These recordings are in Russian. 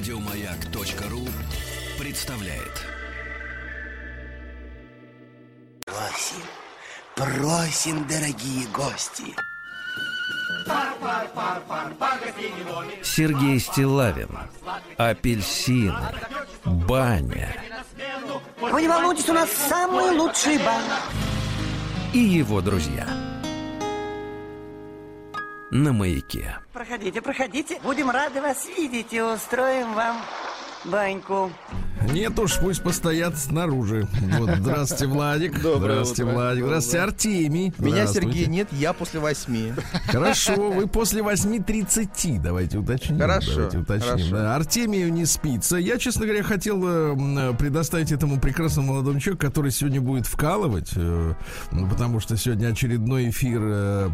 Радиомаяк.ру представляет. Просим, просим, дорогие гости. Сергей Стилавин Апельсин Баня Вы не волнуйтесь, у нас самый лучший бар. и его друзья на маяке. Проходите, проходите. Будем рады вас видеть и устроим вам баньку. Нет уж, пусть постоят снаружи. Вот, здравствуйте, Владик. Доброе здравствуйте, утро. Владик. Здравствуйте, Артемий. Меня. Сергей, нет, я после восьми. Хорошо, вы после 8.30, давайте уточним. Хорошо, Давайте уточним. хорошо. Да, Артемию не спится. Я, честно говоря, хотел э, м, предоставить этому прекрасному молодому человеку, который сегодня будет вкалывать, э, ну, потому что сегодня очередной эфир э,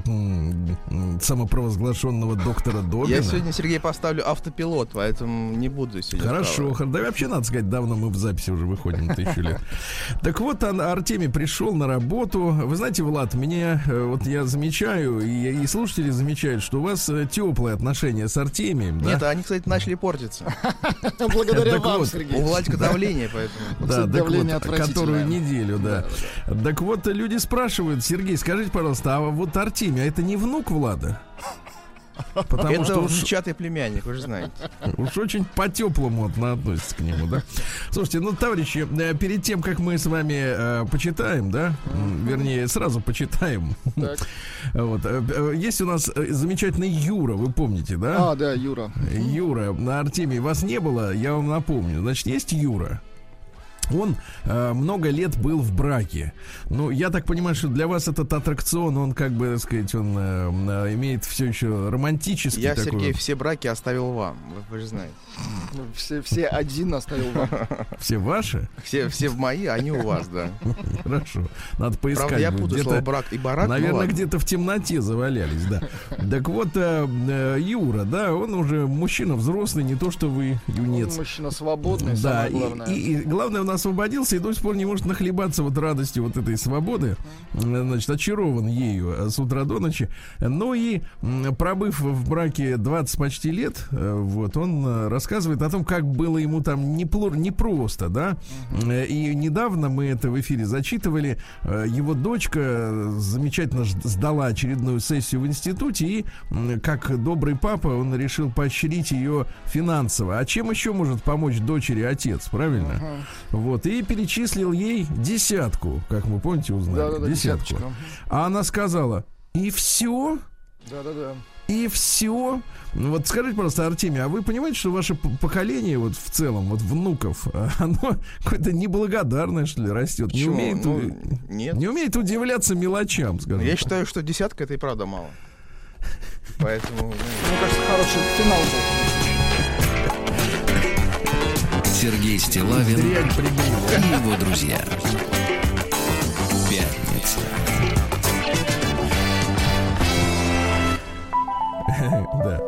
самопровозглашенного доктора Добина. Я сегодня, Сергей, поставлю автопилот, поэтому не буду сегодня. Хорошо, хор- да вообще, надо сказать, давно мы в записи уже выходим тысячу лет. Так вот, Артемий пришел на работу. Вы знаете, Влад, мне, э, вот я замечаю, и, и слушатели замечают, что у вас э, теплые отношения с Артемием, да? Нет, они, кстати, начали портиться. Благодаря Так вам, вот, Сергей. У Владика давление, поэтому. Да, давление которую неделю, да. Так вот, люди спрашивают, Сергей, скажите, пожалуйста, а вот Артемий, а это не внук Влада? Потому Это что уж, внучатый племянник, вы же знаете. уж очень по-теплому от- относится к нему, да? Слушайте, ну, товарищи, э, перед тем, как мы с вами э, почитаем, да, вернее, сразу почитаем, Так. вот, э, э, есть у нас замечательный Юра, вы помните, да? А, да, Юра. Юра, на Артемии вас не было, я вам напомню. Значит, есть Юра. Он э, много лет был в браке. Ну, я так понимаю, что для вас этот аттракцион, он как бы, так сказать, он э, э, имеет все еще романтический Я, такой. Сергей, вот- все браки оставил вам, вы, вы же знаете. Ну, Все, все один оставил вам. Все ваши? Все, все в мои, они у вас, да. Хорошо. Надо поискать. Правда, я путаю Где-то- слово брак и барак. ну Наверное, где-то в темноте завалялись, да. Так вот, э, э, Юра, да, он уже мужчина взрослый, не то что вы, юнец. Он мужчина свободный, Да, самое и, главное. и- и главное, он освободился и до сих пор не может нахлебаться вот радостью вот этой свободы. Значит, очарован ею э, с утра до ночи. Ну и пробыв в браке 20 почти лет, э, вот, он э, рассказывает о том, как было ему там непло- непросто, да. И недавно мы это в эфире зачитывали. Его дочка замечательно сдала очередную сессию в институте и, как добрый папа, он решил поощрить ее финансово. А чем еще может помочь дочери отец, правильно? Вот, и перечислил ей десятку, как вы помните, узнали. Да-да-да, десятку. десяточка. А она сказала, и все? Да-да-да. И все. Ну вот скажите, пожалуйста, Артемий, а вы понимаете, что ваше поколение вот в целом, вот внуков, оно какое-то неблагодарное, что ли, растет? Не умеет, Ну, у- нет. не умеет удивляться мелочам, скажем. Я так. считаю, что десятка это и правда мало. Поэтому, ну, Мне кажется, хороший финал был. Сергей Стилавин и его друзья. Пятница. Да.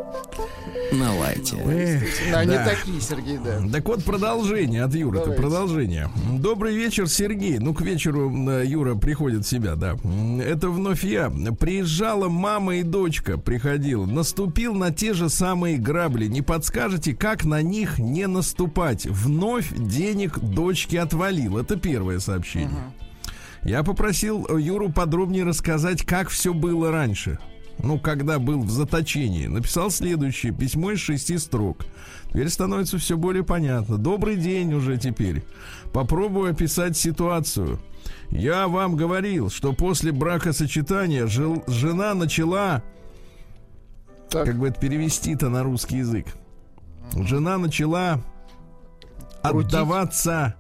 На лайте. Эх, Да, такие, Сергей, да. Так вот, продолжение от Юры. Это продолжение. Добрый вечер, Сергей. Ну, к вечеру э, Юра приходит в себя, да. Это вновь я. Приезжала мама и дочка, приходила. Наступил на те же самые грабли. Не подскажете, как на них не наступать? Вновь денег дочки отвалил. Это первое сообщение. Я попросил э, Юру подробнее рассказать, как все было раньше. Ну, когда был в заточении. Написал следующее письмо из шести строк. Теперь становится все более понятно. Добрый день уже теперь. Попробую описать ситуацию. Я вам говорил, что после бракосочетания жил- жена начала, Так. как бы это перевести-то на русский язык, жена начала Крутить. отдаваться,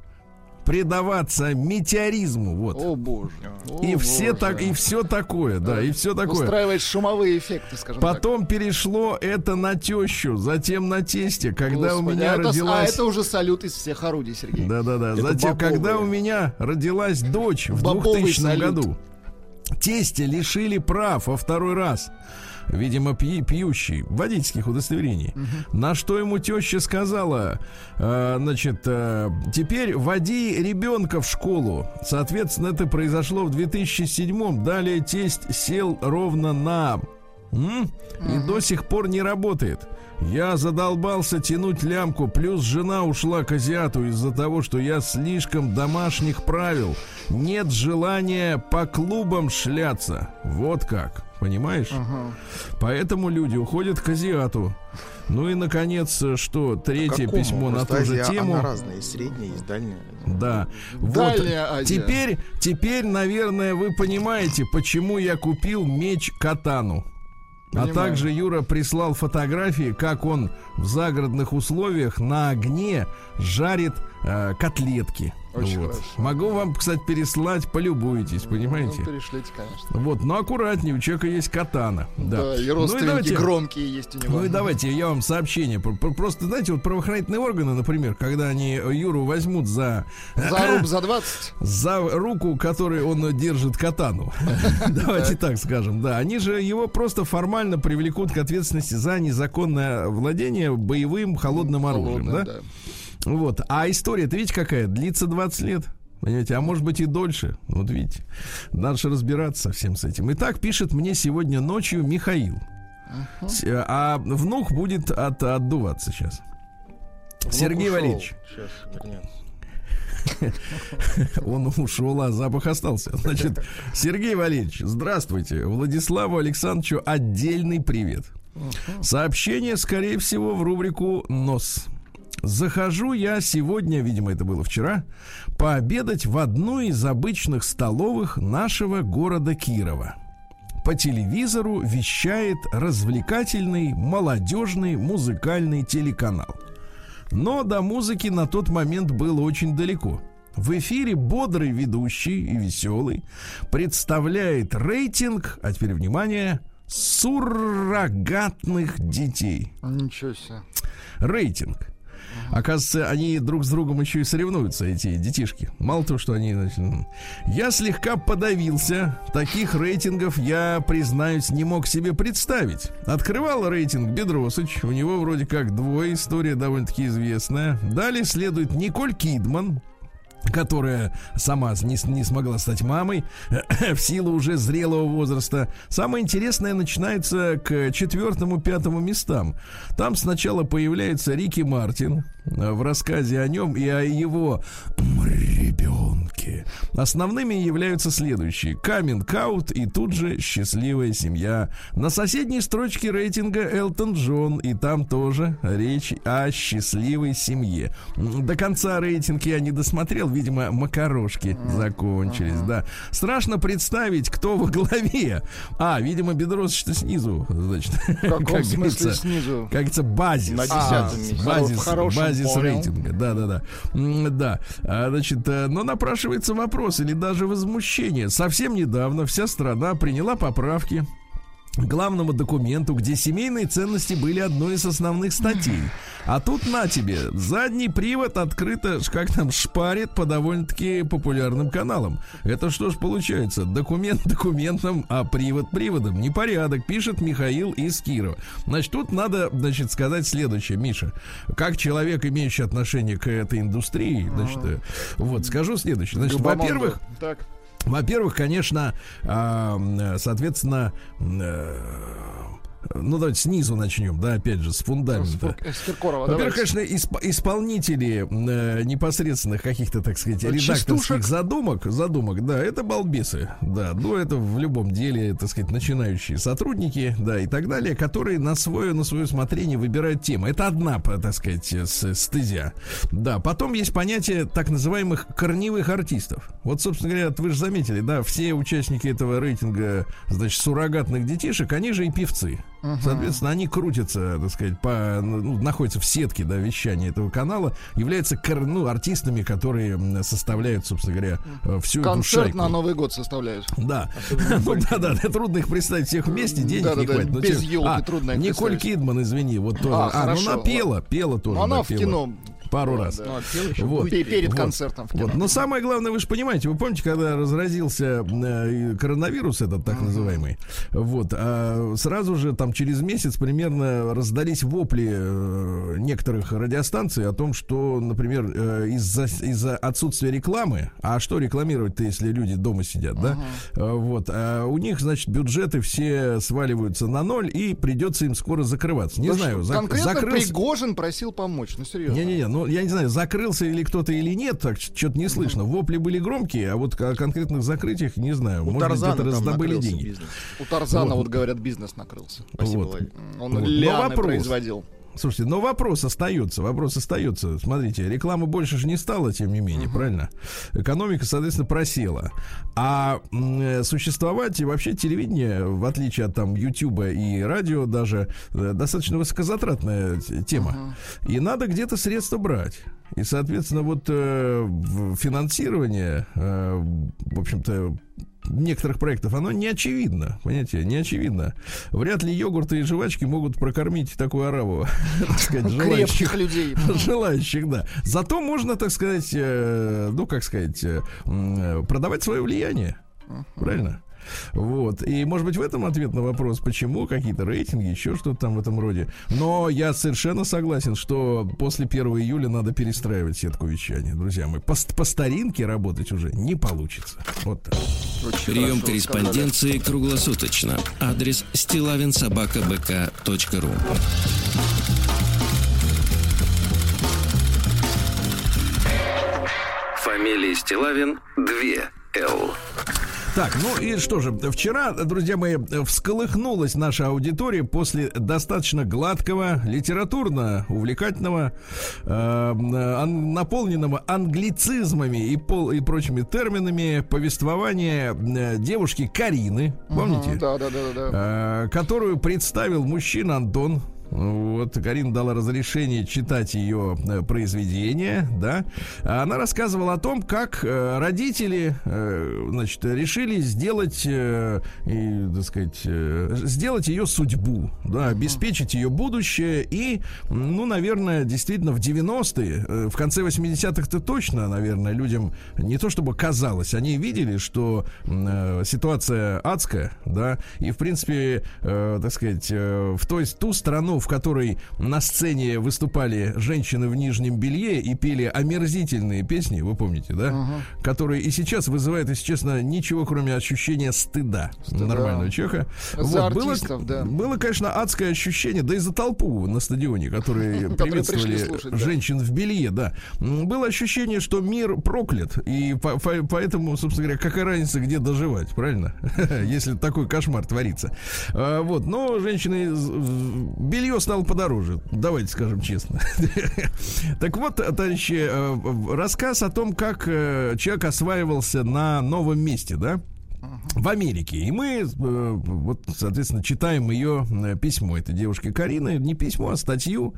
предаваться метеоризму, вот. О, боже. И О, все боже. так, и все такое, да, и все такое. Устраивает шумовые эффекты, скажем Потом перешло это на тещу, затем на тесте, так. когда у Господи, меня а это, а родилась. это уже салют из всех орудий, Сергей. Да-да-да. Это Затем, бобовые. когда у меня родилась дочь в Бобовый 2000 салют. году, тесте лишили прав во второй раз. Видимо, пьи- пьющий, водительских удостоверений. На что ему теща сказала, э, значит, э, теперь води ребенка в школу. Соответственно, это произошло в 2007-м. Далее тесть сел ровно на М? И до сих пор не работает. Я задолбался тянуть лямку, плюс жена ушла к азиату из-за того, что я слишком домашних правил. Нет желания по клубам шляться. Вот как. Понимаешь? Поэтому люди уходят к азиату. Ну и, наконец, что, третье Какому? письмо на Просто ту же Азия, тему. Она разная, есть средняя, есть дальняя. Да. Вот. Дальняя Азия. Теперь, теперь, наверное, вы понимаете, почему я купил меч катану. А Понимаю. также Юра прислал фотографии, как он в загородных условиях на огне жарит э, котлетки. Очень Вот. хорошо. Могу вам, кстати, переслать, полюбуйтесь, понимаете? Ну, перешлите, конечно. Вот, но аккуратнее, у человека есть катана. Да, Да, и Ну родственники давайте- громкие есть у него. ну и давайте я вам сообщение. Про- про- Просто, знаете, вот правоохранительные органы, например, когда они Юру возьмут за За руб за 20. за руку, которой он держит катану. Давайте так скажем. Да, они же его просто формально привлекут к ответственности за незаконное владение боевым холодным оружием, да? Вот. А история-то видите какая? Длится 20 лет. Понимаете, а может быть и дольше. Вот видите, надо же разбираться со всем с этим. Итак, пишет мне сегодня ночью Михаил. С- А внук будет от, отдуваться сейчас. Сергей Внук ушел. Валерьевич. Сейчас. Он ушел, а запах остался. Значит, Сергей Валерьевич, здравствуйте. Владиславу Александровичу отдельный привет. Сообщение, скорее всего, в рубрику «Нос». Захожу я сегодня, видимо, это было вчера, пообедать в одну из обычных столовых нашего города Кирова. По телевизору вещает развлекательный, молодежный, музыкальный телеканал. Но до музыки на тот момент было очень далеко. В эфире бодрый ведущий и веселый представляет рейтинг, а теперь внимание, суррогатных детей. Ничего себе. Рейтинг. Оказывается, они друг с другом еще и соревнуются, эти детишки. Мало того, что они... значит, я слегка подавился. Таких рейтингов я, признаюсь, не мог себе представить. Открывал рейтинг Бедросыч. У него вроде как двое. История довольно-таки известная. Далее следует Николь Кидман которая сама не, не смогла стать мамой в силу уже зрелого возраста. Самое интересное начинается к четвертому-пятому местам. Там сначала появляется Рики Мартин э, в рассказе о нем и о его ребенке. Основными являются следующие. Каминг аут и тут же счастливая семья. На соседней строчке рейтинга Элтон Джон, и там тоже речь о счастливой семье. До конца рейтинг я не досмотрел, видимо, макарошки закончились, да. Страшно представить, кто во главе. А, видимо, Бедросыч-то снизу, значит. В каком как смысле говорится, снизу? как говорится, базис. На А. Базис, базис понял. рейтинга. Да, да. А, Значит, э, но напрашивается вопрос или даже возмущение. Совсем недавно вся страна приняла поправки главному документу, где семейные ценности были одной из основных статей. А тут на тебе, задний привод открыто, как там, шпарит по довольно-таки популярным каналам. Это что ж получается? Документ документом, а привод приводом. Непорядок, пишет Михаил из Кирова. Значит, тут надо, значит, сказать следующее, Миша. Как человек, имеющий отношение к этой индустрии, значит, э, вот, скажу следующее. Значит, во-первых. Во-первых, конечно, соответственно, э, ну давайте снизу начнем, да, опять же, с фундамента. С Киркорова, Во-первых, конечно, исп- исполнители э, непосредственных каких-то, так сказать, редакторских Частушек. задумок, задумок, да, это балбесы, да, ну это в любом деле, так сказать, начинающие сотрудники, да, и так далее, которые на свое, на свое усмотрение выбирают темы. Это одна, так сказать, с- стезя. Да, потом есть понятие так называемых корневых артистов. Вот, собственно говоря, вы же заметили, да, все участники этого рейтинга, значит, суррогатных детишек, они же и певцы. Соответственно, они крутятся, так сказать, по, ну, находятся в сетке да, вещания этого канала, являются ну, артистами, которые составляют, собственно говоря, э, всю эту Концерт шайку. на Новый год составляют. Да. Ну да, да, да, трудно их представить всех вместе, денег не хватит. Но без елки А, трудно их Николь. Кидман, извини, вот тоже. А, А, ну она пела, пела тоже. Но она в кино пару раз. Ну, а еще Вот. Пе- Перед Вот. концертом. Вот. Но самое главное, вы же понимаете, вы помните, когда разразился э, коронавирус этот так называемый, вот, а сразу же там через месяц примерно раздались вопли э, некоторых радиостанций о том, что, например, э, из-за из-за отсутствия рекламы, а что рекламировать-то, если люди дома сидят, да? Э, Вот, а у них, значит, бюджеты все сваливаются на ноль и придется им скоро закрываться. Не Да знаю, что, Конкретно закрылся- Пригожин просил помочь. Ну, серьезно. не-не-не, ну я не знаю, закрылся или кто-то или нет, так что-то не слышно. Вопли были громкие, а вот о конкретных закрытиях не знаю. У Может быть, Тарзана там раздобыли деньги. бизнес. У Тарзана, Вот. вот говорят, бизнес накрылся. Спасибо, Вот. Он Вот. Лианы вопрос. производил. Слушайте, но вопрос остается, вопрос остается. Смотрите, рекламы больше же не стало, тем не менее, правильно? Экономика, соответственно, просела. А существовать и вообще телевидение, в отличие от там Ютуба и радио даже, э, достаточно высокозатратная тема. И надо где-то средства брать. И, соответственно, вот э, финансирование, э, в общем-то, некоторых проектов, оно не очевидно, понимаете, не очевидно. Вряд ли йогурты и жвачки могут прокормить такую ораву, так сказать, желающих. Людей. Желающих, да. Зато можно, так сказать, э, ну, как сказать, э, э, продавать свое влияние. Правильно? Вот. И, может быть, в этом ответ на вопрос, почему какие-то рейтинги, еще что-то там в этом роде. Но я совершенно согласен, что после 1 июля надо перестраивать сетку вещания, друзья мои. По, по старинке работать уже не получится. Вот так. Очень Прием хорошо корреспонденции круглосуточно. Адрес стилавинсобакабк.ру Фамилия Стилавин 2 Л. Так, ну и что же, вчера, друзья мои, всколыхнулась наша аудитория после достаточно гладкого, литературно увлекательного, э, ан- наполненного англицизмами и, пол, и прочими терминами повествования э, девушки Карины, помните? Да, да, да, да, да. э, которую представил мужчина Антон. Вот, Карина дала разрешение читать ее э, произведение, да. А Она рассказывала о том, как э, родители, э, значит, решили сделать, и, так сказать, сделать ее судьбу, да, обеспечить ее будущее. И, ну, наверное, действительно в 90-е, э, в конце 80-х-то точно, наверное, людям не то чтобы казалось, они видели, что ситуация адская, да, и, в принципе, так сказать, в той, ту страну, в которой на сцене выступали женщины в нижнем белье и пели омерзительные песни, вы помните, да, которые и сейчас вызывают, если честно, ничего, кроме ощущения стыда, нормального человека. За было, артистов, да. было, конечно, адское ощущение, да и за толпу на стадионе, которые приветствовали женщин в белье, да. Было ощущение, что мир проклят, и по- по- поэтому, собственно говоря, какая разница, где доживать, правильно? Если такой кошмар творится. А, Вот, но женщины, з- белье стало подороже, давайте скажем честно. Так вот, товарищи, э, рассказ о том, как э, человек осваивался на новом месте, да? В Америке. И мы, э, вот, соответственно, читаем ее э, письмо этой девушки Карины. Не письмо, а статью.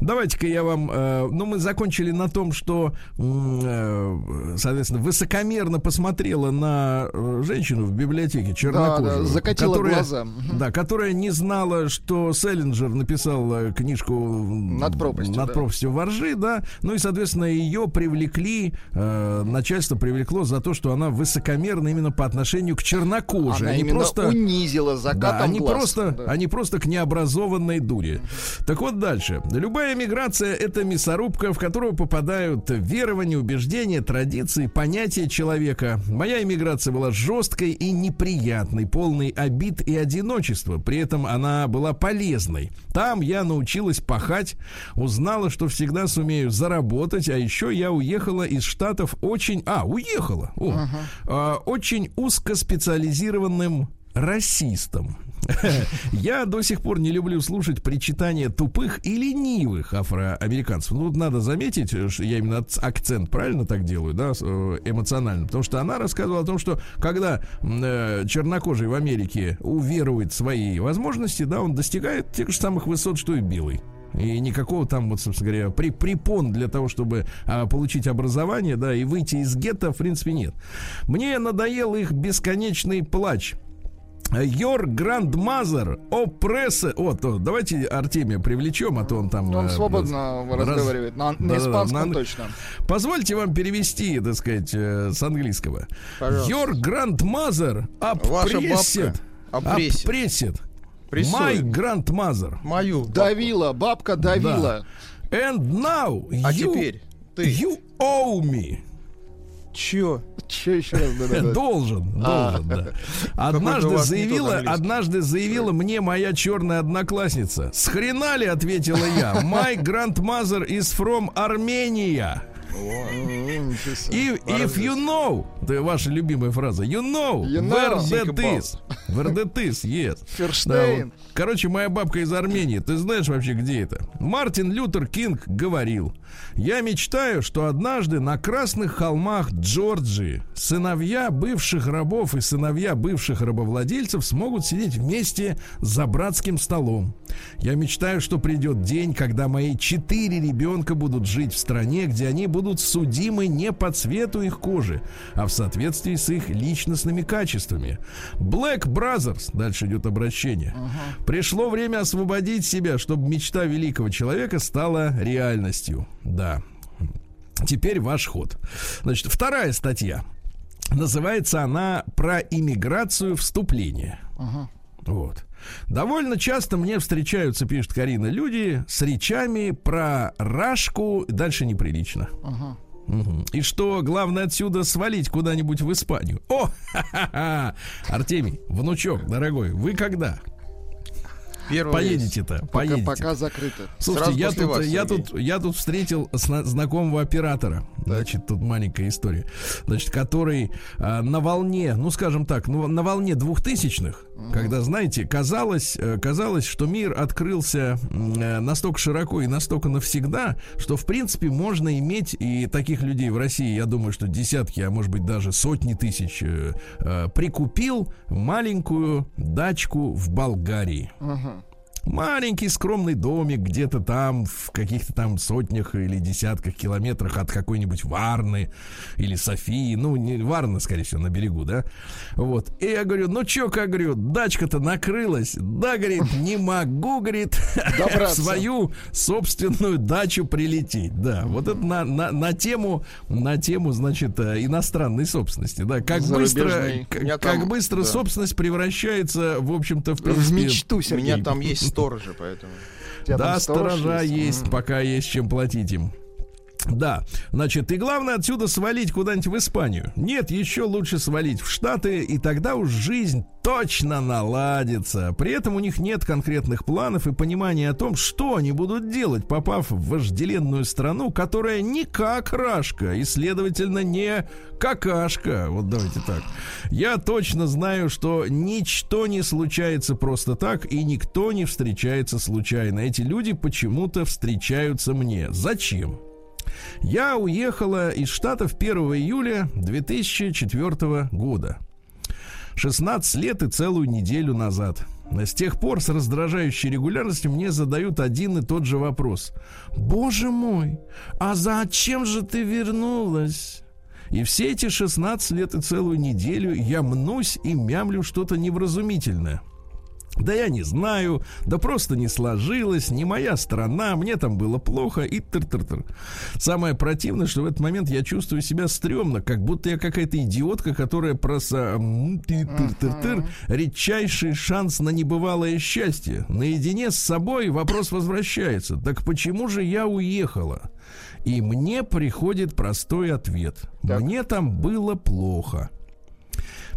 Давайте-ка я вам... э, ну, мы закончили на том, что, соответственно, высокомерно посмотрела на женщину в библиотеке чернокожую. Да, да, закатила которая- глаза. Да, которая не знала, что Селлинджер написал книжку Над пропастью, Над да. пропастью воржи, да. Ну и, соответственно, ее привлекли, начальство привлекло за то, что она высокомерна именно по отношению к чернокожей. Она они просто унизила закатом да, они глаз. просто, Да. они просто к необразованной дуре. Так вот дальше. Любая миграция это мясорубка, в которую попадают верования, убеждения, традиции, понятия человека. Моя иммиграция была жесткой и неприятной, полной обид и одиночества. При этом она была полезной. Там я научилась пахать, узнала, что всегда сумею заработать, а еще я уехала из штатов очень... А, уехала! О, а, очень узкоспециализированным расистом. Я до сих пор не люблю слушать причитания тупых и ленивых афроамериканцев. Ну, вот надо заметить, что я именно ак- акцент правильно так делаю, да, э, эмоционально. Потому что она рассказывала о том, что когда э, чернокожий в Америке уверует в свои возможности, да, он достигает тех же самых высот, что и белый. И никакого там, вот, собственно говоря, при, препон для того, чтобы а, получить образование, да, и выйти из гетто, в принципе, нет. Мне надоел их бесконечный плач. Your grandmother oppress... Вот, о, давайте Артемия привлечем, а то он там... Он э, свободно раз- разговаривает. На, на Да-да-да, испанском на- точно. Позвольте вам перевести, так сказать, э, с английского. Пожалуйста. Your grandmother Ваша oppressed... бабка опрессит. oppressed My Прессует. grandmother. Мою. бабку. Давила, бабка давила. And now А you, теперь ты. you owe me. Чё? Че еще раз? Да-да-да. Должен, А. должен, да. Однажды заявила, однажды заявила мне моя черная одноклассница. С хрена ли, ответила я. My grandmother is from Armenia. If, if you know, это ваша любимая фраза, you know, You where know. that Think about. is. Where that is, yes. Ферштейн. Короче, моя бабка из Армении. Ты знаешь вообще, где это? Мартин Лютер Кинг говорил. Я мечтаю, что однажды на красных холмах Джорджии сыновья бывших рабов и сыновья бывших рабовладельцев смогут сидеть вместе за братским столом. Я мечтаю, что придет день, когда мои четыре ребенка будут жить в стране, где они будут судимы не по цвету их кожи, а в соответствии с их личностными качествами. Black Brothers, дальше идет обращение. Пришло время освободить себя, чтобы мечта великого человека стала реальностью. Да. Теперь ваш ход. Значит, вторая статья. Называется она про иммиграцию вступление. Вот. Довольно часто мне встречаются, пишет Карина, люди с речами про рашку, дальше неприлично. Мгм. И что главное отсюда свалить куда-нибудь в Испанию. О, ха-ха-ха! Артемий, внучок, дорогой, вы когда Первый поедете-то? Пока, Поедете. пока закрыто. Слушайте, я тут, вас, я, Сергей. тут, я тут встретил сна- знакомого оператора. Значит, тут маленькая история. Значит, который а, на волне, ну, скажем так, ну, на волне двухтысячных, когда, знаете, казалось, э, казалось, что мир открылся э, настолько широко и настолько навсегда, что, в принципе, можно иметь и таких людей в России, я думаю, что десятки, а может быть даже сотни тысяч, э, прикупил маленькую дачку в Болгарии. Маленький скромный домик где-то там в каких-то там сотнях или десятках километрах от какой-нибудь Варны или Софии. Ну, не Варна, скорее всего, на берегу, да? Вот. И я говорю, ну чё, как говорю, дачка-то накрылась. Да, говорит, не могу, говорит, в свою собственную дачу прилететь. Да, вот это на, на, на тему, на тему, значит, э, иностранной собственности. Да, как быстро, Зарубежной. как, У меня как там, быстро да. собственность превращается, в общем-то, в В принципе, мечту, У Сергей. меня там есть сторожи, поэтому. Да, сторожа есть, пока есть чем платить им. Да, значит, и главное отсюда свалить куда-нибудь в Испанию. Нет, еще лучше свалить в Штаты, и тогда уж жизнь точно наладится. При этом у них нет конкретных планов и понимания о том, что они будут делать, попав в вожделенную страну, которая не как Рашка, и, следовательно, не какашка. Вот давайте так. Я точно знаю, что ничто не случается просто так, и никто не встречается случайно. Эти люди почему-то встречаются мне. Зачем? Я уехала из Штатов 1 июля 2004 года. 16 лет и целую неделю назад. С тех пор с раздражающей регулярностью мне задают один и тот же вопрос. Боже мой, а зачем же ты вернулась? И все эти 16 лет и целую неделю я мнусь и мямлю что-то невразумительное. Да я не знаю, да просто не сложилось, не моя страна, мне там было плохо и тыр-тыр-тыр. Самое противное, что в этот момент я чувствую себя стрёмно, как будто я какая-то идиотка, которая просто м, тыр-тыр-тыр-тыр, редчайший шанс на небывалое счастье. Наедине с собой вопрос возвращается. Так почему же я уехала? И мне приходит простой ответ. Мне там было плохо.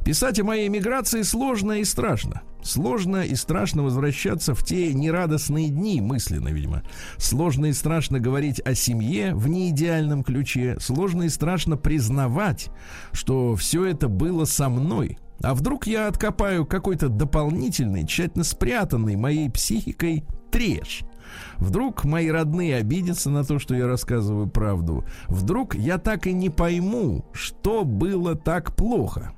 Писать о моей эмиграции сложно и страшно. Сложно и страшно возвращаться в те нерадостные дни, мысленно, видимо. Сложно и страшно говорить о семье в неидеальном ключе. Сложно и страшно признавать, что все это было со мной. А вдруг я откопаю какой-то дополнительный, тщательно спрятанный моей психикой треш? Вдруг мои родные обидятся на то, что я рассказываю правду. Вдруг я так и не пойму, что было так плохо.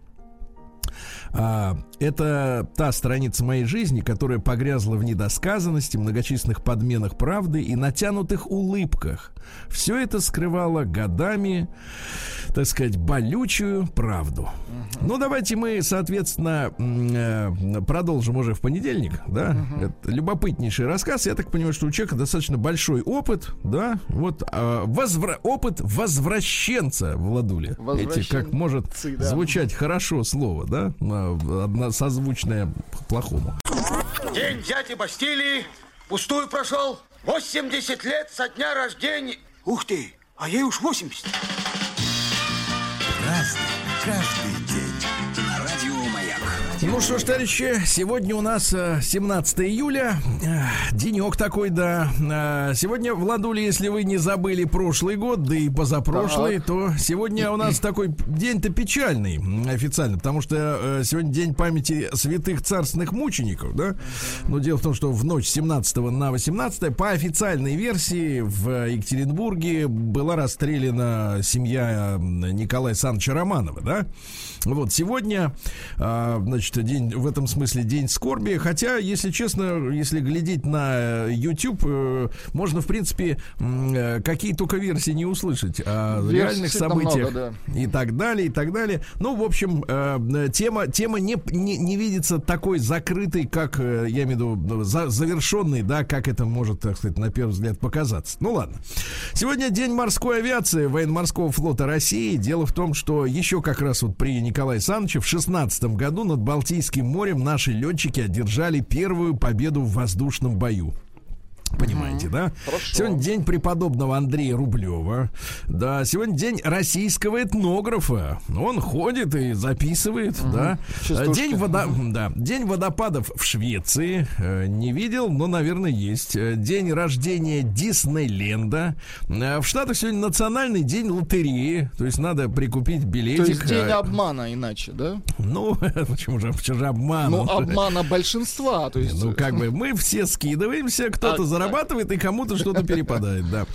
А, это та страница моей жизни, которая погрязла в недосказанности, многочисленных подменах правды и натянутых улыбках. Все это скрывало годами, так сказать, болючую правду. Ну, давайте мы, соответственно, э, продолжим уже в понедельник, да? Это любопытнейший рассказ. Я так понимаю, что у человека достаточно большой опыт, да? Вот а, возвра- опыт возвращенца, Владуля. Эти, как может да. звучать хорошо слово, да? А, Одно созвучное плохому. День дяди Бастилии пустую прошел. 80 лет со дня рождения. Ух ты, а ей уж 80. Ну что ж, товарищи, сегодня у нас э, 17 июля. Э, Денек такой, да. Э, Сегодня, Владуля, если вы не забыли прошлый год, да и позапрошлый, то сегодня у нас такой день-то печальный официально, потому что э, сегодня день памяти святых царственных мучеников, да. Но дело в том, что в ночь с 17 на 18 по официальной версии в Екатеринбурге была расстреляна семья Николая Саныча Романова, да. Вот сегодня, значит, день в этом смысле день скорби. Хотя, если честно, если глядеть на э, YouTube, э, можно, в принципе, э, какие только версии не услышать о Версий реальных событиях много, и так далее, и так далее. Ну, в общем, тема, тема не, не, не видится такой закрытой, как, я имею в виду, за- завершенной, да, как это может, так сказать, на первый взгляд показаться. Ну, ладно. Сегодня день морской авиации военно-морского флота России. Дело в том, что еще как раз вот при Николае Саныче в 16 году над Балтийским морем наши летчики одержали первую победу в воздушном бою. Понимаете, да? Сегодня день преподобного Андрея Рублева. Да, сегодня день российского этнографа. Он ходит и записывает, да. Частушки. День, водо... да. день водопадов в Швеции. Э, Не видел, но, наверное, есть. Э, День рождения Диснейленда. Э, В Штатах сегодня национальный день лотереи. То есть надо прикупить билетик. То есть день обмана иначе, да? Ну, почему же, почему же обман? Ну, обмана большинства, то есть... Ну, как бы мы все скидываемся, кто-то А, зарабатывает и кому-то что-то перепадает, да.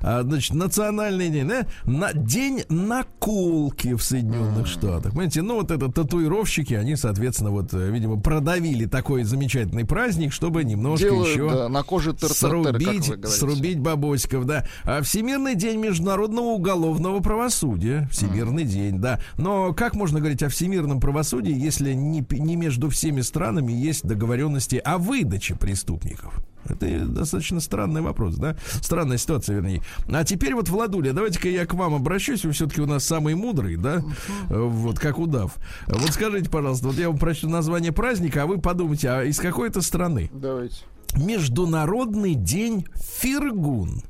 А, значит, национальный день, да? На, день наколки в Соединенных Штатах. Понимаете, ну вот это татуировщики, они, соответственно, вот, э, видимо, продавили такой замечательный праздник, чтобы немножко Делают, еще да, на коже тыр срубить, срубить бабосиков, да. А Всемирный день международного уголовного правосудия. Всемирный день, да. Но как можно говорить о всемирном правосудии, если не, не между всеми странами есть договоренности о выдаче преступников? Это достаточно странный вопрос, да? Странная ситуация, вернее. А теперь вот, Владуля, давайте-ка я к вам обращусь. Вы все-таки у нас самый мудрый, да? Вот, как удав. Вот скажите, пожалуйста, вот я вам прочту название праздника, а вы подумайте, а из какой это страны? Давайте. Международный день Фиргун.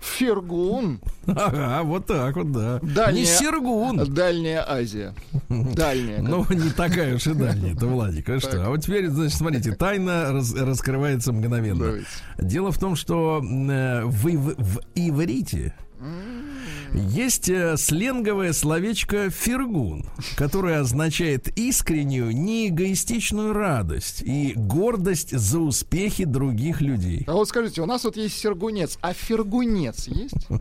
Фергун. Ага, вот так вот, да. Дальняя- Не Сергун. Дальняя Азия. Дальняя. Ну, не такая уж и дальняя, это Владик, а что? А вот теперь, значит, смотрите, тайна раз- раскрывается мгновенно. Давайте. Дело в том, что э, в, в иврите есть э, сленговое словечко «фергун», которое означает искреннюю, неэгоистичную радость и гордость за успехи других людей. А вот скажите, у нас вот есть сергунец, а фергунец есть?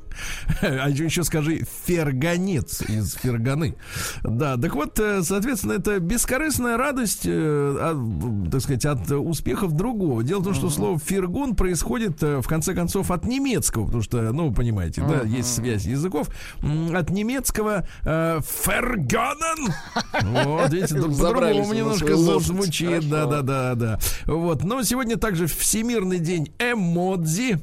А еще скажи фергонец из ферганы. Да, так вот, э, соответственно, это бескорыстная радость, э, от, так сказать, от успехов другого. Дело в том, что слово фергун происходит, в конце концов, от немецкого, потому что, ну, вы понимаете, да, есть связь языков. М, От немецкого э, фергонен. Вот, видите, по-другому немножко звучит. Да, да, да, да. Вот, но сегодня также Всемирный день эмодзи.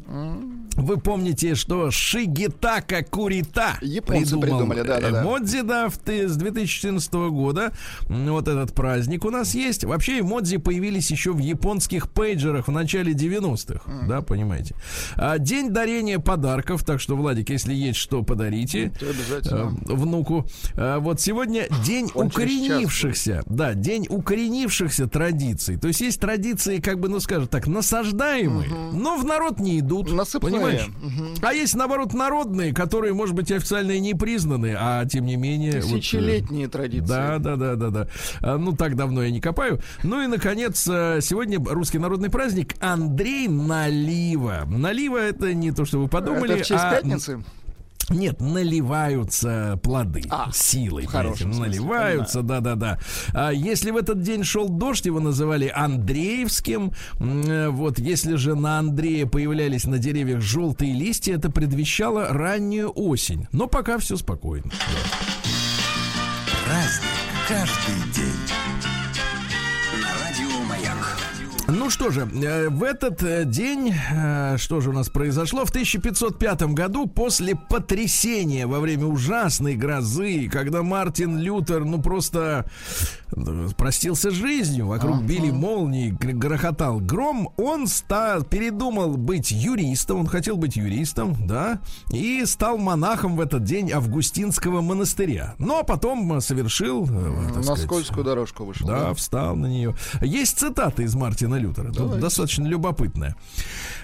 Вы помните, что Шигитака Курита Японцы придумали, да-да-да. эмодзи, да, в, ты- с 2014 года. Вот этот праздник у нас есть. Вообще эмодзи появились еще в японских пейджерах в начале 90-х. Да, понимаете. А, день дарения подарков. Так что, Владик, если есть что, подарите То обязательно. э, внуку. А, Вот сегодня день Он укоренившихся, да, день укоренившихся традиций. То есть есть традиции, как бы, ну скажем так, насаждаемые, но в народ не идут. Насыпные. Понимаешь? А есть, наоборот, народные, которые, может быть, официально и не признаны, а тем не менее... вот, э, Тысячелетние традиции. да, да, да, да, да. А, Ну, так давно я не копаю. Ну и, наконец, э, сегодня русский народный праздник Андрей Налива. Налива это не то, что вы подумали. Это в честь а пятницы? Нет, наливаются плоды А, силой. смысле, наливаются, да-да-да. А если в этот день шел дождь, его называли Андреевским. Э, Вот если же на Андрея появлялись на деревьях желтые листья, это предвещало раннюю осень. Но пока все спокойно. Праздник каждый день. Что же, э, в этот э, день, э, что же у нас произошло? В 1505 году, после потрясения во время ужасной грозы, когда Мартин Лютер, ну просто простился с жизнью, вокруг били молнии, гр- грохотал гром, он стал, передумал быть юристом, он хотел быть юристом, да, и стал монахом в этот день Августинского монастыря. А потом совершил, На сказать, скользкую дорожку вышел. да, встал на нее. Есть цитата из Мартина Лютера, тут достаточно любопытная.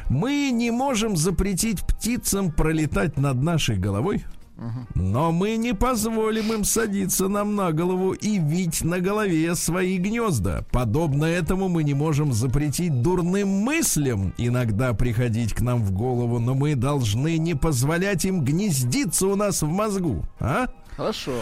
Мы не можем запретить птицам пролетать над нашей головой, но мы не позволим им садиться нам на голову и вить на голове свои гнезда. Подобно этому мы не можем запретить дурным мыслям иногда приходить к нам в голову, но мы должны не позволять им гнездиться у нас в мозгу. А? Хорошо.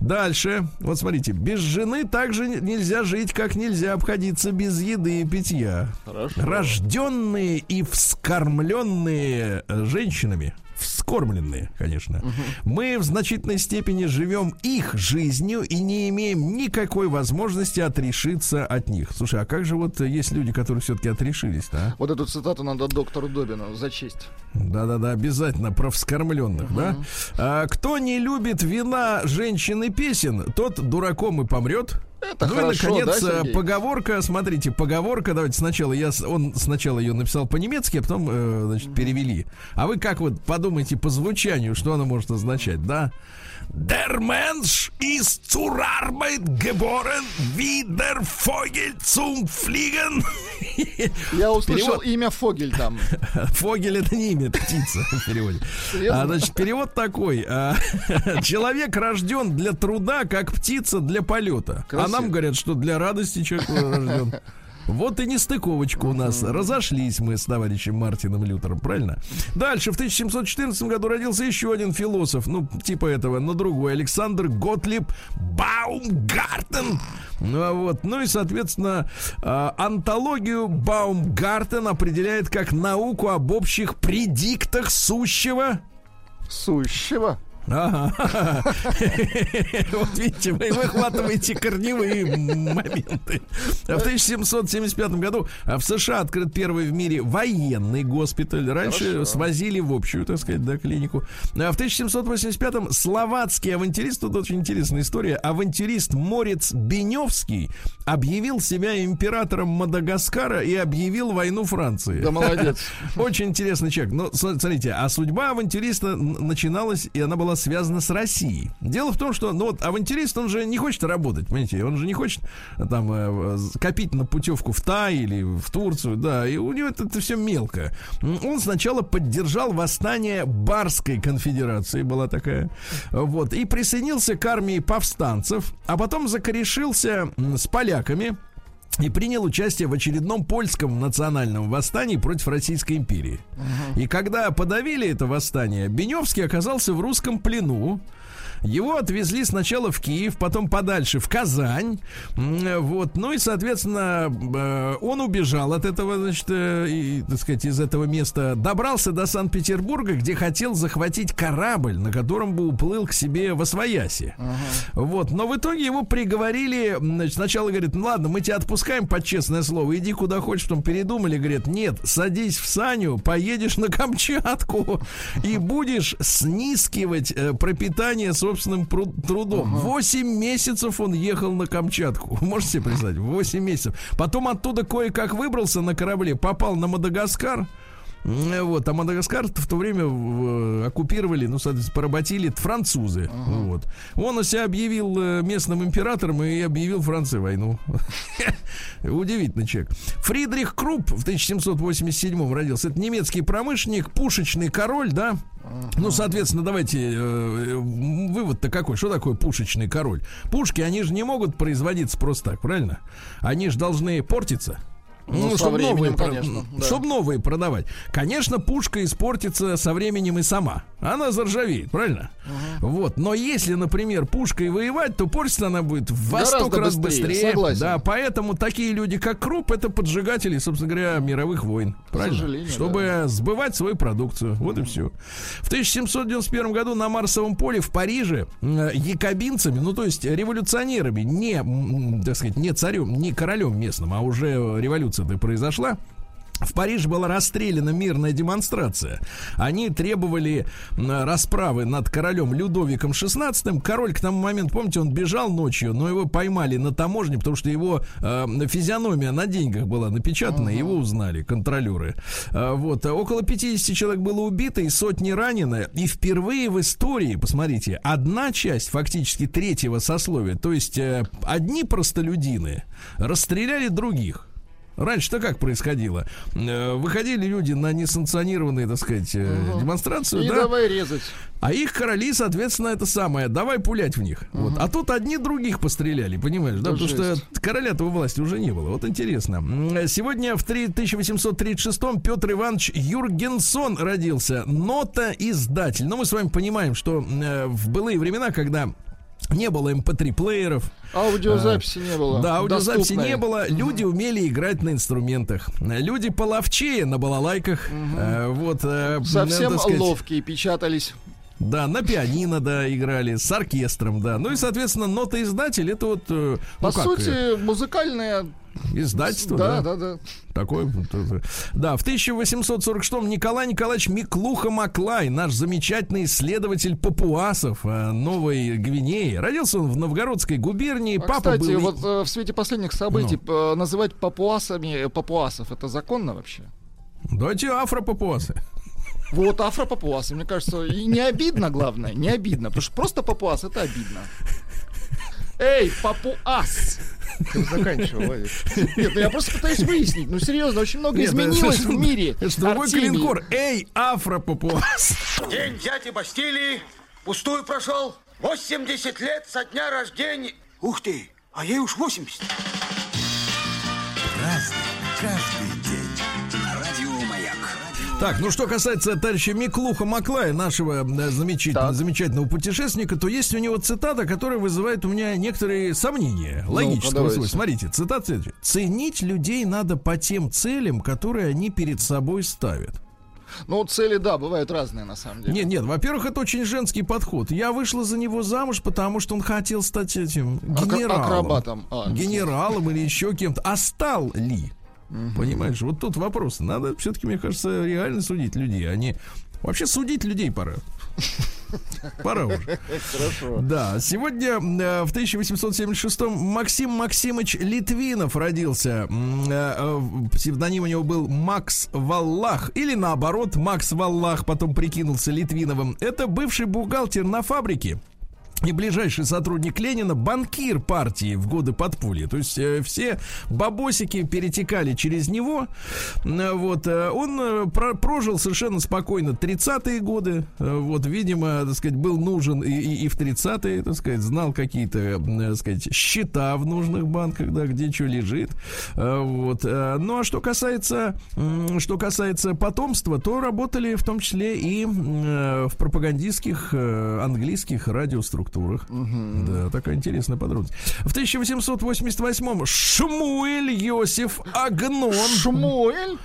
Дальше. Вот смотрите, без жены также нельзя жить, как нельзя обходиться без еды и питья. Хорошо. Рожденные и вскормленные э, женщинами, вскормленные, конечно, мы в значительной степени живем их жизнью и не имеем никакой возможности отрешиться от них. Слушай, а как же вот есть люди, которые все-таки отрешились, да? Вот эту цитату надо доктору Добину зачесть. Да-да-да, обязательно про вскормленных, да? А, кто не любит вина, женщин и песен, тот дураком и помрет. Это ну хорошо, и, наконец, да, э, Сергей? поговорка, смотрите, поговорка, давайте сначала я, он сначала ее написал по-немецки, а потом, э, значит, перевели. А вы как вот подумайте по звучанию, что она может означать, да? Der Mensch ist zur Arbeit geboren, wie der Vogel zum Fliegen. Я услышал Перевод. имя Фогель там. Фогель это не имя, птица в переводе. Серьезно? А, значит, перевод такой. а, человек рожден для труда, как птица для полета. Красиво. А нам говорят, что для радости человек рожден. Вот и нестыковочка у нас. Разошлись мы с товарищем Мартином Лютером, правильно? Дальше, в 1714 году родился еще один философ, ну, типа этого, но другой, Александр Готлиб Баумгартен. Ну, а вот, ну и, соответственно, а, антологию Баумгартен определяет как науку об общих предиктах сущего Сущего. Ага. Вот видите, вы выхватываете корневые моменты. В 1775 году в США открыт первый в мире военный госпиталь. Раньше Хорошо. свозили в общую, так сказать, да, клинику. А В 1785-м словацкий авантюрист, тут очень интересная история, авантюрист Морец Беневский объявил себя императором Мадагаскара и объявил войну Франции. Да молодец. Очень интересный человек. Но см- смотрите, а судьба авантюриста начиналась, и она была связана с Россией. Дело в том, что, ну вот, авантюрист, он же не хочет работать, понимаете, он же не хочет э, там э, з- копить на путевку в Тай или в Турцию, да, и у него это, все мелко. Он сначала поддержал восстание Барской конфедерации, была такая, вот, и присоединился к армии повстанцев, а потом закорешился с поляками, и принял участие в очередном польском национальном восстании против Российской империи. И когда подавили это восстание, Беневский оказался в русском плену. Его отвезли сначала в Киев, потом подальше в Казань. Вот. Ну и, соответственно, э, он убежал от этого, значит, э, и, так сказать, из этого места. Добрался до Санкт-Петербурга, где хотел захватить корабль, на котором бы уплыл к себе во Свояси. Вот. Но в итоге его приговорили. Значит, сначала говорит, ну ладно, мы тебя отпускаем под честное слово, иди куда хочешь. Потом передумали, говорят, нет, садись в Саню, поедешь на Камчатку и будешь снискивать э, пропитание собственным трудом. Восемь месяцев он ехал на Камчатку. Можете себе представить? Восемь месяцев. Потом оттуда кое-как выбрался на корабле, попал на Мадагаскар. Вот, а Мадагаскар в то время оккупировали, ну, соответственно, поработили французы. Вот. Он себя объявил э, местным императором и объявил Франции войну. Удивительный человек. Фридрих Крупп в 1787 родился. Это немецкий промышленник, пушечный король, да? Ну, соответственно, давайте э, э, вывод-то какой? Что такое пушечный король? Пушки, они же не могут производиться просто так, правильно? Они же должны портиться. Ну, со чтоб временем, новые, конечно, да. чтоб новые продавать. Конечно, пушка испортится со временем и сама. Она заржавеет, правильно? Вот. Но если, например, пушкой воевать, то портится она будет в во столько раз быстрее, быстрее. согласен. Да, поэтому такие люди, как Круп, это поджигатели, собственно говоря, мировых войн. Правильно? Чтобы сбывать свою продукцию. Вот и все. В 1791 году на Марсовом поле в Париже якобинцами, ну то есть революционерами, не, так сказать, не царем, не королем местным, а уже революция-то произошла. В Париже была расстреляна мирная демонстрация. Они требовали расправы над королем Людовиком XVI. Король к тому моменту, помните, он бежал ночью, но его поймали на таможне, потому что его э, физиономия на деньгах была напечатана, его узнали контролеры. Э, вот, около 50 человек было убито и сотни ранены. И впервые в истории, посмотрите, одна часть фактически третьего сословия, то есть э, одни простолюдины расстреляли других. Раньше-то как происходило? Э, Выходили люди на несанкционированные, так сказать, э, демонстрацию, И да? давай резать. А их короли, соответственно, это самое. Давай пулять в них. Вот. А тут одни других постреляли, понимаешь, да? Да Потому что жесть. короля-то у власти уже не было. Вот интересно. М, Сегодня в 3 1836-м Петр Иванович Юргенсон родился. Нота-издатель. Но мы с вами понимаем, что э, в былые времена, когда не было mp3-плееров, Аудиозаписи не было. да, аудиозаписи Доступной. не было. Люди умели играть на инструментах. Люди половчее на балалайках. Э, вот, э, Совсем сказать, ловкие печатались. Да, на пианино, да, играли, с оркестром, да. Ну и, соответственно, нотоиздатель это вот, э, По ну как, сути, э, музыкальное... издательство, Да, да. да, да. Это. да, в 1846-м Николай Николаевич Миклуха Маклай, наш замечательный исследователь папуасов э, Новой Гвинеи. Родился он в Новгородской губернии. А, Папа кстати, был... вот э, в свете последних событий Ну. э, называть папуасами папуасов это законно вообще? Давайте афро-папуасы. Вот афро-папуасы, мне кажется, и не обидно, главное, не обидно, потому что просто папуас это обидно. Эй, папуас! Заканчивал, Владик. Нет, ну я просто пытаюсь выяснить. Ну серьезно, очень много Нет, изменилось это- в мире. Это другой клинкор. Эй, афро-папуас. День дяди Бастилии пустую прошел. 80 лет со дня рождения. Ух ты, а ей уж 80. Разный, каждый Так, ну что касается товарища Миклуха Маклая, нашего э, замечательного, замечательного путешественника, то есть у него цитата, которая вызывает у меня некоторые сомнения логического давайте. свойства. Смотрите, цитата следующая. Ценить людей надо по тем целям, которые они перед собой ставят. Ну, цели, да, бывают разные на самом деле. Нет, нет, во-первых, это очень женский подход. Я вышла за него замуж, потому что он хотел стать этим генералом. акробатом. А, генералом или еще кем-то. А стал ли? Понимаешь, вот тут вопрос. Надо все-таки, мне кажется, реально судить людей. Они вообще судить людей пора. Пора уже. Хорошо. Да, сегодня э, в 1876-м Максим Максимович Литвинов родился. Э, э, Псевдоним у него был Макс Валлах. Или наоборот, Макс Валлах потом прикинулся Литвиновым. Это бывший бухгалтер на фабрике. И ближайший сотрудник Ленина, банкир партии в годы подполья. То есть э, все бабосики перетекали через него. Э, Вот, э, он э, про- прожил совершенно спокойно 30-е годы. Э, Вот, видимо, так сказать, был нужен и, и- и в 30-е, так сказать, знал какие-то, э, так сказать, счета в нужных банках, да, где что лежит. Э, Вот. э, Ну, а что касается, м, что касается потомства, то работали в том числе и э, в пропагандистских э, английских радиоструктурах. Да, такая интересная подробность. В 1888-м Шмуэль Йосиф Агнон. Шмуэль?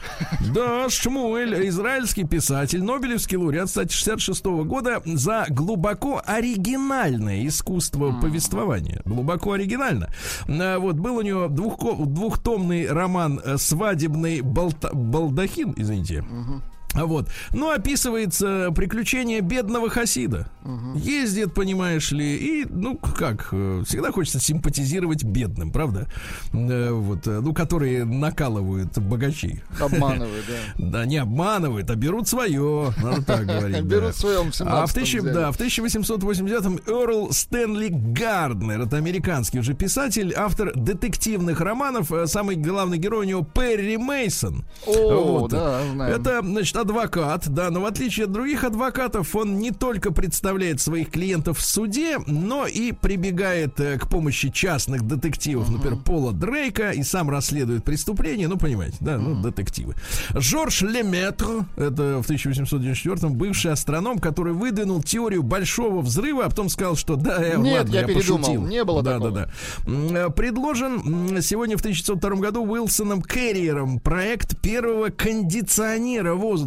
Да, Шмуэль, израильский писатель, Нобелевский лауреат, кстати, 66 года за глубоко оригинальное искусство повествования. Глубоко оригинально. А, Вот, был у него двухко- двухтомный роман э, «Свадебный балта- балдахин», извините. А Вот. Ну, описывается приключение бедного Хасида. Ездит, понимаешь ли, и, ну, как, э, всегда хочется симпатизировать бедным, правда? Э, Вот, э, ну, которые накалывают богачей. Обманывает, да. Да, не обманывают, а берут свое, надо так говорить. Берут свое, А в, 17-м тысячи- взяли. да, в 1889-м Эрл Стэнли Гарднер, это американский уже писатель, автор детективных романов. Э, Самый главный герой у него Перри Мейсон. О, да. Это, значит, адвокат, да, но в отличие от других адвокатов, он не только представляет своих клиентов в суде, но и прибегает э, к помощи частных детективов, например, Пола Дрейка, и сам расследует преступления, ну, понимаете, да, ну, детективы. Жорж Леметр, это в 1894-м, бывший астроном, который выдвинул теорию большого взрыва, а потом сказал, что да, э, Нет, ладно, я я передумал, пошутил. не было да, такого. Да, да, э, Предложен сегодня в 1902 году Уилсоном Керриером проект первого кондиционера воздуха.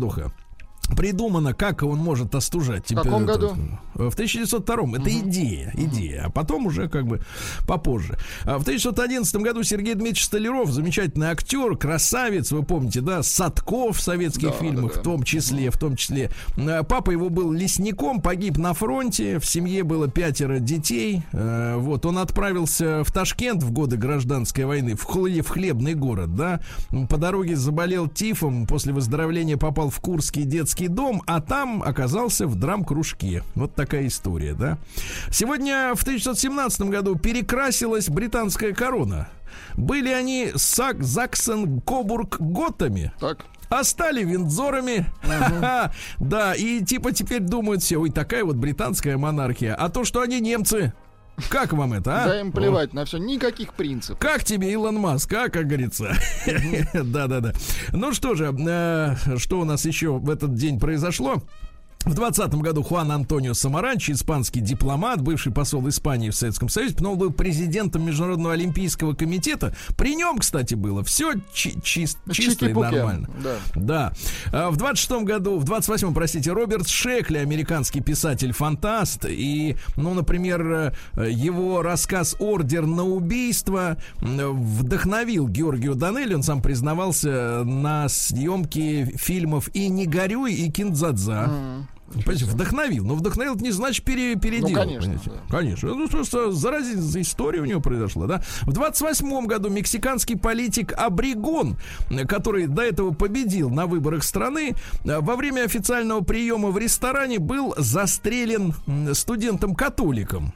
Придумано, как он может остужать В каком температуру. году? В 1902 Это идея, идея. А потом уже как бы попозже. А В 1911 году Сергей Дмитриевич Столяров, замечательный актер, красавец, вы помните, да, Садков в советских Да, фильмах, да, да. в том числе, в том числе. А, Папа его был лесником, погиб на фронте, в семье было пятеро детей. Э, Вот, он отправился в Ташкент в годы гражданской войны, в, хле- в хлебный город, да. По дороге заболел тифом, после выздоровления попал в Курский детский дом, а там оказался в драм-кружке. Вот такая история, да. Сегодня в 1917 году перекрасилась британская корона. Были они Сак, Заксен, Кобург, Готами. Так. А стали Виндзорами. Ха-ха. Да, и типа теперь думают все, ой, такая вот британская монархия. А то, что они немцы, как вам это, а? Да им плевать на все, никаких принципов. Как тебе Илон Маск, а, как говорится? Да-да-да. Ну что же, э, что у нас еще в этот день произошло? В 20 году Хуан Антонио Самаранчи, испанский дипломат, бывший посол Испании в Советском Союзе, потом был президентом Международного олимпийского комитета. При нем, кстати, было все чисто и нормально. Да. Да. А В 26 году, в 28-м, простите, Роберт Шекли, американский писатель-фантаст. И, ну, например, э, его рассказ «Ордер на убийство» вдохновил Георгию Данелли. Он сам признавался на съемке фильмов «И не горюй», и «Киндзадза». Понимаете, вдохновил. Но вдохновил это не значит пере, переделал. Ну, конечно, понимаете? да. Конечно. Ну, просто заразительная история у него произошла, да. В 28 году мексиканский политик Абригон, который до этого победил на выборах страны, э, во время официального приема в ресторане был застрелен студентом-католиком.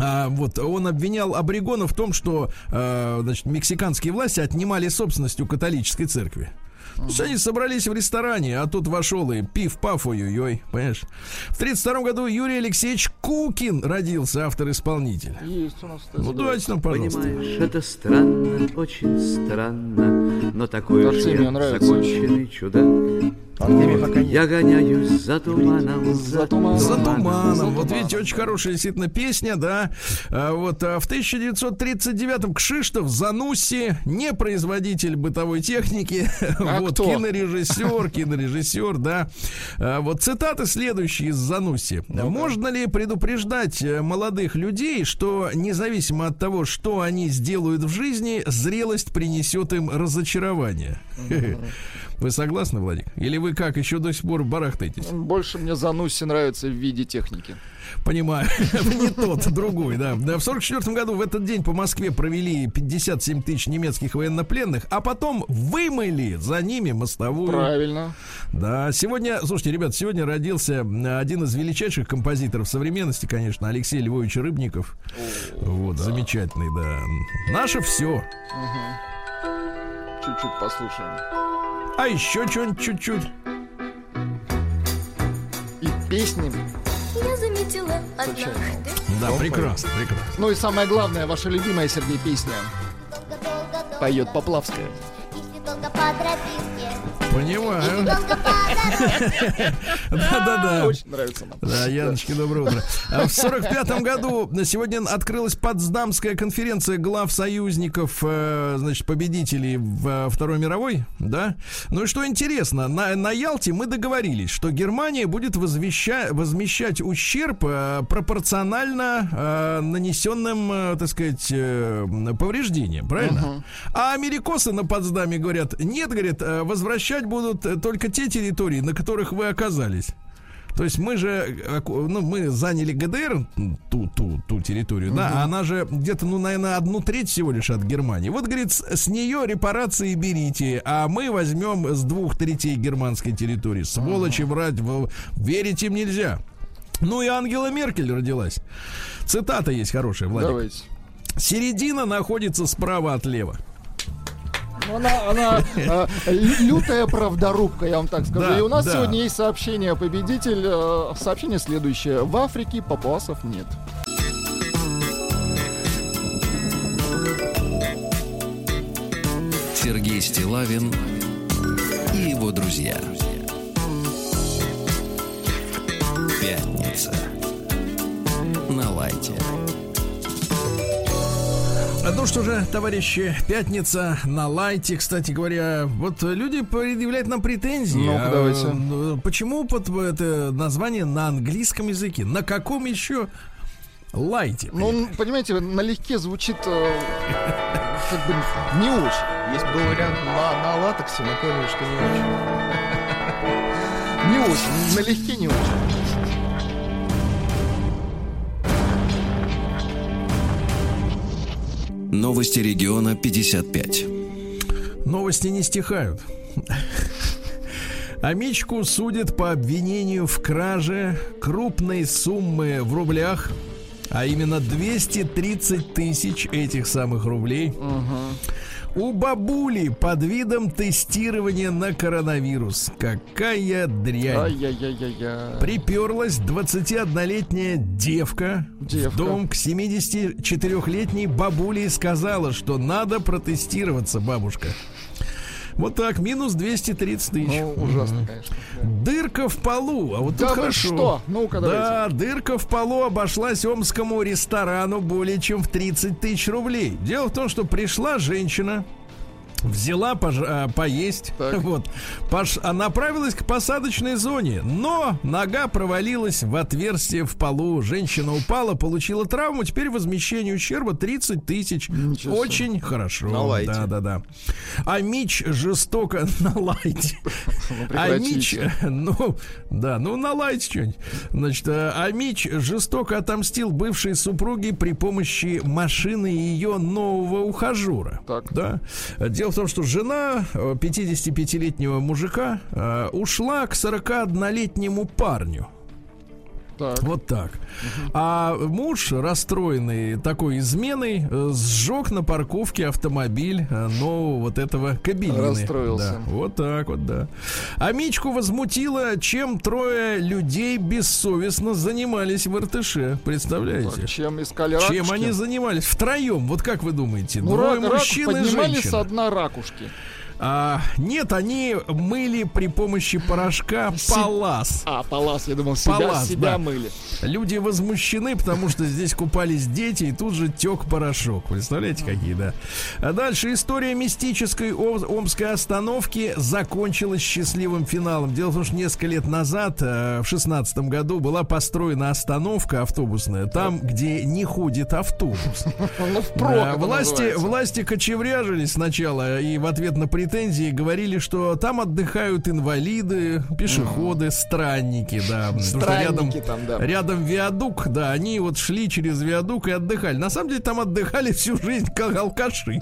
А, вот он обвинял Абригона в том, что э, значит, мексиканские власти отнимали собственность у католической церкви. То есть они собрались в ресторане, а тут вошел и пиф-паф, ой-ой-ой, понимаешь? В 32 году Юрий Алексеевич Кукин родился, автор-исполнитель. Есть у нас Ну, давайте нам, пожалуйста. Понимаешь, это странно, очень странно, но такой уж я нравится законченный чудак. Я гоняюсь за туманом, за туманом. За туманом. Вот видите, очень хорошая действительно песня, да. А, вот а, в 1939-м Кшиштов Занусси, не производитель бытовой техники, А вот кто? кинорежиссер, кинорежиссер, да. А, вот цитаты следующие из Занусси. Можно ли предупреждать э, молодых людей, что независимо от того, что они сделают в жизни, зрелость принесет им разочарование? Вы согласны, Владик? Или вы как, еще до сих пор барахтаетесь? Больше мне Занусси нравится в виде техники. Понимаю, не тот, другой, да. Да, В 44 году в этот день по Москве провели 57 тысяч немецких военнопленных, а потом вымыли за ними мостовую. Правильно. Да, сегодня, слушайте, ребят, сегодня родился один из величайших композиторов современности, конечно, Алексей Львович Рыбников. вот, замечательный, да. Наше все. Чуть-чуть послушаем. А еще что-нибудь чуть-чуть. И песни. Я заметила однажды. Да, прекрасно, прекрасно. Ну и самое главное, ваша любимая, Сергей, песня. Долго-долго Поет Поплавская. Если долго по тропинке. Понимаю. Да-да-да. Очень нравится нам. Да, Яночки, доброе утро. А В сорок пятом году сегодня открылась Потсдамская конференция глав союзников, э, значит, победителей в Второй мировой, да. Ну и что интересно, на, на Ялте мы договорились, что Германия будет возвеща- возмещать ущерб э, пропорционально э, нанесенным, э, так сказать, э, повреждениям, правильно? А америкосы на Потсдаме говорят, нет, говорят, э, возвращать будут э, только те территории, на которых вы оказались. То есть мы же, э, ну, мы заняли ГДР, ту, ту, ту территорию, да, а она же где-то, ну, наверное, одну треть всего лишь от Германии. Вот, говорит, с, с нее репарации берите, а мы возьмем с двух третей германской территории. Сволочи врать, в- верить им нельзя. Ну и Ангела Меркель родилась. Цитата есть хорошая, Владик. Давайте. Середина находится справа от лева. Ну, Она, она э, лютая правдорубка, я вам так скажу. Да, И у нас да. сегодня есть сообщение победитель. э, Сообщение следующее. В Африке папуасов нет. Сергей Стилавин и его друзья. Пятница. На лайте. Ну что же, товарищи, пятница на лайте. Кстати говоря, вот люди предъявляют нам претензии. Ну-ка, А, давайте. ну, Почему под это название на английском языке? На каком еще лайте? Ну, он, понимаете, налегке звучит э, как бы не очень. Есть был вариант на, на латексе, но поняли, что не очень. Не очень. Налегке не очень. Новости региона 55. Новости не стихают. Амичку судят по обвинению в краже крупной суммы в рублях, а именно 230 тысяч этих самых рублей. У бабули под видом тестирования на коронавирус. Какая дрянь. Приперлась 21-летняя девка, Девка. в дом к 74-летней бабуле и сказала, что надо протестироваться, бабушка. Вот так, минус 230 тысяч. Ну, ужасно, конечно. Дырка в полу, а вот Да тут хорошо. что? Ну-ка, Да, дырка в полу обошлась омскому ресторану более чем в 30 тысяч рублей. Дело в том, что пришла женщина, взяла пож- а, поесть, вот, пош- а направилась к посадочной зоне, но нога провалилась в отверстие в полу. Женщина упала, получила травму, теперь возмещение ущерба 30 тысяч. Ничего себе. Очень хорошо. На лайте. Да, да, да. А Мич жестоко на лайте. А Мич, прекратите. ну, да, ну на лайте что-нибудь. Значит, э, а Мич жестоко отомстил бывшей супруге при помощи машины ее нового ухажера. Так. Да. Дело в том, что жена э, 55-летнего мужика э, ушла к 41-летнему парню. Так. Вот так. А муж, расстроенный такой изменой, э, сжег на парковке автомобиль э, нового вот этого кабелины. Расстроился. Да, вот так вот, да. А Мичку возмутило, чем трое людей бессовестно занимались в РТШ. Представляете? Так, чем искали Чем ракушки? они занимались? Втроем, вот как вы думаете? Ну, Двое рак, рак мужчин и поднимали женщина. со дна ракушки. А, нет, они мыли при помощи порошка Си- палас. А, палас, я думал, себя, Палас, себя да. мыли. Люди возмущены, потому что здесь купались дети, и тут же тек порошок. Представляете, какие, да? А дальше история мистической Ом- омской остановки закончилась счастливым финалом. Дело в том, что несколько лет назад, э, в шестнадцатом году, была построена остановка автобусная, там, где не ходит автобус. Ну, власти, власти кочевряжились сначала и в ответ на претензии говорили, что там отдыхают инвалиды, пешеходы, странники, да. Странники там, да. Рядом виадук, да, они вот шли через виадук и отдыхали. На самом деле там отдыхали всю жизнь как алкаши,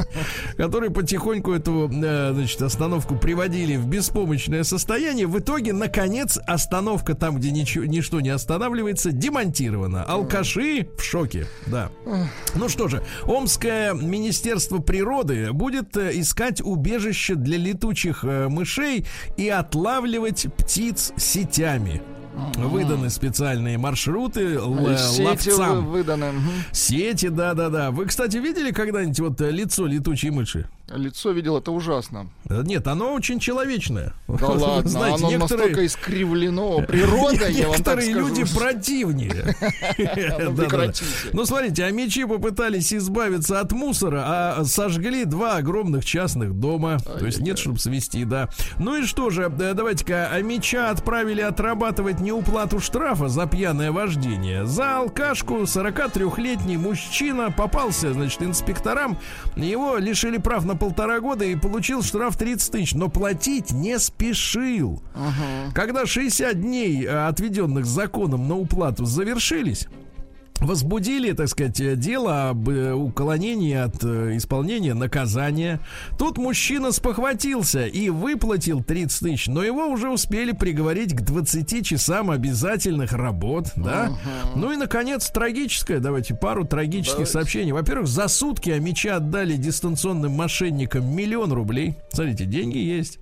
которые потихоньку эту, э, значит, остановку приводили в беспомощное состояние. В итоге, наконец, остановка там, где ничего, ничто не останавливается, демонтирована. Алкаши в шоке, да. Ну что же, Омское Министерство природы будет э, искать убежище для летучих э, мышей и отлавливать птиц сетями. Выданы специальные маршруты А Сети ловцам. выданы. Сети, да-да-да. Вы, кстати, видели когда-нибудь вот э, лицо летучей мыши? Лицо видел, это ужасно. Э, Нет, оно очень человечное. Да ладно, Знаете, оно некоторые- настолько искривлено природой, я вам так скажу. люди противнее. Ну, смотрите, а мечи попытались избавиться от мусора, а сожгли два огромных частных дома. То есть нет, чтобы свести, да. Ну и что же, э, давайте-ка, а меча отправили отрабатывать неуплату штрафа за пьяное вождение. За алкашку 43-летний мужчина попался, значит, инспекторам. Его лишили прав на полтора года и получил штраф 30 тысяч, но платить не спешил. Когда 60 дней, э, отведенных законом на уплату, завершились, возбудили, так сказать, дело об э, уклонении от э, исполнения наказания. Тут мужчина спохватился и выплатил 30 тысяч, но его уже успели приговорить к 20 часам обязательных работ, да. Ну и, наконец, трагическое, давайте пару трагических Давайте. сообщений. Во-первых, за сутки Амича отдали дистанционным мошенникам миллион рублей. Смотрите, деньги есть.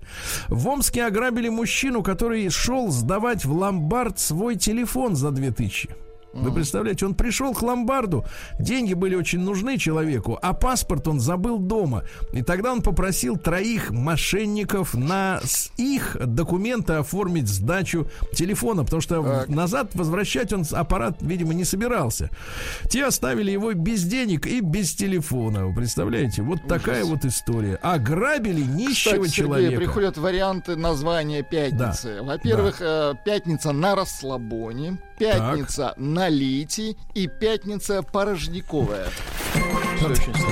В Омске ограбили мужчину, который шел сдавать в ломбард свой телефон за 2000. Вы представляете, он пришел к ломбарду, деньги были очень нужны человеку, а паспорт он забыл дома. И тогда он попросил троих мошенников на с- их документы оформить сдачу телефона, потому что Так. назад возвращать он аппарат, видимо, не собирался. Те оставили его без денег и без телефона. Вы представляете? Вот такая вот история. Ограбили нищего Кстати, Сергей, человека. приходят варианты названия пятницы. Во-первых, э, пятница на расслабоне, пятница на лите и пятница порожниковая.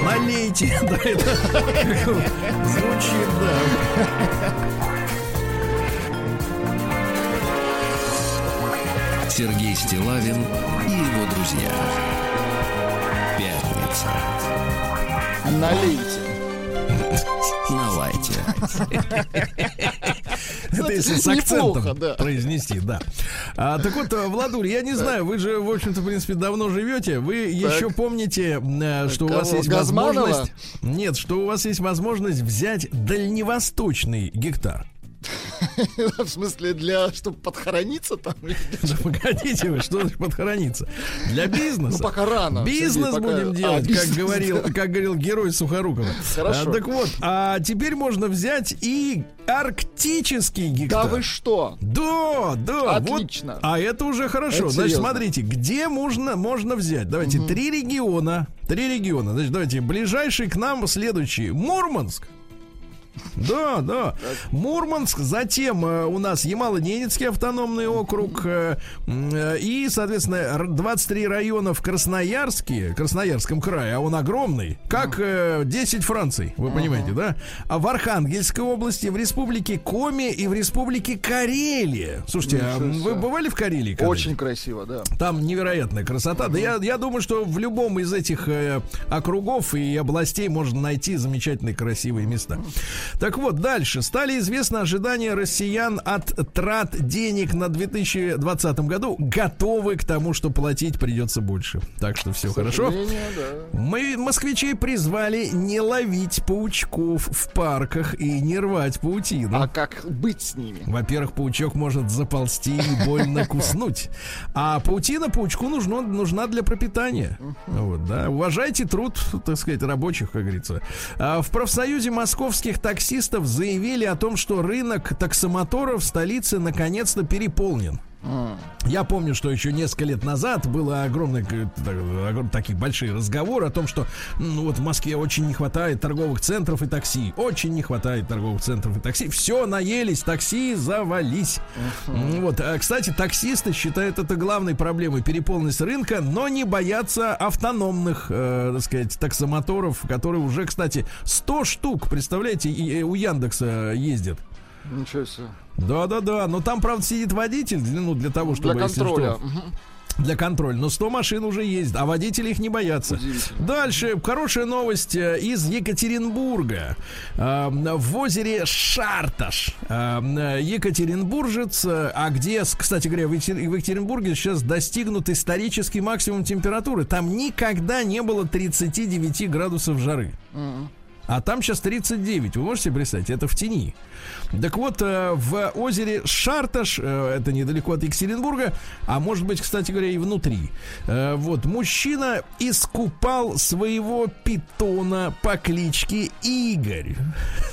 Налейте. Да, это звучит, да. Сергей Стилавин и его друзья. Пятница. Налейте. На лайте. Это если с акцентом да. произнести, да. А, так вот, э, Владуль, я не знаю, вы же, в общем-то, в принципе, давно живете. Вы еще помните, э, что у вас есть Газманова? возможность... Нет, что у вас есть возможность взять дальневосточный гектар. В смысле, для чтобы подхорониться там? Да погодите вы, что значит подхорониться? Для бизнеса. Ну, пока рано, Бизнес будем делать, как говорил, как говорил герой Сухорукова. Хорошо. А, так вот, а теперь можно взять и арктический гектар. Да вы что? Да, да. Отлично. а это уже хорошо. Значит, смотрите, где можно, можно взять? Давайте, три региона. Три региона. Значит, давайте, ближайший к нам следующий. Мурманск. Да, да. Мурманск, затем э, у нас Ямало-Ненецкий автономный округ э, э, и, соответственно, р- 23 района в Красноярске, Красноярском крае, а он огромный, как э, 10 Франций, вы понимаете, да? А в Архангельской области, в республике Коми и в республике Карелия. Слушайте, а вы бывали в Карелии? Очень красиво, да. Там невероятная красота. Да я, я думаю, что в любом из этих округов и областей можно найти замечательные красивые места. Так вот, дальше. Стали известны ожидания россиян от трат денег на 2020 году. Готовы к тому, что платить придется больше. Так что все хорошо. да. Мы москвичей призвали не ловить паучков в парках и не рвать паутину. А как быть с ними? Во-первых, паучок может заползти и больно куснуть. А паутина паучку нужно, нужна для пропитания. Вот, да. Уважайте труд, так сказать, рабочих, как говорится. А в профсоюзе московских таксистов заявили о том, что рынок таксомоторов в столице наконец-то переполнен. Я помню, что еще несколько лет назад было огромное, огром- такие большие разговоры о том, что ну, вот в Москве очень не хватает торговых центров и такси. Очень не хватает торговых центров и такси. Все, наелись, такси завались. М, Вот. А, Кстати, таксисты считают это главной проблемой переполненность рынка, но не боятся автономных, э, так сказать, таксомоторов, которые уже, кстати, 100 штук, представляете, и- и у Яндекса ездят. Ничего себе. Да-да-да, но там, правда, сидит водитель, ну, для того, чтобы... Для если контроля. что, Мгм. для контроля. Но 100 машин уже есть, а водители их не боятся. Дальше хорошая новость э, из Екатеринбурга. Э, В озере Шарташ. э, Екатеринбуржец, а где, кстати говоря, в Екатер- в Екатеринбурге сейчас достигнут исторический максимум температуры. Там никогда не было 39 градусов жары. А там сейчас 39. Вы можете представить? Это в тени. Так вот, э, в озере Шарташ, э, это недалеко от Екатеринбурга, а может быть, кстати говоря, и внутри. э, Вот, мужчина искупал своего питона по кличке Игорь.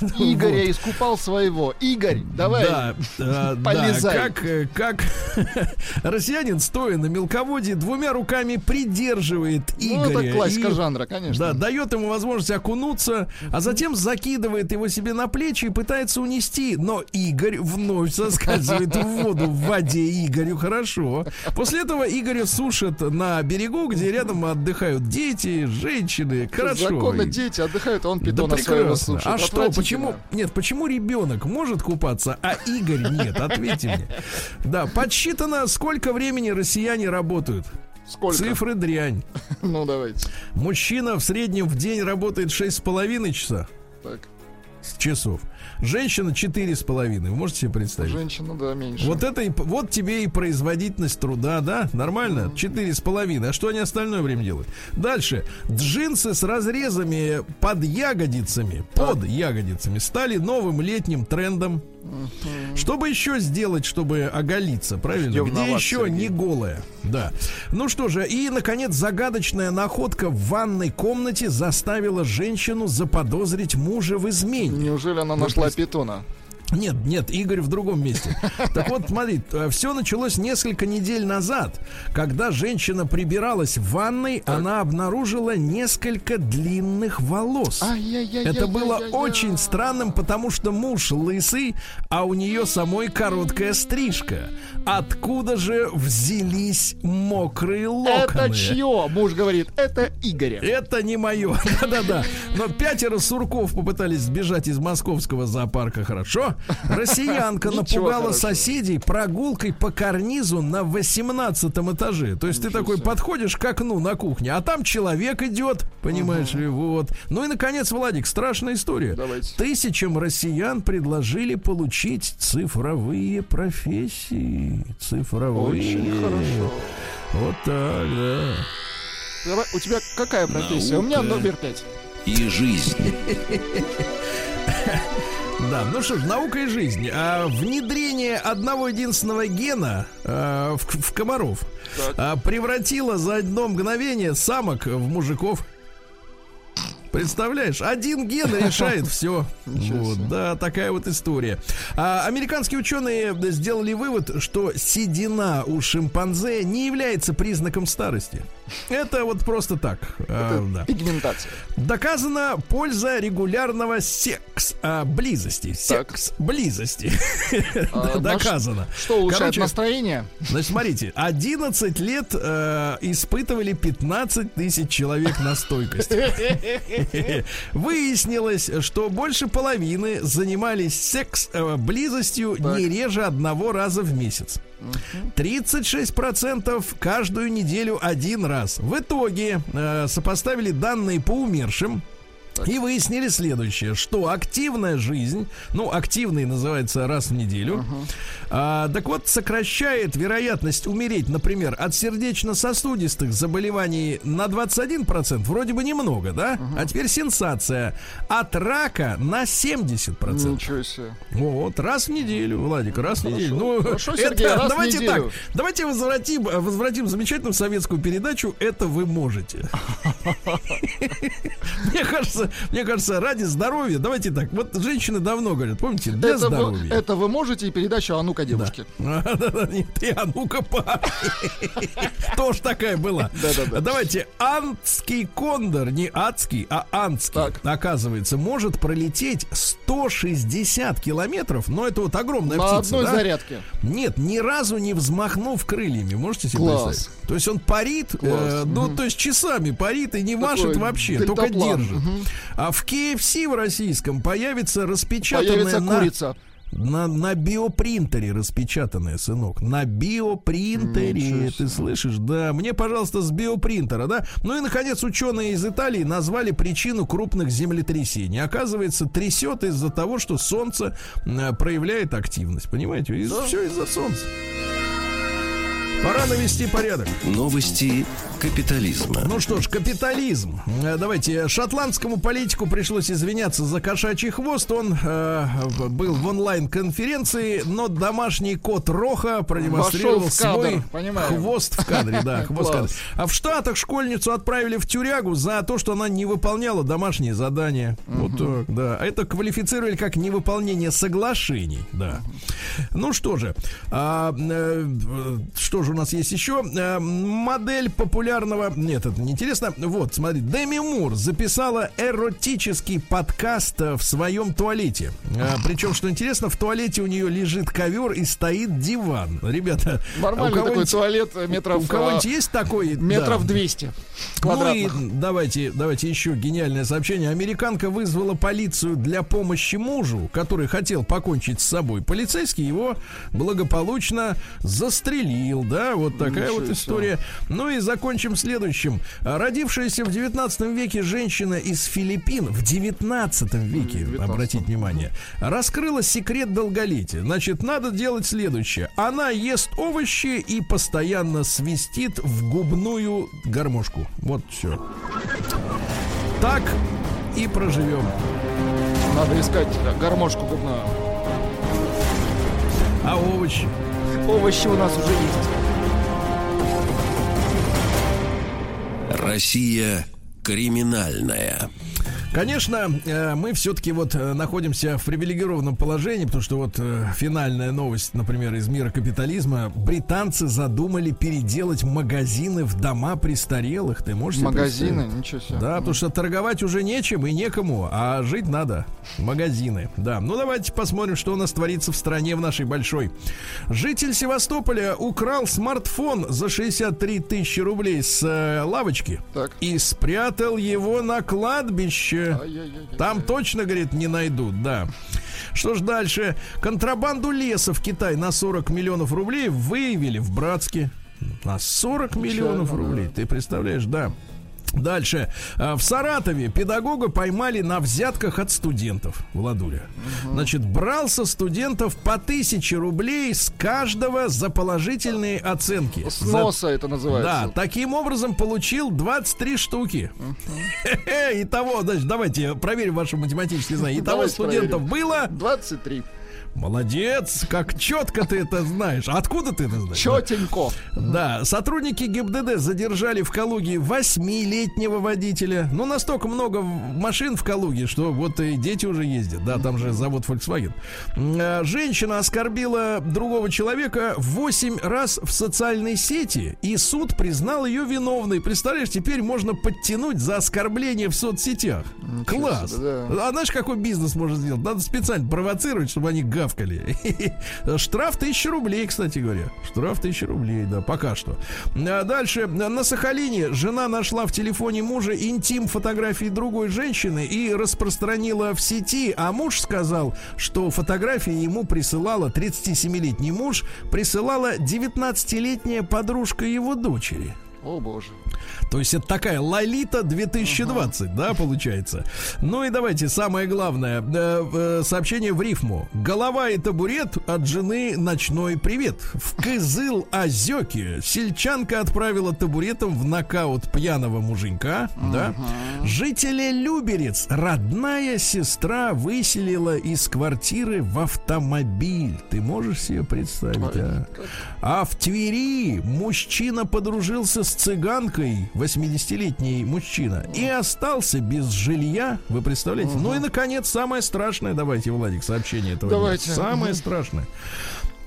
Игоря Вот. искупал своего. Игорь, давай. Да, э, да, полезай. как, как россиянин, стоя на мелководье, двумя руками придерживает Ну, Игоря. это классика и- жанра, конечно. да, дает ему возможность окунуться, а затем закидывает его себе на плечи и пытается унести. Но Игорь вновь соскальзывает в воду. В воде Игорю хорошо. После этого Игоря сушат на берегу, где рядом отдыхают дети, женщины. Хорошо. Законно дети отдыхают, а он Да питона своего прекрасно. слушает. А что, почему? Нет, почему ребенок может купаться, а Игорь нет? Ответьте мне. Да, подсчитано, сколько времени россияне работают. Сколько? Цифры дрянь. Ну, давайте. Мужчина в среднем в день работает 6,5 часа. Так. Часов. Женщина 4,5. Вы можете себе представить? Женщина, да, меньше. Вот это и, вот тебе и производительность труда, да? Нормально? Четыре с половиной. А что они остальное время делают? Дальше. Джинсы с разрезами под ягодицами, под ягодицами стали новым летним трендом. Что бы еще сделать, чтобы оголиться, правильно? Ждем Где еще Сергей. не голая? Да. Ну что же, и, наконец, загадочная находка в ванной комнате заставила женщину заподозрить мужа в измене. Неужели она нашла питона? Нет, нет, Игорь в другом месте. Так вот, смотри, все началось несколько недель назад, когда женщина прибиралась в ванной, она обнаружила несколько длинных волос. Это было очень странным, потому что муж лысый, а у нее самой короткая стрижка. Откуда же взялись мокрые локоны? Это чье? Муж говорит, это Игоря. Это не мое. Да-да-да. Но пятеро сурков попытались сбежать из московского зоопарка. Хорошо. Россиянка напугала соседей прогулкой по карнизу на 18 этаже. То есть ты такой подходишь к окну на кухне, а там человек идет, понимаешь ли, вот. Ну и, наконец, Владик, страшная история. Тысячам россиян предложили получить цифровые профессии. Цифровые. Очень хорошо. Вот так, да. Давай, у тебя какая профессия? У меня номер пять. И жизнь. Да, ну что ж, наука и жизнь. А, внедрение одного единственного гена а, в, в комаров а, превратило за одно мгновение самок в мужиков. Представляешь, один ген решает все. Вот, да, такая вот история. А, американские ученые сделали вывод, что седина у шимпанзе не является признаком старости. Это вот просто так. а, да. Пигментация. Доказана польза регулярного секс а, близости. Секс близости. А, Доказано. Что улучшает Короче, настроение? Значит, смотрите, 11 лет э, испытывали 15 тысяч человек на стойкость. Выяснилось, что больше половины занимались секс э, близостью не реже одного раза в месяц. 36% каждую неделю один раз. В итоге э, сопоставили данные по умершим. И выяснили следующее, что активная жизнь, ну, активный называется раз в неделю, а, так вот, сокращает вероятность умереть, например, от сердечно-сосудистых заболеваний на 21%, вроде бы немного, да? А теперь сенсация. От рака на 70%. Ничего себе. Вот, раз в неделю, Владик, раз в неделю. Ну, Хорошо, Сергей, раз в давайте неделю. так, давайте возвратим, возвратим замечательную советскую передачу «Это вы можете». Мне кажется, мне кажется, ради здоровья, давайте так, вот женщины давно говорят, помните, для Это вы, здоровья. это вы можете и передачу «А ну-ка, девушки». Да-да-да, Нет, и а ну-ка. Тоже такая была. Давайте, антский кондор, не адский, а антский, оказывается, может пролететь 160 километров, но это вот огромная На птица, одной да? зарядке. Нет, ни разу не взмахнув крыльями, можете себе представить? То есть он парит, э, ну, то есть часами парит и не машет вообще, только держит. А в KFC в российском появится распечатанная Появится на- курица. на, на биопринтере распечатанная, сынок. На биопринтере. Ты слышишь? Да. Мне, пожалуйста, с биопринтера, да. Ну и, наконец, ученые из Италии назвали причину крупных землетрясений. Оказывается, трясет из-за того, что Солнце проявляет активность. Понимаете? Из- Все из-за Солнца. Пора навести порядок. Новости капитализма. Ну что ж, капитализм. Э, Давайте, шотландскому политику пришлось извиняться за кошачий хвост. Он э, был в онлайн-конференции, но домашний кот Роха продемонстрировал в кадр, свой понимаем. хвост в кадре. Да, хвост в кадре. А в Штатах школьницу отправили в тюрягу за то, что она не выполняла домашние задания. Вот так, да. Это квалифицировали как невыполнение соглашений, да. Ну что же, а, э, что же у нас есть еще? Э, модель популярного... Нет, это неинтересно. Вот, смотри, Деми Мур записала эротический подкаст э, в своем туалете. Э, причем, что интересно, в туалете у нее лежит ковер и стоит диван. Ребята, а Нормальный такой кого-нибудь- туалет метров... у кого-нибудь а, есть такой? Метров Да. 200 Ну и квадратных. давайте, давайте еще гениальное сообщение. Американка вызвала полицию для помощи мужу, который хотел покончить с собой. Полицейский его благополучно застрелил. жил, да, вот такая Ничего вот история. Ну и закончим следующим. Родившаяся в 19 веке женщина из Филиппин в 19 веке, 19. обратите внимание, раскрыла секрет долголетия. Значит, надо делать следующее. Она ест овощи и постоянно свистит в губную гармошку. Вот все. Так и проживем. Надо искать гармошку губную. А овощи? Овощи у нас уже есть. Россия криминальная. Конечно, э, мы все-таки вот э, находимся в привилегированном положении, потому что вот э, финальная новость, например, из мира капитализма. Британцы задумали переделать магазины в дома престарелых. Ты можешь Магазины, ничего себе. Да, потому что торговать уже нечем и некому, а жить надо. Магазины, да. Ну, давайте посмотрим, что у нас творится в стране в нашей большой. Житель Севастополя украл смартфон за 63 тысячи рублей с лавочки Так. и спрятал его на кладбище. Там точно, говорит, не найдут, да. Что ж дальше? Контрабанду леса в Китай на 40 миллионов рублей выявили в Братске. На 40 миллионов рублей. Ты представляешь, да. Дальше. А, В Саратове педагога поймали на взятках от студентов. Владуля. Значит, брал со студентов по тысяче рублей с каждого за положительные оценки. С За- это Да, называется. таким образом получил 23 штуки. Итого, значит, давайте проверим ваши математические знания. Итого студентов было. 23. Молодец, как четко ты это знаешь. Откуда ты это знаешь? Четенько. Да, сотрудники ГИБДД задержали в Калуге восьмилетнего водителя. Ну, настолько много машин в Калуге, что вот и дети уже ездят. Да, там же завод Volkswagen. А, Женщина оскорбила другого человека восемь раз в социальной сети, и суд признал ее виновной. Представляешь, теперь можно подтянуть за оскорбление в соцсетях. Класс. себе, да. А знаешь, какой бизнес можно сделать? Надо специально провоцировать, чтобы они гавкали. Штраф тысяча рублей, кстати говоря. Штраф тысяча рублей, да, пока что. А дальше. На Сахалине жена нашла в телефоне мужа интим фотографии другой женщины и распространила в сети, а муж сказал, что фотографии ему присылала 37-летний муж, присылала 19-летняя подружка его дочери. О боже. То есть это такая Лолита 2020, да, получается. Ну и давайте самое главное э, э, сообщение в рифму. Голова и табурет от жены ночной привет. В Кызыл Озеке сельчанка отправила табуретом в нокаут пьяного муженька, да. Жители Люберец родная сестра выселила из квартиры в автомобиль. Ты можешь себе представить, а? А в Твери мужчина подружился с цыганкой, 80-летний мужчина, и остался без жилья. Вы представляете? Ну и, наконец, самое страшное. Давайте, Владик, сообщение этого. дня. Давайте. Самое Мгм. страшное.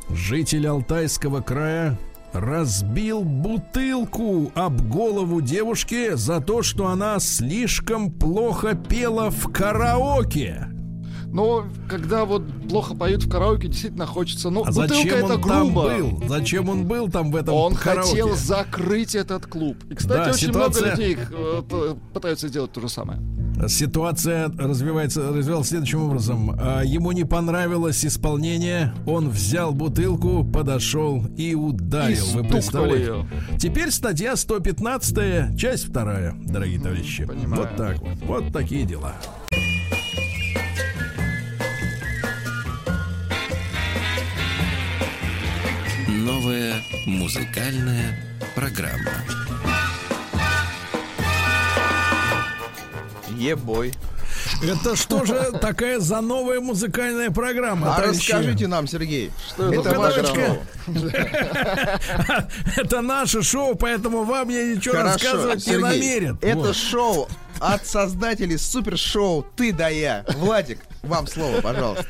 Житель Алтайского края разбил бутылку об голову девушки за то, что она слишком плохо пела в караоке. Но когда вот плохо поют в караоке, действительно хочется. Ну, А бутылка зачем это он там грубо. был? Зачем он был там в этом Он караоке? хотел закрыть этот клуб. И, кстати, Да, очень ситуация- много людей э, пытаются сделать то же самое. Ситуация развивается, развивалась следующим образом. А, Ему не понравилось исполнение, он взял бутылку, подошел и ударил. И Вы представляете? её. Теперь статья 115, часть вторая, дорогие товарищи. понимаю. Вот так вот. Вот такие дела. Новая музыкальная программа. Ебой. Это что же такая за новая музыкальная программа? А товарищи? расскажите нам, Сергей. Что это это ваше. Это наше шоу, поэтому вам я ничего Хорошо, рассказывать не намерен. Это Вот. шоу от создателей супершоу «Ты да я». Владик, вам слово, пожалуйста.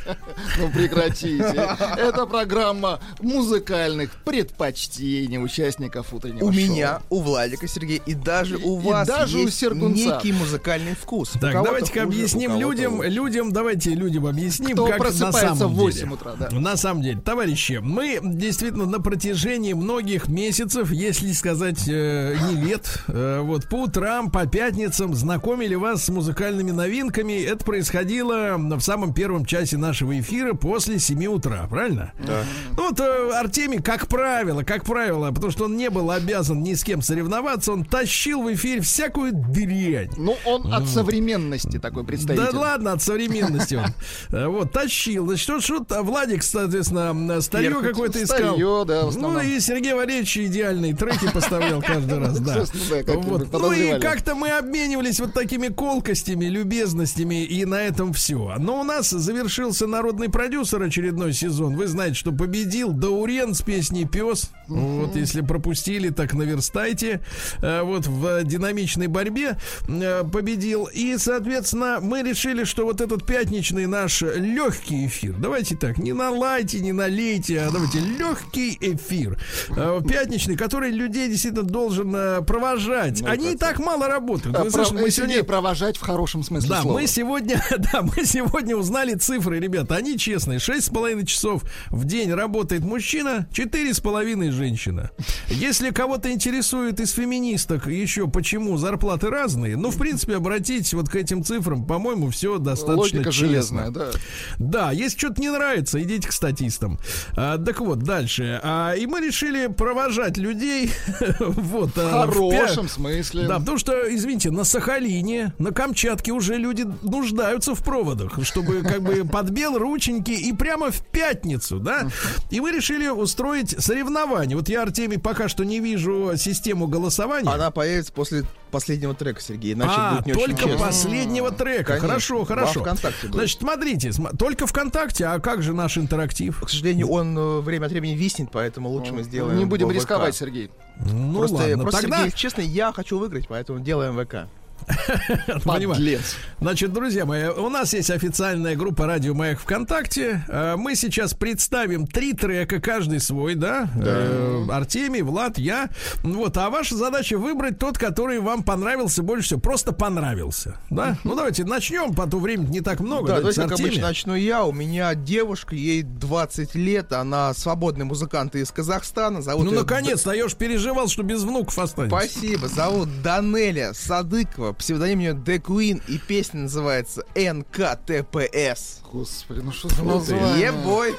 Ну прекратите. Это программа музыкальных предпочтений участников утреннего У шоу. меня, у Владика, Сергей, и даже у И вас даже у есть Сергунца. некий музыкальный вкус. У Так, давайте-ка у объясним людям, лучше. людям, давайте людям объясним, Кто как на просыпается самом в 8 деле. утра, да. На самом деле, товарищи, мы действительно на протяжении многих месяцев, если сказать э, не лет, э, вот по утрам, по пятницам знакомили вас с музыкальными новинками. Это происходило в самом первом часе нашего эфира после 7 утра, правильно? Да. Ну, вот э, Артемий, как правило, как правило, потому что он не был обязан ни с кем соревноваться, он тащил в эфир всякую дрянь. Ну, он от современности такой представитель. Да ладно, от современности он. Э, Вот, тащил. Значит, вот что-то Владик, соответственно, старье Перхоть. какое-то искал. Старье, да, в Ну и Сергей Валерьевич идеальные треки поставлял каждый раз, да. Вот. Ну и как-то мы обменивались вот такими колкостями, любезностями, и на этом все. Но у нас завершился народный продюсер очередной сезон. Вы знаете, что победил Даурен с песней Пес. Вот, если пропустили, так наверстайте. Э, Вот в динамичной борьбе э, победил. И, соответственно, мы решили, что вот этот пятничный наш легкий эфир. Давайте так, не налайте, не налейте, а давайте легкий эфир. Э, Пятничный, который людей действительно должен э, провожать. Они и так мало работают. Да, Вы прав- слышите, мы сегодня провожать в хорошем смысле да, слова. мы сегодня, да, мы сегодня узнали цифры, ребята. Они честные. Шесть с половиной часов в день работает мужчина, четыре с половиной женщина. Если кого-то интересует из феминисток еще почему зарплаты разные, ну, в принципе, обратитесь вот к этим цифрам. По-моему, все достаточно Логика честно. железная, да. Да, если что-то не нравится, идите к статистам. А, так вот, дальше. А, и мы решили провожать людей. вот, В а, в хорошем смысле. да, потому что, извините, на Сахалине, на Камчатке уже люди нуждаются в проводах, чтобы как бы подбел рученьки и прямо в пятницу, да? И мы решили устроить соревнование. Вот я, Артемий, пока что не вижу систему голосования. Она появится после последнего трека, Сергей, иначе а, будет не только очень честно. последнего трека. Конечно. Хорошо, хорошо. Во ВКонтакте будет. Значит, смотрите, см- только ВКонтакте, а как же наш интерактив? К сожалению, он э, время от времени виснет, поэтому лучше мы сделаем Не будем ВК. рисковать, Сергей. Ну просто, ладно, просто, тогда... Сергей, честно, я хочу выиграть, поэтому делаем ВК. Понимаю. Подлец. Значит, друзья мои, у нас есть официальная группа Радио Маяк ВКонтакте. Э, Мы сейчас представим три трека, каждый свой, да? Э, Артемий, Влад, я. Вот, а ваша задача выбрать тот, который вам понравился больше всего. Просто понравился. Да? Ну, давайте начнем, по то времени не так много. Да, Давайте как обычно, начну я. У меня девушка, ей 20 лет, она свободный музыкант из Казахстана. Зовут Ну, наконец-то, я уж переживал, что без внуков останется. Спасибо. Зовут Данеля Садыкова, псевдоним у нее The Queen, и песня называется НКТПС. Господи, ну что за название? Ебой!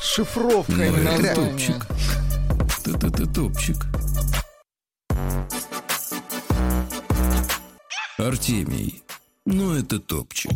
Шифровка Ну, именно это название. топчик. Ты-ты-ты топчик. Артемий. Ну, это топчик.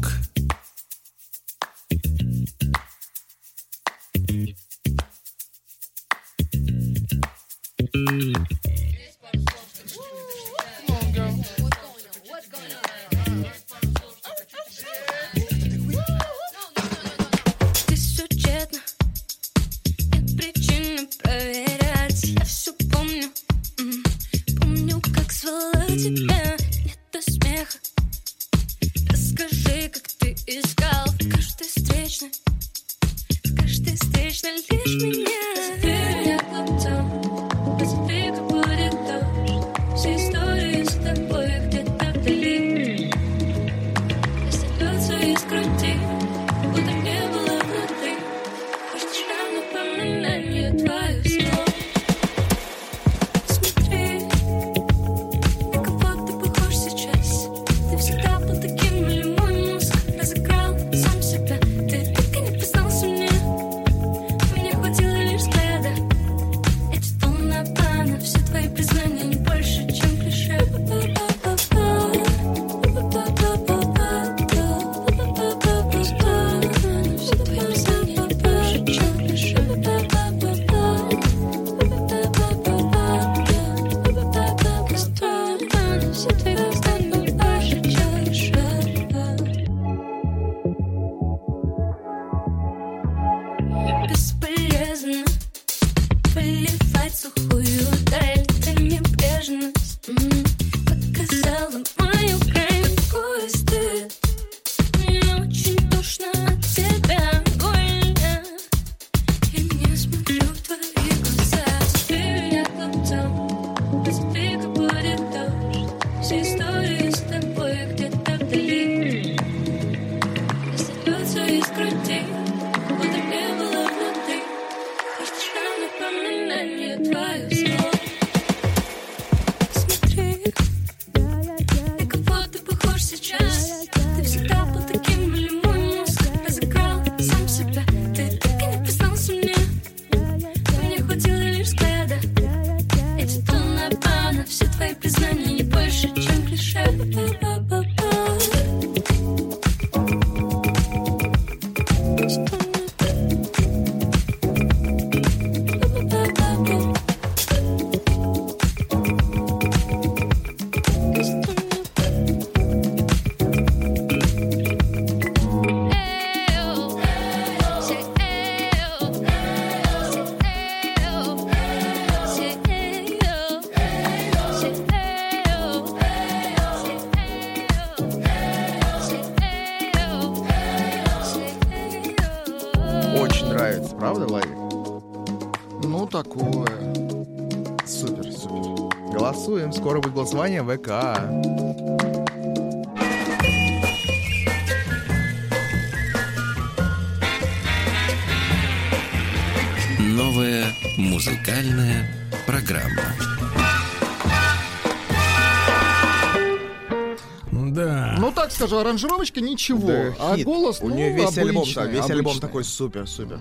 Будет голосование ВК. Новая музыкальная программа. Да. Ну, так скажу, аранжировочка ничего. Да, а хит. голос, У ну, нее весь альбом, обычный, так, весь альбом обычный. такой супер, супер.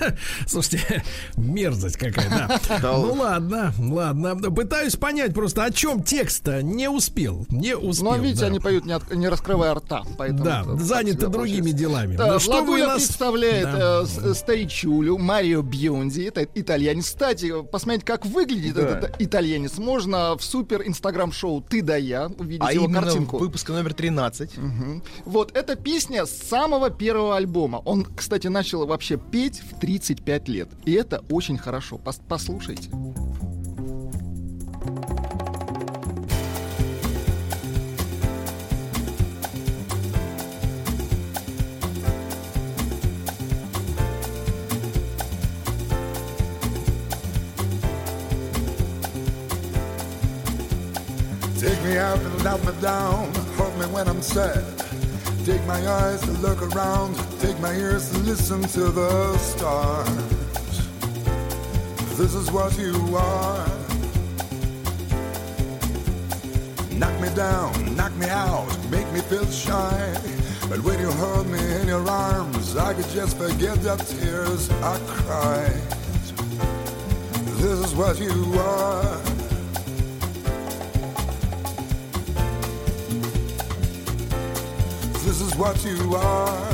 Слушайте, мерзость какая, да. Да Ну ладно, ладно. Пытаюсь понять просто, о чем текст-то не успел. Не успел. Ну, а видите, да. они поют, не, от- не раскрывая рта. Поэтому Да, заняты другими делами. Да, Ну, что вы нас- представляет Да. э, с- старичулю Марио Бьонди. Это итальянец. Кстати, посмотреть, как выглядит Да. этот итальянец, можно в супер инстаграм-шоу «Ты да я» увидеть А его именно картинку. выпуска номер 13. Мгм. Вот, эта песня с самого первого альбома. Он, кстати, начал вообще петь в 35 лет. И это очень хорошо. Пос- послушайте. Take me out and let me down, hold me when I'm sad. Take my eyes to look around, take my ears to listen to the stars. This is what you are. Knock me down, knock me out, make me feel shy. But when you hold me in your arms, I could just forget the tears I cried. This is what you are. This is what you are.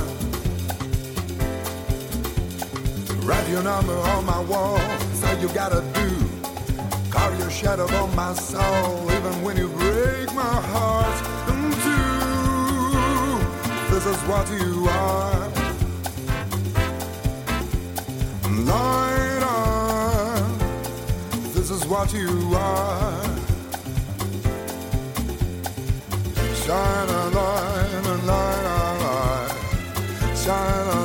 Write your number on my wall. Say you gotta do. Carve your shadow on my soul. Even when you break my heart in two. This is what you are. Light on. This is what you are. Shine a light, la la.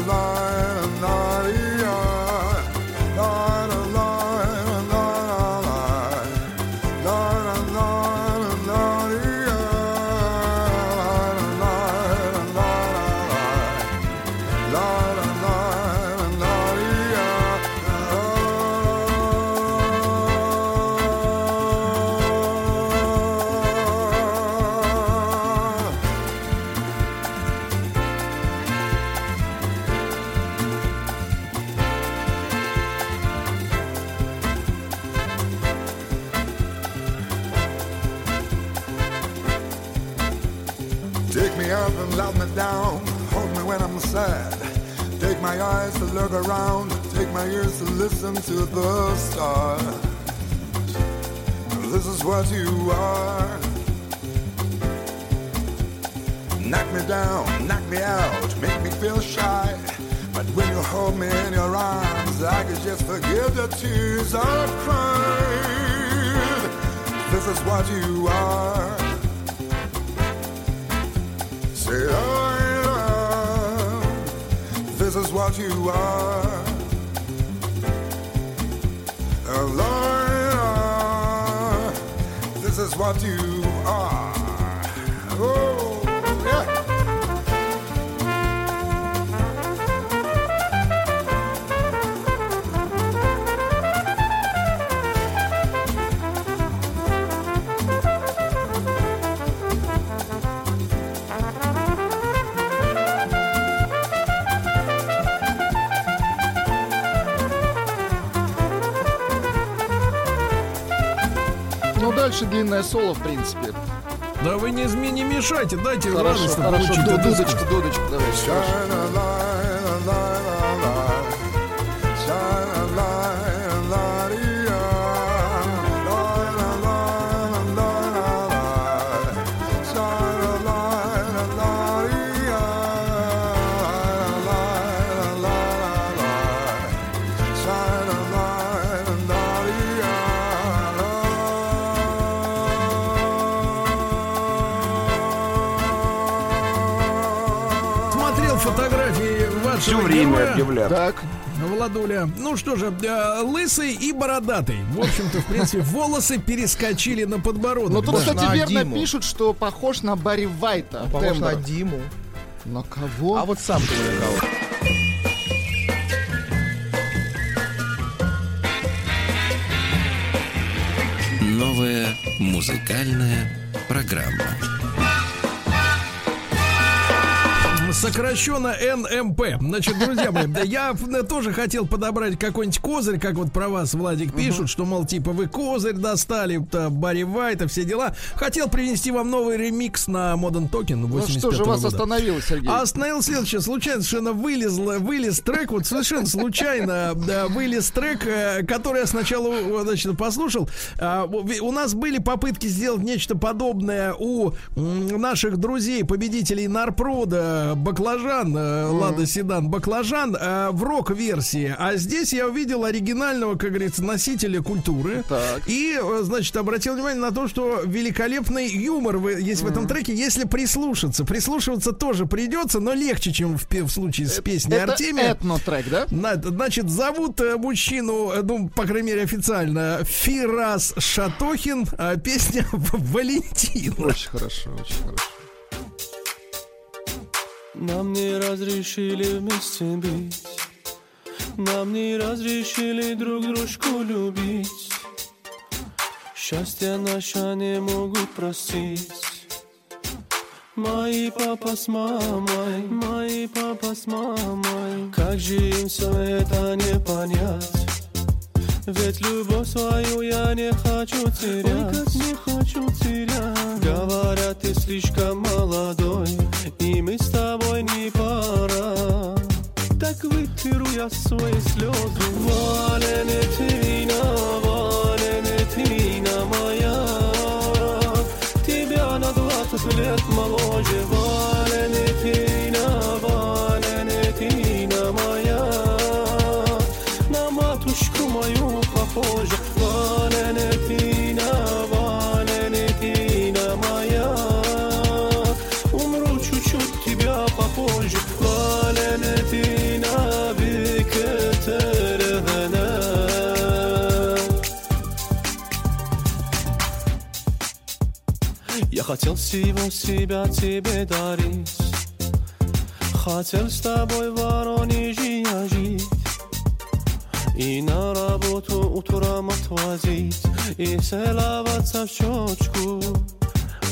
Listen to the stars. This is what you are. Knock me down, knock me out, make me feel shy. But when you hold me in your arms, I can just forgive the tears I've cried. This is what you are. Say, oh, I love. This is what you are. about you. Дальше длинное соло, в принципе. Да вы не, не мешайте, дайте Хорошо, радостно хорошо. получить Дудочку, дудочку, давай. Shine время героя. объявляют. Так. Владуля. Ну что же, э, лысый и бородатый. В общем-то, в принципе, волосы перескочили на подбородок. Но тут, Да. кстати, на верно Диму. пишут, что похож на Барри Вайта. Похож на. Диму. На кого? А вот сам ты на кого? Новая музыкальная программа. Сокращенно НМП. Значит, друзья мои, я э, тоже хотел подобрать какой-нибудь козырь, как вот про вас, Владик, пишут, что, мол, типа, вы козырь достали, то Барри Вайта, все дела. Хотел принести вам новый ремикс на Modern Token Ну 85 что же вас остановило, Сергей? А остановил следующее. Случайно совершенно вылезла, вылез трек, вот совершенно случайно да, вылез трек, э, который я сначала э, значит, послушал. А, у- нас были попытки сделать нечто подобное у наших друзей, победителей Нарпрода, Баклажан, э, Лада Седан Баклажан э, в рок-версии. А здесь я увидел оригинального, как говорится, носителя культуры. Так. И, э, значит, обратил внимание на то, что великолепный юмор есть в этом треке, если прислушаться. Прислушиваться тоже придется, но легче, чем в, в случае с песней Это Артемия. этно-трек, да? На- Значит, зовут э, мужчину, э, ну, по крайней мере, официально, Фирас Шатохин, а песня Валентин. Очень хорошо, очень хорошо. Нам не разрешили вместе быть. Нам не разрешили друг дружку любить. Счастье наше не могут простить. Мои папа с мамой, мои папа с мамой. Как же им все это не понять ведь любовь свою я не хочу терять. Ой, как не хочу терять. Говорят, ты слишком молодой И мы с тобой не пора Так вытеру я свои слезы. Валентина, Валентина моя. Тебя на двадцать лет моложе. Валентина, хотел всего себя тебе дарить. Хотел с тобой в Воронеже я жить. И на работу утром отвозить. И целоваться в щечку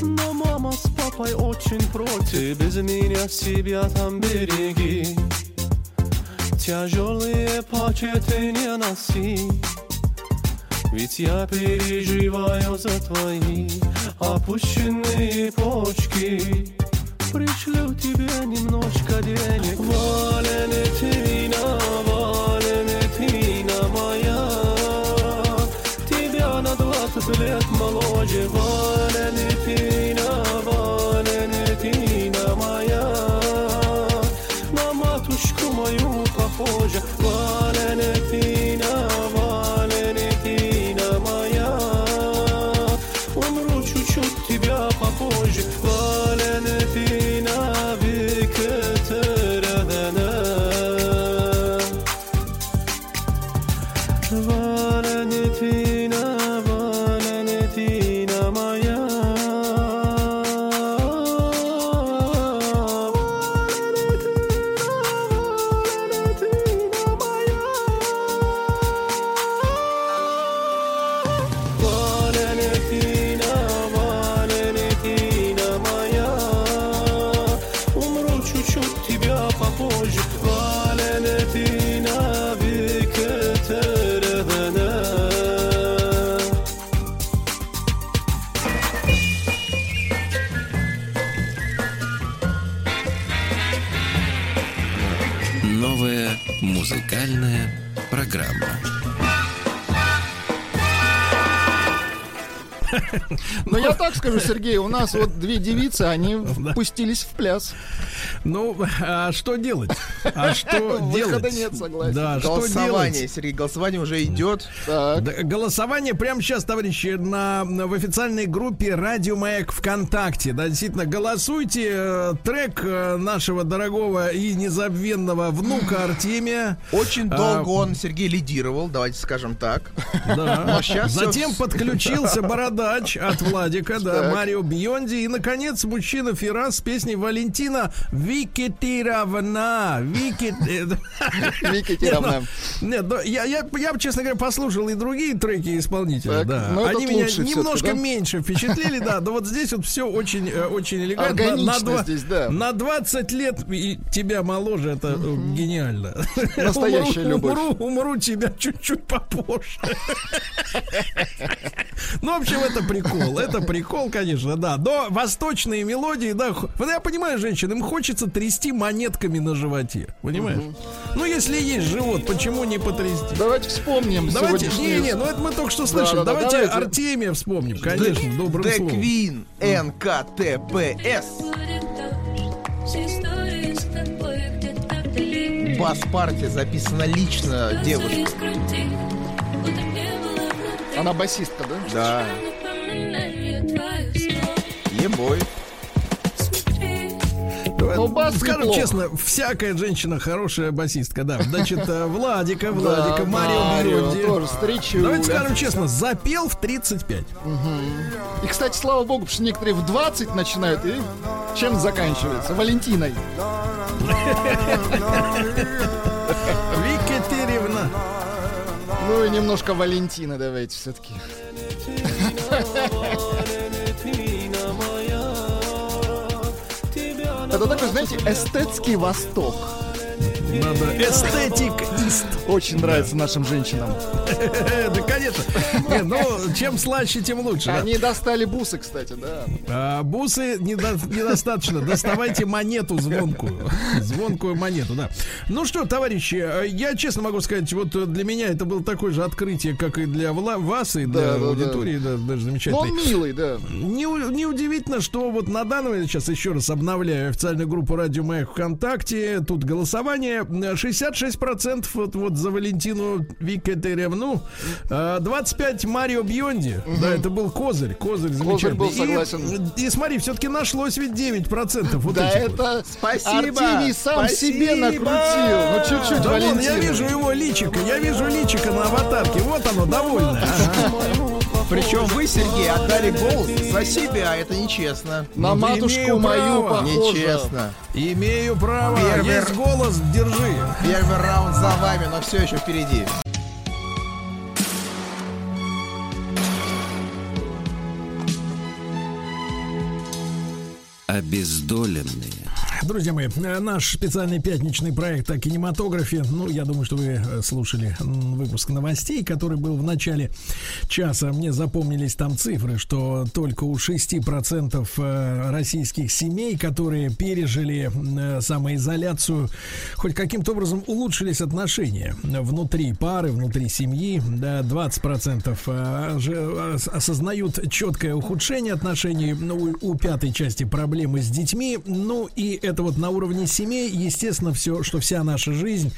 Но мама с папой очень против. Ты без меня себя там береги. Тяжелые пакеты не носи. Ведь я переживаю за твои Опущенные почки Пришлю тебе немножко денег. Валентина, Валентина моя. Тебя на двадцать лет моложе Валентина, Но я так скажу, Сергей, у нас вот две девицы, они пустились в пляс. Ну, а что делать? А что делать? нет, согласен. Да, что Голосование, делать? Сергей, голосование уже идет. Да, Голосование прямо сейчас, товарищи, на, на- в официальной группе Радио Маяк ВКонтакте. Да, действительно, голосуйте. Э, Трек э, нашего дорогого и незабвенного внука Артемия. Очень А, долго он, Сергей, лидировал, давайте скажем так. Да. Затем подключился Бородач от Владика, да, Так. Марио Бьонди. И, наконец, мужчина Ферас с песней Валентина Викитировна. Викит... Викитировна. Нет, ну, я, я, я, честно говоря, послушал и другие треки исполнителя, да. но Они меня немножко меньше впечатлили, да. Но вот здесь вот все очень, э, очень элегантно. На- на, два- здесь, да. на 20 лет и тебя моложе, это э, гениально. Настоящая любовь. Умру, тебя чуть-чуть попозже. Ну, в общем, это прикол. Это прикол, конечно, да. Но восточные мелодии, да. Вот я понимаю, женщин, им хочется трясти монетками на животе. Понимаешь? Ну, если есть живот, почему не потрясти? Давайте вспомним Давайте, не, сегодняшнюю- не, ну это мы только что слышали. Да-да-да, давайте, давайте. Артемия вспомним, конечно, добрым The словом. Queen, НКТПС. Бас-партия записана лично не внутри. Она басистка, да? Да, ебой. Давай, Ну, бас Скажем честно, всякая женщина хорошая басистка, да. Значит, э, Владика, Владика, Марио встречуля. Давайте скажем честно, запел в 35. И, кстати, слава богу, потому что некоторые в 20 начинают и чем заканчивается? Валентиной. Викатеревна. Ну и немножко Валентины давайте все-таки. Это такой, знаете, эстетский восток. Надо эстетик ист. Очень нравится нашим женщинам. Да, конечно. Не, ну, чем слаще, тем лучше. да. Они достали бусы, кстати, да. А, бусы недо- недостаточно. Доставайте монету звонкую. Звонкую монету, да. Ну что, товарищи, э, я честно могу сказать, вот для меня это было такое же открытие, как и для Вла- вас, и для Да, да, да. аудитории, да, даже Но замечательно. он милый, да. Не, неудивительно, что вот на данный момент, сейчас еще раз обновляю официальную группу Радио Маяк ВКонтакте, тут голосование, э, 66% вот, вот за Валентину Викатеревну, э, 25 Марио Бьонди, да, это был козырь, козырь замечательный. был И- согласен. И, смотри, все-таки нашлось ведь 9% вот Да этих вот. это Спасибо, Артемий сам спасибо. себе накрутил. Ну чуть-чуть, Да вон, я Валентина. вижу его личико, я вижу личико на аватарке, вот оно, довольное. Ага. Причем вы, Сергей, отдали голос за себя, это нечестно. На Ну, матушку мою право. похоже. Нечестно. Имею право, Первый есть голос, держи. Первый раунд за вами, но все еще впереди. Обездоленные. Друзья мои, э, наш специальный пятничный проект о кинематографе. Ну, я думаю, что вы э, слушали выпуск новостей, который был в начале часа. Мне запомнились там цифры, что только у 6% э, российских семей, которые пережили самоизоляцию, хоть каким-то образом улучшились отношения внутри пары, внутри семьи. Да, 20% э, же, э, осознают четкое ухудшение отношений ну, у пятой части проблемы с детьми. Ну и это вот на уровне семей, естественно, все, что вся наша жизнь,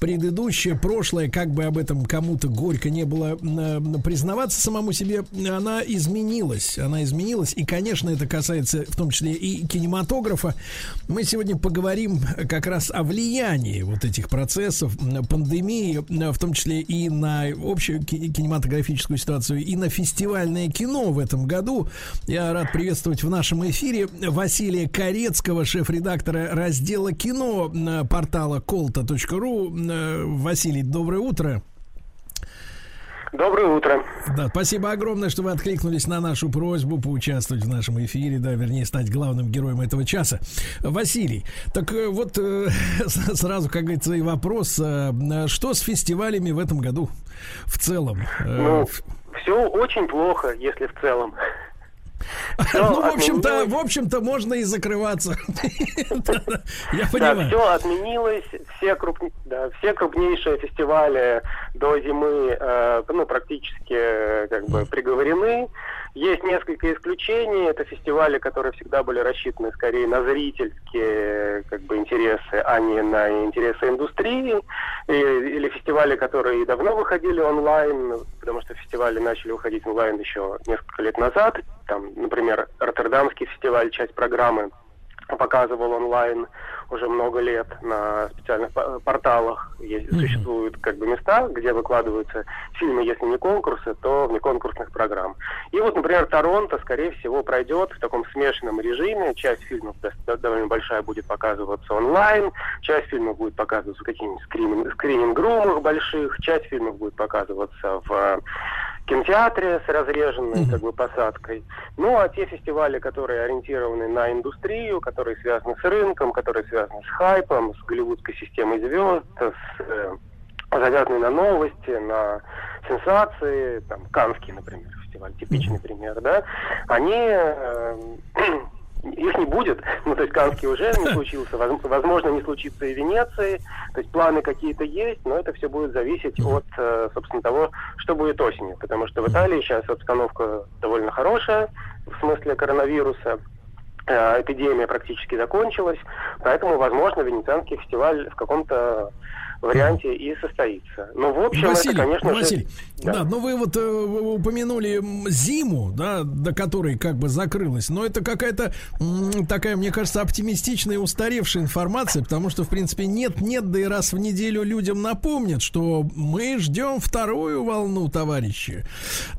предыдущая, прошлое, как бы об этом кому-то горько не было э, признаваться самому себе, она изменилась. Она изменилась. И, конечно, это касается в том числе и кинематографа. Мы сегодня поговорим как раз о влиянии вот этих процессов, пандемии, в том числе и на общую ки- кинематографическую ситуацию, и на фестивальное кино в этом году. Я рад приветствовать в нашем эфире Василия Корецкого, шеф-редактора раздела кино портала колта.ру. Э, Василий, доброе утро. Доброе утро. Да, спасибо огромное, что вы откликнулись на нашу просьбу поучаствовать в нашем эфире, да, вернее, стать главным героем этого часа. Василий, так э, вот э, сразу, как говорится, и вопрос, э, э, что с фестивалями в этом году в целом? Э, Ну, все очень плохо, если в целом. Ну, в общем-то, в общем-то, можно и закрываться. Я понимаю. все отменилось, все, все крупнейшие фестивали до зимы э, ну, практически э, как бы приговорены. Есть несколько исключений. Это фестивали, которые всегда были рассчитаны скорее на зрительские как бы, интересы, а не на интересы индустрии. И- или фестивали, которые давно выходили онлайн, потому что фестивали начали выходить онлайн еще несколько лет назад. Там, например, Роттердамский фестиваль, часть программы показывал онлайн уже много лет на специальных по- порталах. Есть, Существуют как бы места, где выкладываются фильмы, если не конкурсы, то вне конкурсных программ. И вот, например, Торонто, скорее всего, пройдет в таком смешанном режиме. Часть фильмов до- довольно большая будет показываться онлайн, часть фильмов будет показываться в каких-нибудь скрининг- скрининг-румах больших, часть фильмов будет показываться в кинотеатре с разреженной как бы посадкой. Ну а те фестивали, которые ориентированы на индустрию, которые связаны с рынком, которые связаны с хайпом, с голливудской системой звезд, с э, завязаны на новости, на сенсации, там Канский, например, фестиваль, типичный пример, да, они э, их не будет, ну то есть Канский уже не случился, воз- возможно не случится и Венеции, то есть планы какие-то есть, но это все будет зависеть от, э, собственно, того, что будет осенью, потому что в Италии сейчас обстановка довольно хорошая в смысле коронавируса, Э, эпидемия практически закончилась, поэтому, возможно, Венецианский фестиваль в каком-то варианте и состоится. Но в общем, Василий, это, конечно Василий, же... да. но вы вот э, упомянули зиму, да, до которой как бы закрылась, но это какая-то такая, мне кажется, оптимистичная устаревшая информация, потому что, в принципе, нет-нет, да и раз в неделю людям напомнят, что мы ждем вторую волну, товарищи.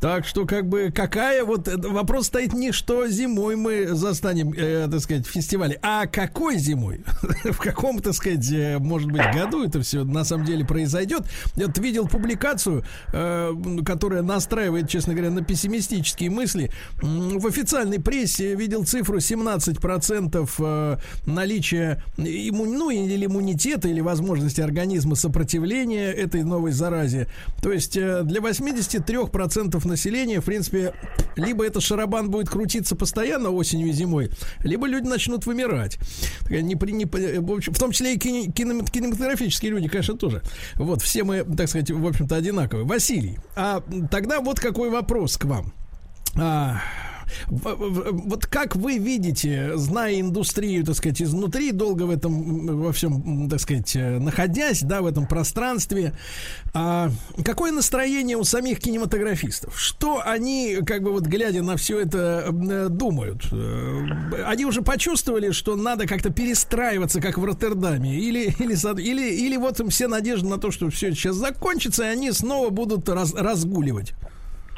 Так что, как бы, какая вот, э, вопрос стоит не что зимой мы застанем, э, так сказать, фестивале, а какой зимой? В каком, так сказать, э, может быть, году это все на самом деле произойдет. Я видел публикацию, э, которая настраивает, честно говоря, на пессимистические мысли. В официальной прессе видел цифру 17% э, наличия имму- ну, или иммунитета, или возможности организма сопротивления этой новой заразе. То есть э, для 83% населения, в принципе, либо это шарабан будет крутиться постоянно осенью и зимой, либо люди начнут вымирать. Непри- не- в, том числе и кинематографические люди, конечно, тоже. Вот, все мы, так сказать, в общем-то, одинаковые. Василий, а тогда вот какой вопрос к вам. А, вот как вы видите, зная индустрию, так сказать, изнутри, долго в этом, во всем, так сказать, э, находясь, да, в этом пространстве, а, какое настроение у самих кинематографистов? Что они, как бы вот глядя на все это, э, думают? Э, Они уже почувствовали, что надо как-то перестраиваться, как в Роттердаме? Или, или, или, или вот им все надежды на то, что все сейчас закончится, и они снова будут раз- разгуливать?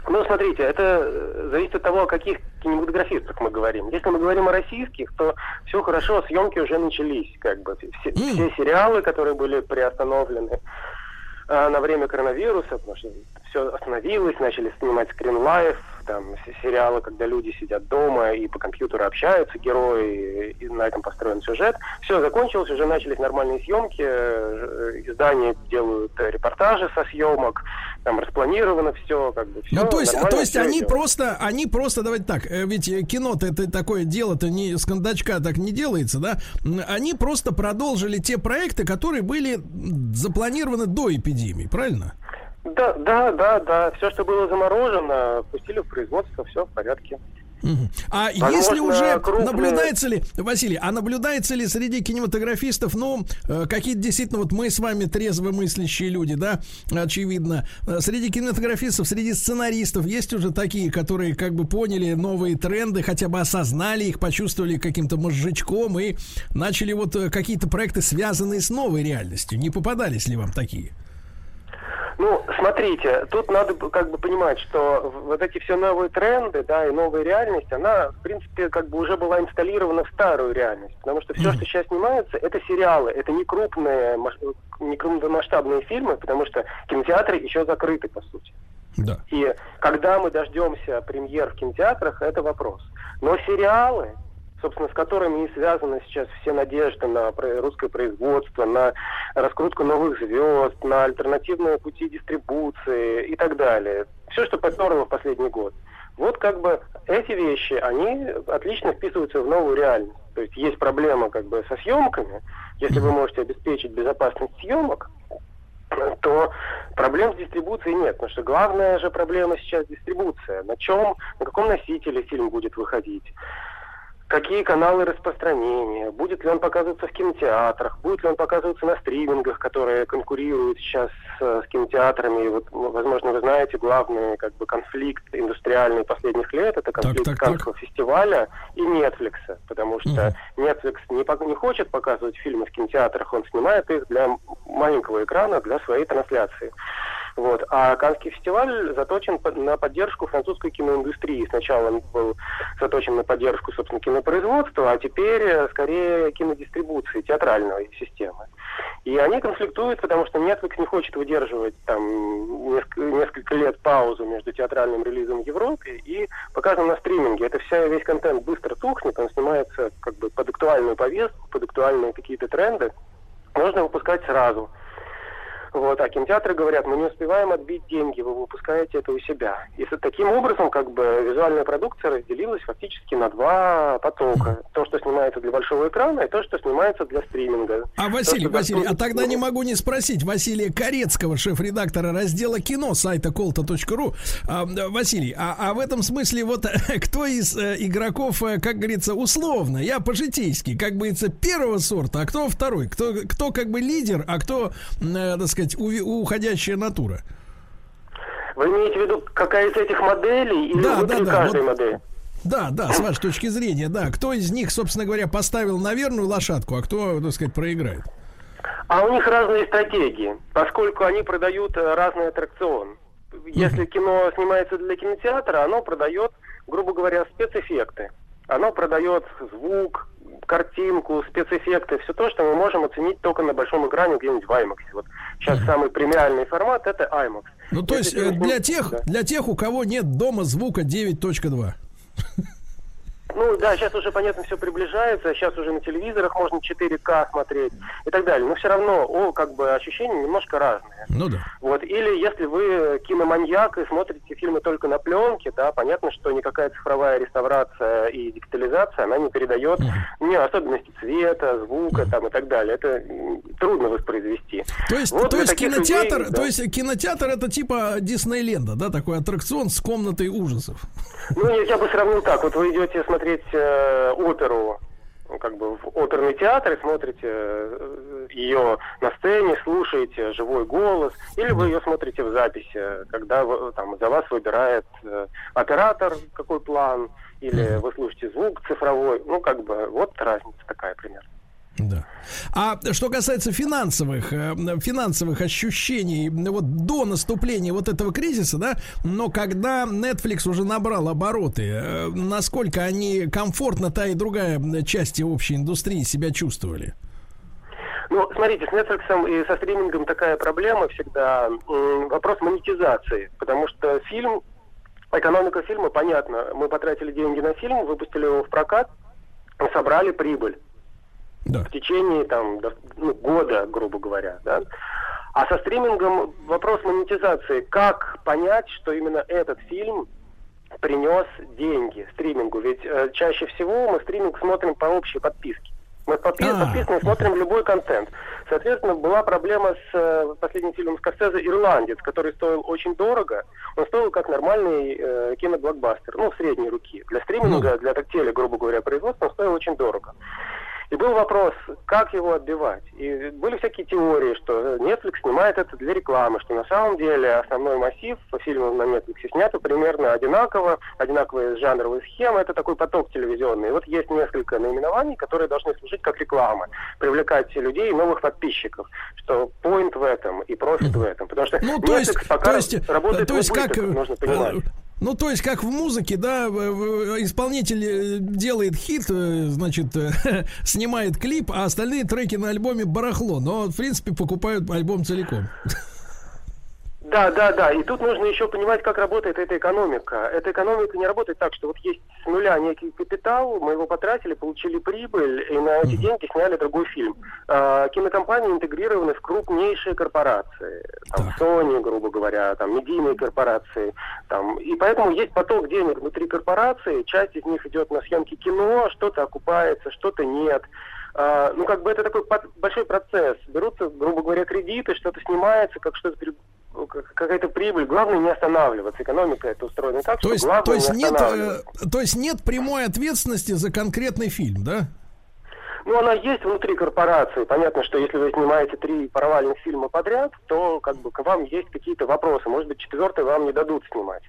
Ну, смотрите, это э, зависит от того, о каких кинематографистах мы говорим. Если мы говорим о российских, то все хорошо, съемки уже начались, как бы. Все, все сериалы, которые были приостановлены э, на время коронавируса, потому что все остановилось, начали снимать скринлайф, там, сериалы, когда люди сидят дома и по компьютеру общаются, герои, и на этом построен сюжет. Все закончилось, уже начались нормальные съемки, э, издания делают э, репортажи со съемок, там распланировано все, как бы все. Ну, то есть, то есть они просто, они просто, давайте так, э, ведь э, кино-то это такое дело-то не с кондачка так не делается, да? Они просто продолжили те проекты, которые были запланированы до эпидемии, правильно? Да, да, да, да. Все, что было заморожено, пустили в производство, все в порядке. А Возможно, если уже крупные- наблюдается ли, Василий, а наблюдается ли среди кинематографистов, ну, э, какие-то действительно, вот мы с вами трезвомыслящие люди, да, очевидно, Э, среди кинематографистов, среди сценаристов есть уже такие, которые как бы поняли новые тренды, хотя бы осознали их, почувствовали каким-то мозжечком и начали вот э, какие-то проекты, связанные с новой реальностью. Не попадались ли вам такие? Ну, смотрите, тут надо как бы понимать, что вот эти все новые тренды, да, и новая реальность, она, в принципе, как бы уже была инсталлирована в старую реальность. Потому что все, что сейчас снимается, это сериалы, это не крупные, не крупномасштабные фильмы, потому что кинотеатры еще закрыты, по сути. Да. И когда мы дождемся премьер в кинотеатрах, это вопрос. Но сериалы, собственно, с которыми и связаны сейчас все надежды на русское производство, на раскрутку новых звезд, на альтернативные пути дистрибуции и так далее. Все, что поперло в последний год. Вот как бы эти вещи, они отлично вписываются в новую реальность. То есть есть проблема как бы со съемками. Если вы можете обеспечить безопасность съемок, то проблем с дистрибуцией нет. Потому что главная же проблема сейчас дистрибуция. На чем, на каком носителе фильм будет выходить какие каналы распространения, будет ли он показываться в кинотеатрах, будет ли он показываться на стримингах, которые конкурируют сейчас с, с кинотеатрами. Вот, ну, возможно, вы знаете, главный как бы конфликт индустриальный последних лет это конфликт Так, так, так. Каннского фестиваля и Netflix, потому что Netflix не, не хочет показывать фильмы в кинотеатрах, он снимает их для маленького экрана, для своей трансляции. Вот. А Каннский фестиваль заточен на поддержку французской киноиндустрии. Сначала он был заточен на поддержку, собственно, кинопроизводства, а теперь э, скорее кинодистрибуции, театральной системы. И они конфликтуют, потому что Netflix не хочет выдерживать там несколько, несколько лет паузу между театральным релизом в Европе и показом на стриминге. Это вся, весь контент быстро тухнет, он снимается как бы под актуальную повестку, под актуальные какие-то тренды. Можно выпускать сразу. Вот, а кинотеатры говорят, мы не успеваем отбить деньги, вы выпускаете это у себя. И таким образом, как бы, визуальная продукция разделилась фактически на два потока. То, что снимается для большого экрана, и то, что снимается для стриминга. А То, Василий, что Василий, а доступно- тогда не могу не спросить Василия Корецкого, шеф-редактора раздела кино сайта колта.ру. А, Василий, а, а в этом смысле вот кто из э, игроков, э, как говорится, условно, я по-житейски, как говорится, первого сорта, а кто второй? Кто, кто как бы лидер, а кто, э, так сказать, уви- уходящая натура? Вы имеете в виду, какая из этих моделей или Да, внутри да, да, каждой вот- модели? Да, да, с вашей точки зрения, да. Кто из них, собственно говоря, поставил на верную лошадку, а кто, так сказать, проиграет? А у них разные стратегии, поскольку они продают э, разный аттракцион. Если кино снимается для кинотеатра, оно продает, грубо говоря, спецэффекты. Оно продает звук, картинку, спецэффекты, все то, что мы можем оценить только на большом экране где-нибудь в IMAX. Вот сейчас самый премиальный формат это IMAX. Ну, то есть э, для тех, да. для тех, у кого нет дома звука 9.2. Ну да, сейчас уже, понятно, все приближается, сейчас уже на телевизорах можно 4К смотреть и так далее. Но все равно, о, как бы ощущения немножко разные. Ну да. Вот, или если вы киноманьяк и смотрите фильмы только на пленке, да, понятно, что никакая цифровая реставрация и дигитализация, она не передает не особенности цвета, звука там и так далее. Это трудно воспроизвести. То есть, Вот то есть кинотеатр, людей, да. то есть кинотеатр это типа Диснейленда, да, такой аттракцион с комнатой ужасов. Ну, я, я бы сравнил так. Вот вы идете смотреть э, оперу, ну, как бы в оперный театр и смотрите э, ее на сцене, слушаете живой голос, или вы ее смотрите в записи, когда вы- там за вас выбирает э, оператор какой план, или вы слушаете звук цифровой. Ну, как бы, вот разница такая примерно. Да. А что касается финансовых, э, финансовых ощущений, м, вот до наступления вот этого кризиса, да, но когда Netflix уже набрал обороты, э, насколько они комфортно та и другая части общей индустрии себя чувствовали? Ну, смотрите, с Netflix и со стримингом такая проблема всегда. Вопрос монетизации. Потому что фильм, экономика фильма, понятно. Мы потратили деньги на фильм, выпустили его в прокат, и собрали прибыль. В течение там, до- ну, года, грубо говоря. Да? А со стримингом вопрос монетизации. Как понять, что именно этот фильм принес деньги стримингу? Ведь э, чаще всего мы стриминг смотрим по общей подписке. Мы подпи- А. подписаны и смотрим любой контент. Соответственно, была проблема с э, последним фильмом Скорсезе «Ирландец», который стоил очень дорого. Он стоил как нормальный э, киноблокбастер, ну, средней руки. Для стриминга, для теле, грубо говоря, производства он стоил очень дорого. И был вопрос, как его отбивать. И были всякие теории, что Netflix снимает это для рекламы, что на самом деле основной массив фильмов на Netflix снято примерно одинаково, одинаковые жанровые схемы, это такой поток телевизионный. И вот есть несколько наименований, которые должны служить как реклама, привлекать людей, новых подписчиков, что point в этом и профит в этом. Потому что Ну, то Netflix есть, пока то есть, работает то есть как, нужно э, понимать. Ну, то есть, как в музыке, да, исполнитель э, делает хит, э, значит, э, снимает клип, а остальные треки на альбоме барахло, но, в принципе, покупают альбом целиком. Да, да, да. И тут нужно еще понимать, как работает эта экономика. Эта экономика не работает так, что вот есть с нуля некий капитал, мы его потратили, получили прибыль, и на эти деньги сняли другой фильм. А, кинокомпании интегрированы в крупнейшие корпорации. Там Sony, грубо говоря, там медийные корпорации. Там, и поэтому есть поток денег внутри корпорации, часть из них идет на съемки кино, что-то окупается, что-то нет. А, ну, как бы это такой под- большой процесс. Берутся, грубо говоря, кредиты, что-то снимается, как что-то какая-то прибыль. Главное не останавливаться. Экономика это устроена так, То что есть, главное то есть не нет, останавливаться. э, то есть нет прямой ответственности за конкретный фильм, да? Ну, она есть внутри корпорации. Понятно, что если вы снимаете три провальных фильма подряд, то как бы к вам есть какие-то вопросы. Может быть, четвертый вам не дадут снимать.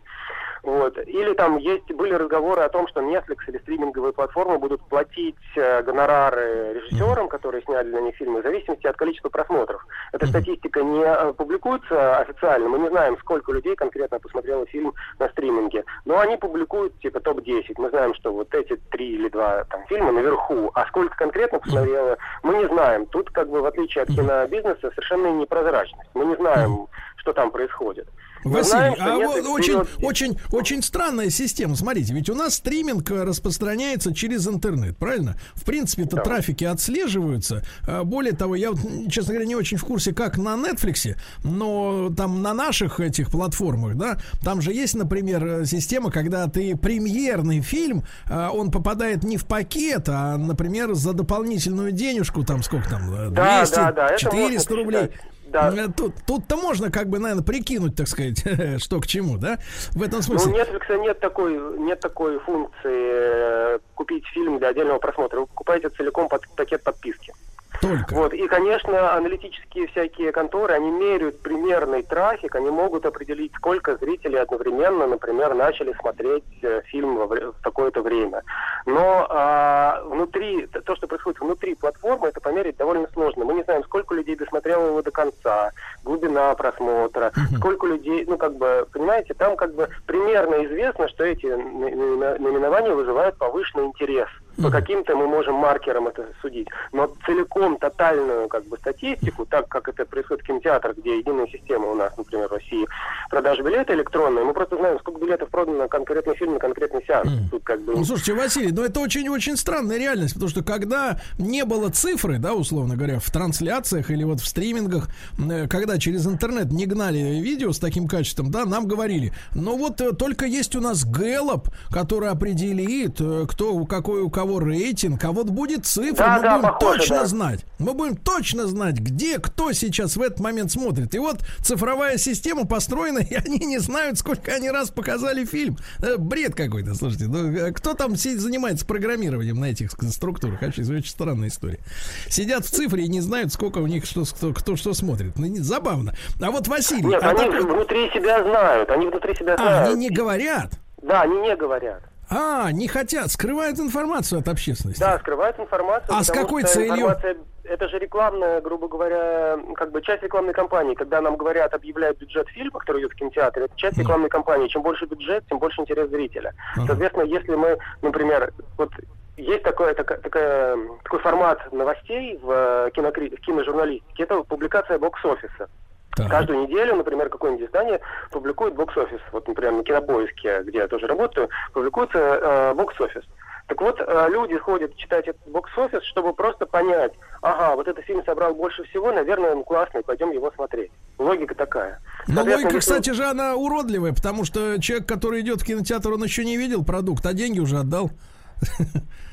Вот. Или там есть, были разговоры о том, что Netflix или стриминговые платформы будут платить э, гонорары режиссерам, которые сняли на них фильмы, в зависимости от количества просмотров. Эта статистика не э, публикуется официально, мы не знаем, сколько людей конкретно посмотрело фильм на стриминге, но они публикуют типа топ-10. Мы знаем, что вот эти три или два там, фильма наверху, а сколько конкретно посмотрело, мы не знаем. Тут как бы в отличие от кинобизнеса совершенно непрозрачность. Мы не знаем, что там происходит. Василий, знаем, а вот очень, очень, очень странная система. Смотрите, ведь у нас стриминг э, распространяется через интернет, правильно? В принципе-то трафики отслеживаются. А, Более того, я, честно говоря, не очень в курсе, как на Netflix, но там на наших этих платформах, да, там же есть, например, э, система, когда ты премьерный фильм, а, он попадает не в пакет, а, например, за дополнительную денежку, там сколько там, э, 200, Да, да, да, это 400 можно рублей. посчитать. Да. Э, Тут, тут-то можно, как бы, наверное, прикинуть, так сказать, что к чему, да? В этом Ну, смысле. у Netflix нет такой, нет такой функции э, купить фильм для отдельного просмотра. Вы покупаете целиком под, пакет подписки. Только. Вот. И, конечно, аналитические всякие конторы, они меряют примерный трафик, они могут определить, сколько зрителей одновременно, например, начали смотреть э, фильм во в такое-то время. Но а, внутри, то, что происходит внутри платформы, это померить довольно сложно. Мы не знаем, сколько людей досмотрело его до конца, глубина просмотра, сколько людей, ну, как бы, понимаете, там как бы примерно известно, что эти на- на- наименования вызывают повышенный интерес. По каким-то мы можем маркерам это судить. Но целиком тотальную как бы статистику, так как это происходит в кинотеатрах, где единая система у нас, например, в России, продажи билета электронные, мы просто знаем, сколько билетов продано на конкретный фильм, на конкретный сеанс. Тут как бы... Ну, слушайте, Василий, ну это очень-очень странная реальность, потому что когда не было цифры, да, условно говоря, в трансляциях или вот в стримингах, э, когда через интернет не гнали видео с таким качеством, да, нам говорили, ну вот э, только есть у нас Гэллоп, который определит, э, кто, какой у кого рейтинг, а вот будет цифра, Да, мы да, будем похоже, точно да. знать. Мы будем точно знать, где кто сейчас в этот момент смотрит. И вот цифровая система построена, и они не знают, сколько они раз показали фильм. Э, Бред какой-то, слушайте. Ну, э, кто там занимается программированием на этих структурах? Вообще, очень странная история. Сидят в цифре и не знают, сколько у них что, кто, кто что смотрит. Ну, не- забавно. А вот Василий... Нет, а они такой- внутри себя знают, они внутри себя А, знают. они не говорят. Да, они не говорят. А, не хотят, скрывают информацию от общественности. Да, скрывают информацию. А с какой целью? это же рекламная, грубо говоря, как бы часть рекламной кампании. Когда нам говорят, объявляют бюджет фильма, который идет в кинотеатре, это часть рекламной кампании. Чем больше бюджет, тем больше интерес зрителя. Соответственно, если мы, например, вот есть такой, такая, такая, такой формат новостей в, э, кинокри- в киножурналистике, это публикация бокс-офиса. Каждую неделю, например, какое-нибудь издание публикует бокс-офис. Вот, например, на Кинопоиске, где я тоже работаю, публикуется э, бокс-офис. Так вот, э, люди ходят читать этот бокс-офис, чтобы просто понять, ага, вот этот фильм собрал больше всего, наверное, он классный, пойдем его смотреть. Логика такая. Но Соответственно, логика, кстати же, она уродливая, потому что человек, который идет в кинотеатр, он еще не видел продукт, а деньги уже отдал.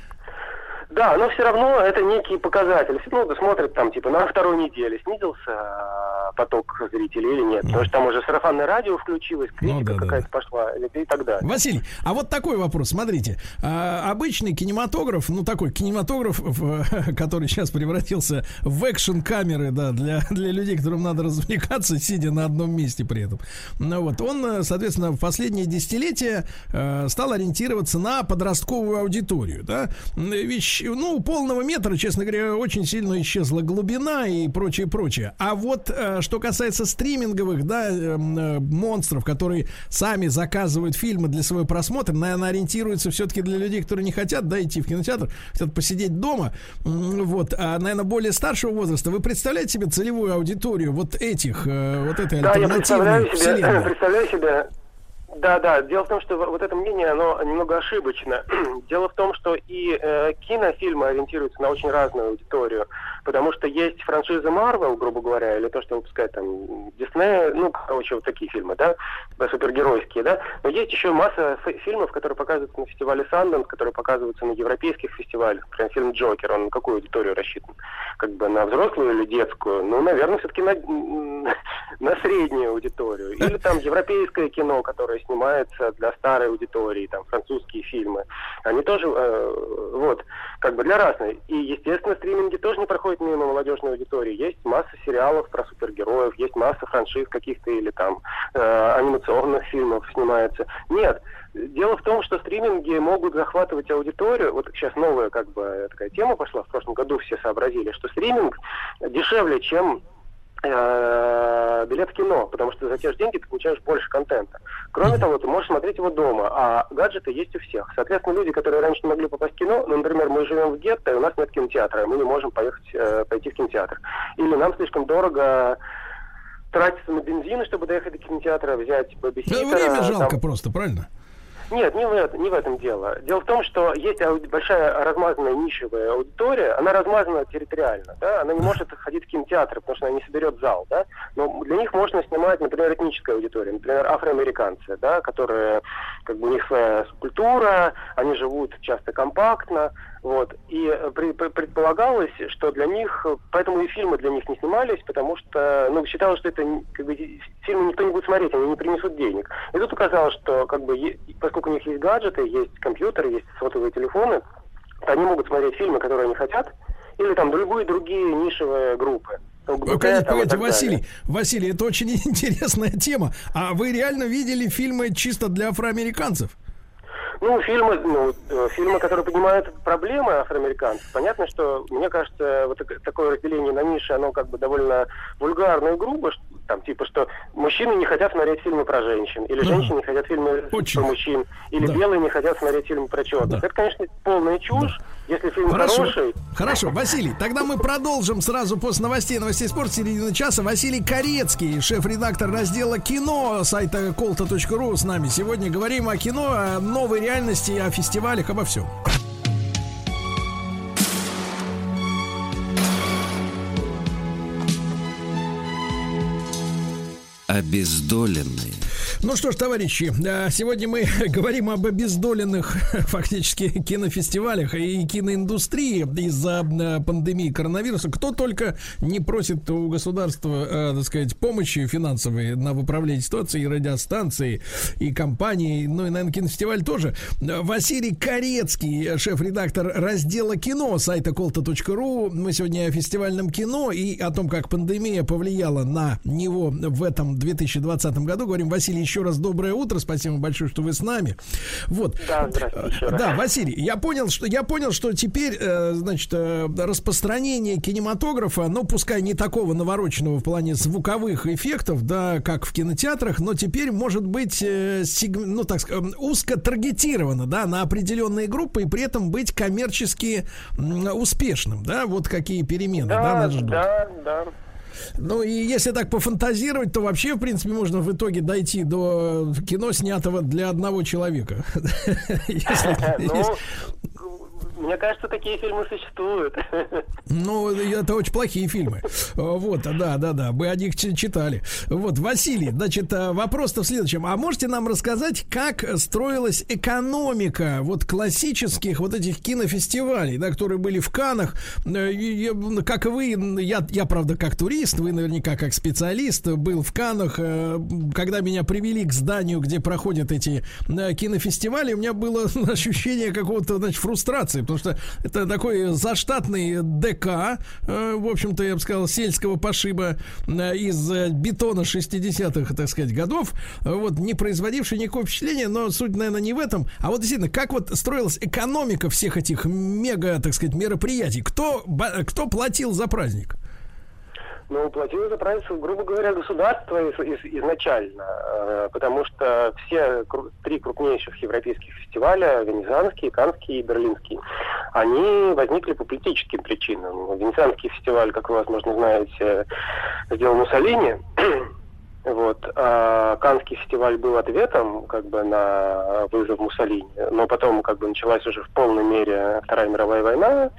Да, но все равно это некий показатель. Ну, смотрят там, типа, на второй неделе снизился а, поток зрителей или нет. Потому что там уже сарафанное радио включилось, критика какая-то пошла или- и так далее. Василий, а вот такой вопрос, смотрите, а, обычный кинематограф, ну такой кинематограф, который сейчас превратился в экшен камеры, да, для для людей, которым надо развлекаться, сидя на одном месте при этом. Ну вот, он, соответственно, в последние десятилетия э, стал ориентироваться на подростковую аудиторию, да. Ведь, ну, полного метра, честно говоря, очень сильно исчезла глубина и прочее, прочее. А вот э, что касается стриминговых, да, эм, э, монстров, которые сами заказывают фильмы для своего просмотра, наверное, ориентируются все-таки для людей, которые не хотят, да, идти в кинотеатр, хотят посидеть дома, вот, а, наверное, более старшего возраста. Вы представляете себе целевую аудиторию вот этих, э, вот этой Да, я альтернативной представляю себе, вселенной? представляю себе. Да, да. Дело в том, что вот это мнение, оно немного ошибочно. Дело в том, что и э, кинофильмы ориентируются на очень разную аудиторию, потому что есть франшиза Marvel, грубо говоря, или то, что выпускает там Disney, ну, короче, вот такие фильмы, да, супергеройские, да. Но есть еще масса фи- фильмов, которые показываются на фестивале Sundance, которые показываются на европейских фестивалях. Например, фильм Джокер, он на какую аудиторию рассчитан? Как бы на взрослую или детскую? Ну, наверное, все-таки на, на среднюю аудиторию. Или там европейское кино, которое снимается для старой аудитории, там французские фильмы. Они тоже, э, вот, как бы для разной. И, естественно, стриминги тоже не проходят мимо молодежной аудитории. Есть масса сериалов про супергероев, есть масса франшиз каких-то или там э, анимационных фильмов снимается. Нет, Дело в том, что стриминги могут захватывать аудиторию. Вот сейчас новая как бы такая тема пошла. В прошлом году все сообразили, что стриминг дешевле, чем билет в кино, потому что за те же деньги ты получаешь больше контента. Кроме того, ты можешь смотреть его дома, а гаджеты есть у всех. Соответственно, люди, которые раньше не могли попасть в кино, ну, например, мы живем в гетто, и у нас нет кинотеатра, мы не можем поехать, э, пойти в кинотеатр. Или нам слишком дорого тратиться на бензин, чтобы доехать до кинотеатра, взять Да, бэбиситера. время там, жалко просто, правильно? Нет, не в, не в этом дело. Дело в том, что есть большая размазанная нишевая аудитория, она размазана территориально, да, она не может ходить в кинотеатр, потому что она не соберет зал, да, но для них можно снимать, например, этническая аудитория, например, афроамериканцы, да, которые, как бы у них своя культура, они живут часто компактно, вот, и э, при- при- предполагалось, что для них, э, поэтому и фильмы для них не снимались, потому что, ну, считалось, что это как бы, фильмы никто не будет смотреть, они не принесут денег. И тут оказалось, что как бы, поскольку у них есть гаджеты, есть компьютеры, есть сотовые телефоны, то они могут смотреть фильмы, которые они хотят, или там любые другие нишевые группы. Ну, Погодите, погодите, Василий. Василий, это очень интересная тема. А вы реально видели фильмы чисто для афроамериканцев? Ну, фильмы, ну, э, фильмы, которые поднимают проблемы афроамериканцев. Понятно, что, мне кажется, вот так- такое разделение на ниши, оно как бы довольно вульгарно и грубо, что, там, типа, что мужчины не хотят смотреть фильмы про женщин, или Да. женщины не хотят фильмы Очень. про мужчин, или Да. белые не хотят смотреть фильмы про черных. Это, конечно, полная чушь, если фильм Хорошо. хороший. Хорошо, Василий, тогда мы продолжим сразу после новостей, новостей спорта, середины часа. Василий Корецкий, шеф-редактор раздела кино сайта колта.ру с нами. Сегодня говорим о кино, о новой реальности, о фестивалях, обо всем. Обездоленные. Ну что ж, товарищи, э, сегодня мы говорим об обездоленных фактически кинофестивалях и киноиндустрии из-за э, пандемии коронавируса. Кто только не просит у государства, э, так сказать, помощи финансовой на выправление ситуации, и радиостанции, и компании, ну и, наверное, кинофестиваль тоже. Василий Корецкий, шеф-редактор раздела кино сайта колта.ру. Мы сегодня о фестивальном кино и о том, как пандемия повлияла на него в этом 2020 году. Говорим, Василий, еще раз доброе утро. Спасибо большое, что вы с нами. Вот. Да, раз. Да, Василий, я понял, что я понял, что теперь, э, значит, э, распространение кинематографа, ну, пускай не такого навороченного в плане звуковых эффектов, да, как в кинотеатрах, но теперь может быть, э, сег- ну, так сказать, узко таргетировано, да, на определенные группы и при этом быть коммерчески успешным, да, вот какие перемены, да, Да, нас ждут. да, да. Ну и если так пофантазировать, то вообще, в принципе, можно в итоге дойти до кино, снятого для одного человека. Мне кажется, такие фильмы существуют. Ну, это очень плохие фильмы. Вот, да, да, да, мы о них читали. Вот, Василий, значит, э, вопрос-то в следующем. А можете нам рассказать, как строилась экономика вот классических вот этих кинофестивалей, да, которые были в Канах? Э, Как вы, я, я, правда, как турист, вы наверняка как специалист, был в Канах, э, когда меня привели к зданию, где проходят эти э, кинофестивали, у меня было ощущение какого-то, значит, фрустрации, потому что это такой заштатный ДК, э, в общем-то, я бы сказал, сельского пошиба э, из э, бетона 60-х, так сказать, годов, вот, не производивший никакого впечатления, но суть, наверное, не в этом, а вот действительно, как вот строилась экономика всех этих мега, так сказать, мероприятий, кто, кто платил за праздник? Ну, платило за правительство, грубо говоря, государство из- из- изначально, э, потому что все кру- три крупнейших европейских фестиваля, Венецианский, Канский и Берлинский, они возникли по политическим причинам. Венецианский фестиваль, как вы, возможно, знаете, сделал Муссолини, вот. А Канский фестиваль был ответом как бы на вызов Муссолини. Но потом как бы началась уже в полной мере Вторая мировая война.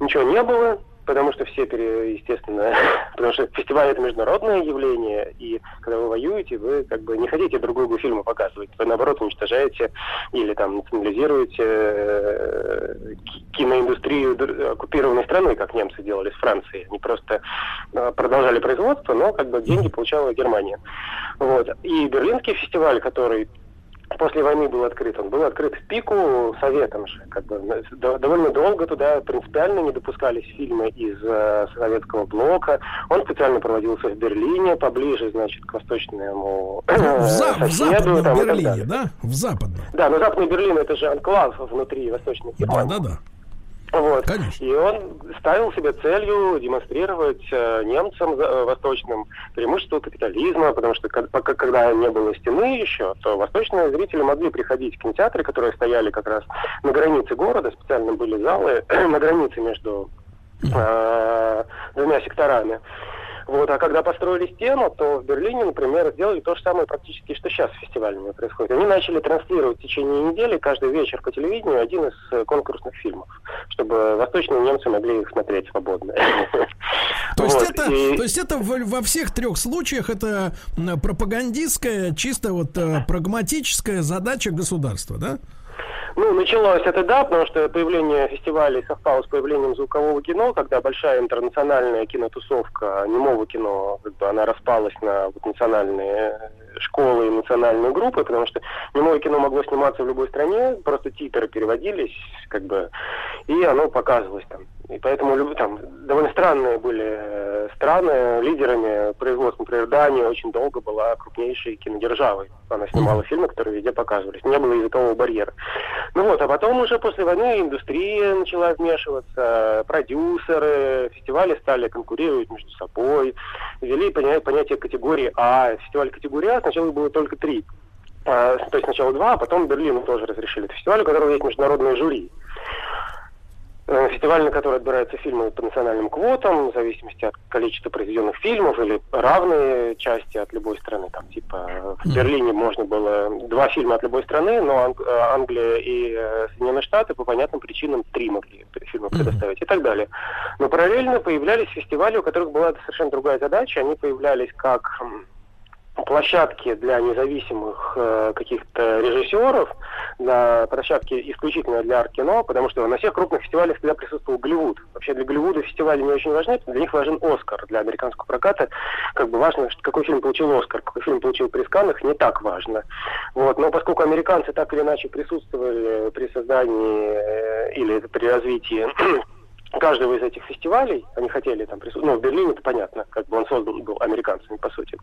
Ничего не было, потому что все, пере- естественно, потому что фестиваль это международное явление, и когда вы воюете, вы как бы не хотите друг другу показывать. Вы наоборот уничтожаете или там национализируете э, ки- киноиндустрию оккупированной страны, как немцы делали с Францией. Они просто э, продолжали производство, но как бы деньги получала Германия. Вот. И Берлинский фестиваль, который после войны был открыт, он был открыт в пику советом же. Как бы, довольно долго туда принципиально не допускались фильмы из э, советского блока. Он специально проводился в Берлине, поближе, значит, к восточному В, за- в соседу, западном там, Берлине, да? В западном. Да, но Западный Берлин это же анклав внутри Восточной Германии. Да, да, да. Вот. И он ставил себе целью демонстрировать э, немцам э, восточным преимущество капитализма, потому что ка- пока, когда не было стены еще, то восточные зрители могли приходить в кинотеатры, которые стояли как раз на границе города, специально были залы на границе между э, двумя секторами. Вот, а когда построили стену, то в Берлине, например, сделали то же самое практически, что сейчас с фестивалями происходит. Они начали транслировать в течение недели каждый вечер по телевидению один из э, конкурсных фильмов, чтобы восточные немцы могли их смотреть свободно. То есть, Вот, это, и- то есть это во, во всех трех случаях это пропагандистская, чисто вот э, прагматическая задача государства, да? Ну, началось это да, потому что появление фестивалей совпало с появлением звукового кино, когда большая интернациональная кинотусовка немого кино, как бы она распалась на вот национальные школы и национальные группы, потому что немое кино могло сниматься в любой стране, просто титры переводились, как бы, и оно показывалось там. И поэтому там довольно странные были э, страны лидерами производства. Например, Дания очень долго была крупнейшей кинодержавой. Она снимала фильмы, которые везде показывались. Не было языкового барьера. Ну вот, а потом уже после войны индустрия начала вмешиваться, продюсеры, фестивали стали конкурировать между собой, ввели поня- понятие категории А. Фестиваль категории А сначала было только три. А, то есть сначала два, а потом Берлину тоже разрешили. Это фестиваль, у которого есть международное жюри. Фестиваль, на который отбираются фильмы по национальным квотам, в зависимости от количества произведенных фильмов или равные части от любой страны. Там, типа, в Берлине можно было два фильма от любой страны, но Ан- э, Англия и э, Соединенные Штаты по понятным причинам три могли фильмы предоставить и так далее. Но параллельно появлялись фестивали, у которых была совершенно другая задача. Они появлялись как площадки для независимых э, каких-то режиссеров, на площадки исключительно для арт-кино, потому что на всех крупных фестивалях всегда присутствовал Голливуд. Вообще для Голливуда фестивали не очень важны, для них важен Оскар. Для американского проката как бы важно, что- какой фильм получил Оскар, какой фильм получил при Каннах, не так важно. Вот. Но поскольку американцы так или иначе присутствовали при создании э, или при развитии каждого из этих фестивалей, они хотели там присутствовать, ну, в Берлине это понятно, как бы он создан был американцами, по сути,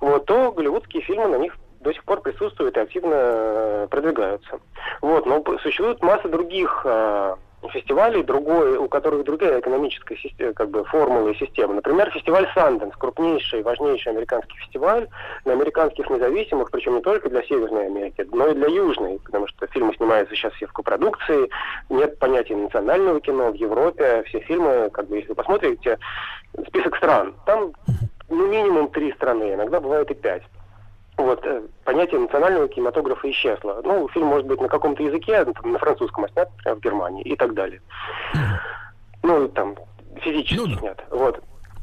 вот, то голливудские фильмы на них до сих пор присутствуют и активно э, продвигаются. Вот, но существует масса других э, фестивалей, другой, у которых другая экономическая система, как бы формула и система. Например, фестиваль Санденс, крупнейший, важнейший американский фестиваль для американских независимых, причем не только для Северной Америки, но и для Южной, потому что фильмы снимаются сейчас все в копродукции, нет понятия национального кино в Европе, все фильмы, как бы, если вы посмотрите список стран, там ну, минимум три страны, иногда бывает и пять. Вот, э, понятие национального кинематографа исчезло. Ну, фильм может быть на каком-то языке, там, на французском, а снят например, в Германии и так далее. Ну, там, физически снят. Вот.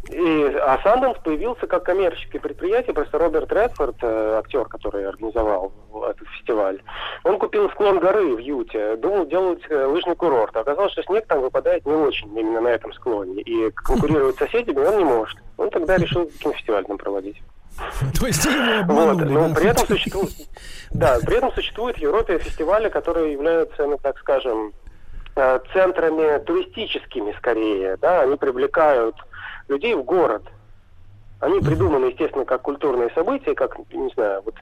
И, а Санденс появился как коммерческое предприятие, просто Роберт Редфорд, э, актер, который организовал этот фестиваль, он купил склон горы в Юте, думал делать э, лыжный курорт. А Оказалось, что снег там выпадает не очень именно на этом склоне, и конкурировать с соседями он не может. Он тогда решил кинофестиваль там проводить. То есть его Вот, обманули, но да? при этом существует, да, при этом существует в Европе фестивали, которые являются, ну, так скажем, э, центрами туристическими скорее, да, они привлекают людей в город. Они придуманы, естественно, как культурные события, как, не знаю, вот,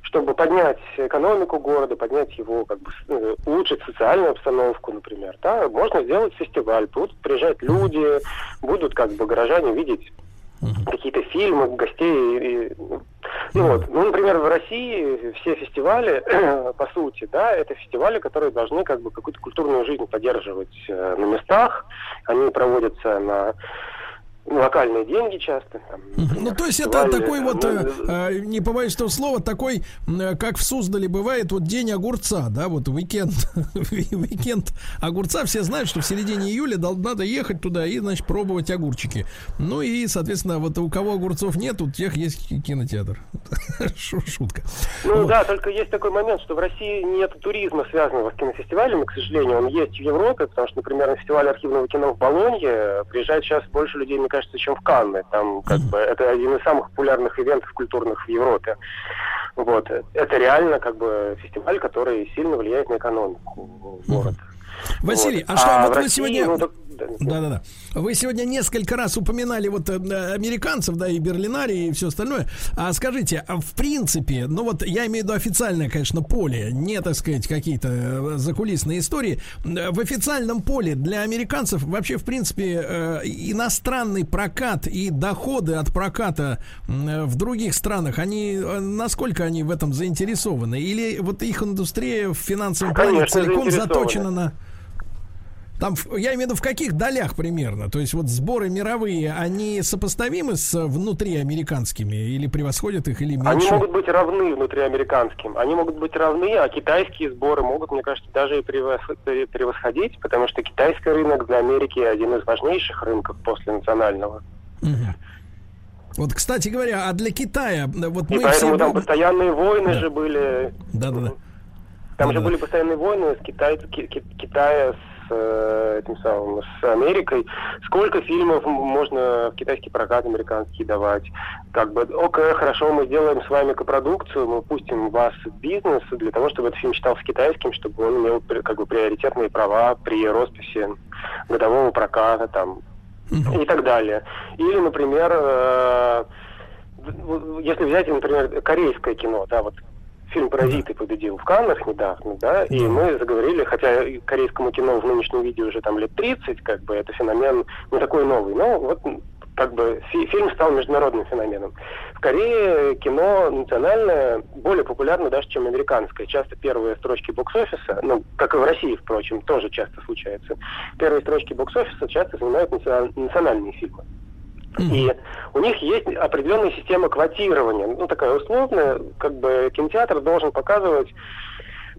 чтобы поднять экономику города, поднять его, как бы, э, улучшить социальную обстановку, например, да, можно сделать фестиваль, будут приезжать люди, будут, как бы, горожане видеть какие-то фильмы, гостей. и- ну, вот. ну, например, в России все фестивали, по сути, да, это фестивали, которые должны как бы какую-то культурную жизнь поддерживать э, на местах. Они проводятся на локальные деньги часто. там, Ну, то есть это такой вот, ну, э, э, не побоюсь этого слова, такой, э, как в Суздале бывает, вот день огурца, да, вот уикенд, уикенд огурца, все знают, что в середине июля надо ехать туда и, значит, пробовать огурчики. Ну и, соответственно, вот у кого огурцов нет, у тех есть ки- кинотеатр. Шу- Шутка. Ну Вот. да, только есть такой момент, что в России нет туризма, связанного с кинофестивалями, к сожалению. Он есть в Европе, потому что, например, на фестиваль архивного кино в Болонье приезжает сейчас больше людей, мне кажется, чем в Канны. Там как бы это один из самых популярных ивентов культурных в Европе. Вот. Это реально как бы фестиваль, который сильно влияет на экономику города. Василий, Вот. а что, А вот в вы России, сегодня... ну, Да-да-да. Вы сегодня несколько раз упоминали вот э, американцев, да, и Берлинарии, и все остальное. А скажите, а в принципе, ну вот я имею в виду официальное, конечно, поле, не, так сказать, какие-то э, закулисные истории. Э, В официальном поле для американцев вообще, в принципе, иностранный прокат и доходы от проката в других странах, они, насколько они в этом заинтересованы? Или вот их индустрия в финансовом плане целиком заточена на... Там, я имею в виду, в каких долях примерно? То есть вот сборы мировые, они сопоставимы с внутриамериканскими или превосходят их, или меньше? Они могут быть равны внутриамериканским. Они могут быть равны, а китайские сборы могут, мне кажется, даже и э, превосходить, потому что китайский рынок для Америки один из важнейших рынков после национального. Мгм. Вот, кстати говоря, а для Китая, э, вот И мы поэтому все... там постоянные войны Да. же были. Да-да-да. Там же Да-да. были постоянные войны с Китай, Ки- Ки- Китая с э, этим самым, с Америкой. Сколько фильмов можно в китайский прокат американский давать? Как бы, окей, хорошо, мы сделаем с вами копродукцию, мы пустим вас в бизнес для того, чтобы этот фильм считался китайским, чтобы он имел как бы приоритетные права при росписи годового проката там и так далее. Или, например, э, если взять, например, корейское кино, да, вот фильм «Паразиты» победил в Каннах недавно, да, и мы заговорили, хотя корейскому кино в нынешнем виде уже там лет 30, как бы это феномен не такой новый, но вот как бы фи- фильм стал международным феноменом. В Корее кино национальное более популярно даже, чем американское. Часто первые строчки бокс-офиса, ну, как и в России, впрочем, тоже часто случается, первые строчки бокс-офиса часто занимают национ- национальные фильмы. И у них есть определенная система квотирования, ну такая условная, как бы кинотеатр должен показывать,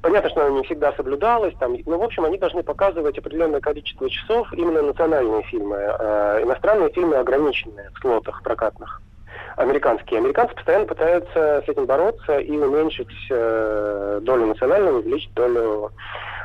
понятно, что она не всегда соблюдалась, там, но в общем они должны показывать определенное количество часов именно национальные фильмы, э, иностранные фильмы ограниченные в слотах прокатных. Американские. Американцы постоянно пытаются с этим бороться и уменьшить э, долю национального, увеличить долю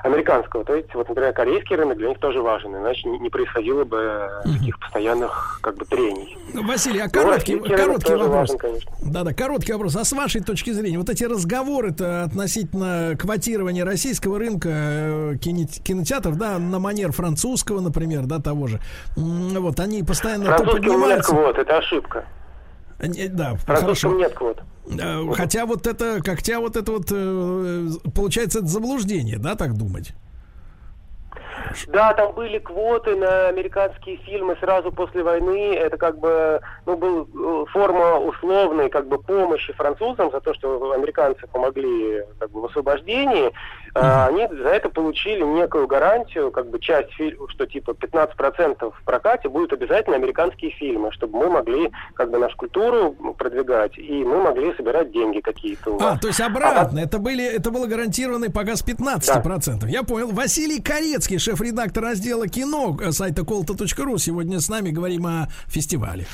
американского. То есть, вот, например, корейский рынок для них тоже важен, иначе не, происходило бы э, таких постоянных как бы трений. Василий, а Ну, короткий, рынок короткий вопрос. важен, конечно. Да-да, короткий вопрос. А с вашей точки зрения, вот эти разговоры-то относительно квотирования российского рынка э, кинотеатров, да, на манер французского, например, да, того же, вот они постоянно то Французским нет поднимаются. квот, это ошибка. Да, хорошо. нет квот. Э, Хотя вот это, хотя вот это вот, э, получается, это заблуждение, да, так думать? Да, там были квоты на американские фильмы сразу после войны. Это как бы, ну, был э, форма условной как бы помощи французам за то, что американцы помогли как бы в освобождении. А, они за это получили некую гарантию, как бы часть фильма, что типа 15% в прокате будут обязательно американские фильмы, чтобы мы могли как бы нашу культуру продвигать, и мы могли собирать деньги какие-то А, то есть обратно. Это были, это было гарантированный показ 15%. Я понял. Василий Корецкий, шеф-редактор раздела кино э, сайта колта.ру. Сегодня с нами говорим о фестивале.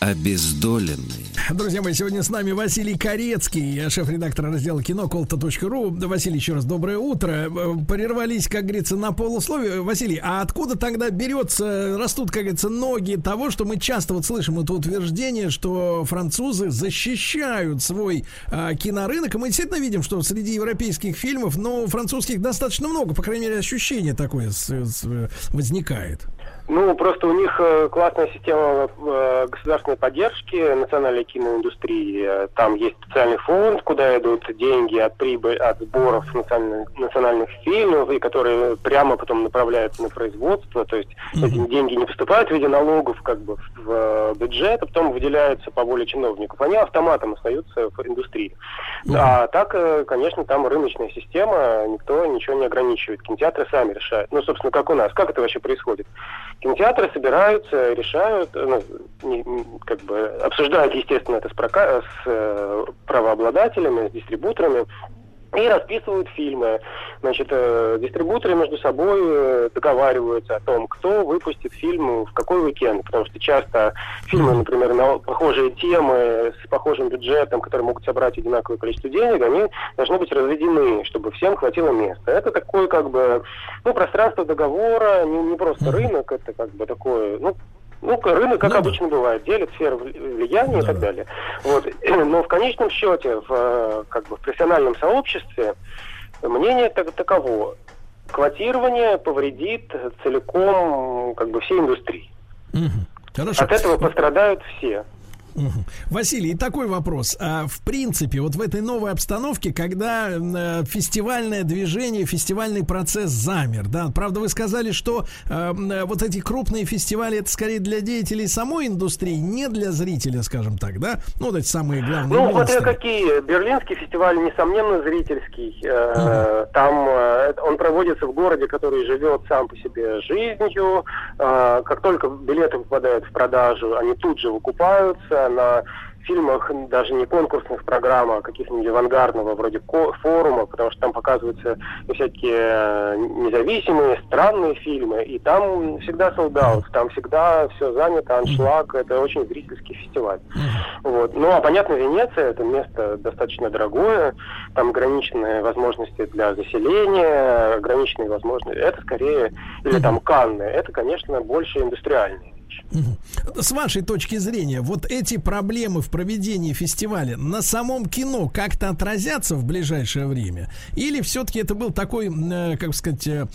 Обездоленный. Друзья мои, сегодня с нами Василий Корецкий, шеф-редактор раздела кино колта.ру. Василий, еще раз доброе утро. Э, Прервались, как говорится, на полусловие. Василий, а откуда тогда берется, растут, как говорится, ноги того, что мы часто вот слышим это утверждение, что французы защищают свой а, кинорынок. И мы действительно видим, что среди европейских фильмов, но французских достаточно много, по крайней мере, ощущение такое с- с- возникает. Ну, просто у них э, классная система э, государственной поддержки национальной киноиндустрии. Э, Там есть специальный фонд, куда идут деньги от прибыли, от сборов национальных, национальных фильмов, и которые прямо потом направляются на производство. То есть эти деньги не поступают в виде налогов как бы в, в бюджет, а потом выделяются по воле чиновников. Они автоматом остаются в индустрии. А так, конечно, там рыночная система, никто ничего не ограничивает. Кинотеатры сами решают. Ну, собственно, как у нас. Как это вообще происходит? Кинотеатры собираются, решают, э, ну, не- как бы обсуждают, естественно, это с, прока- с э, правообладателями, с дистрибуторами и расписывают фильмы. Значит, э, дистрибуторы между собой э, договариваются о том, кто выпустит фильм в какой уикенд, потому что часто фильмы, например, на похожие темы с похожим бюджетом, которые могут собрать одинаковое количество денег, они должны быть разведены, чтобы всем хватило места. Это такое как бы, ну, пространство договора, не, не просто рынок, это как бы такое, ну, ну, рынок, как обычно бывает, делит сферы вли- влияния и так далее. Вот. Но в конечном счете, в, э, как бы, в профессиональном сообществе мнение так- таково. Квотирование повредит целиком как бы всей индустрии. Хорошо. От этого пострадают все. Василий, такой вопрос. А, в принципе, вот в этой новой обстановке, когда э, фестивальное движение, фестивальный процесс замер, да, правда, вы сказали, что э, э, вот эти крупные фестивали это скорее для деятелей самой индустрии, не для зрителя, скажем так, да? Ну, вот эти самые главные Ну, смотря какие. Берлинский фестиваль, несомненно, зрительский. Э, Там э, он проводится в городе, который живет сам по себе жизнью. Э, Как только билеты попадают в продажу, они тут же выкупаются на фильмах даже не конкурсных программ, а каких-нибудь авангардного, вроде форума, потому что там показываются всякие э, независимые, странные фильмы, и там всегда солдат, там всегда все занято, аншлаг, это очень зрительский фестиваль. Вот. Ну, а понятно, Венеция это место достаточно дорогое, там ограниченные возможности для заселения, ограниченные возможности. Это скорее, или там Канны, это, конечно, больше индустриальные. С вашей точки зрения, вот эти проблемы в проведении фестиваля на самом кино как-то отразятся в ближайшее время? Или все-таки это был такой, э, как сказать, э,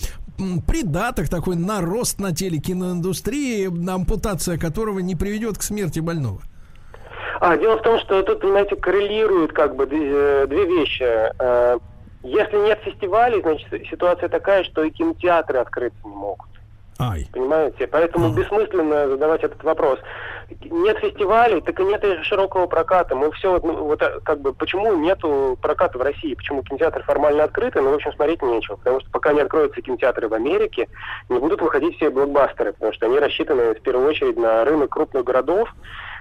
придаток, такой нарост на теле киноиндустрии, ампутация которого не приведет к смерти больного? А, дело в том, что тут, понимаете, коррелируют как бы две э, вещи. Если нет фестивалей, значит, ситуация такая, что и кинотеатры открыться не могут. Ай. Понимаете? Поэтому бессмысленно задавать этот вопрос. Нет фестивалей, так и нет и широкого проката. Мы все, вот, ну, а, как бы, почему нету проката в России? Почему кинотеатры формально открыты, но, в общем, смотреть нечего? Потому что пока не откроются кинотеатры в Америке, не будут выходить все блокбастеры, потому что они рассчитаны в первую очередь на рынок крупных городов,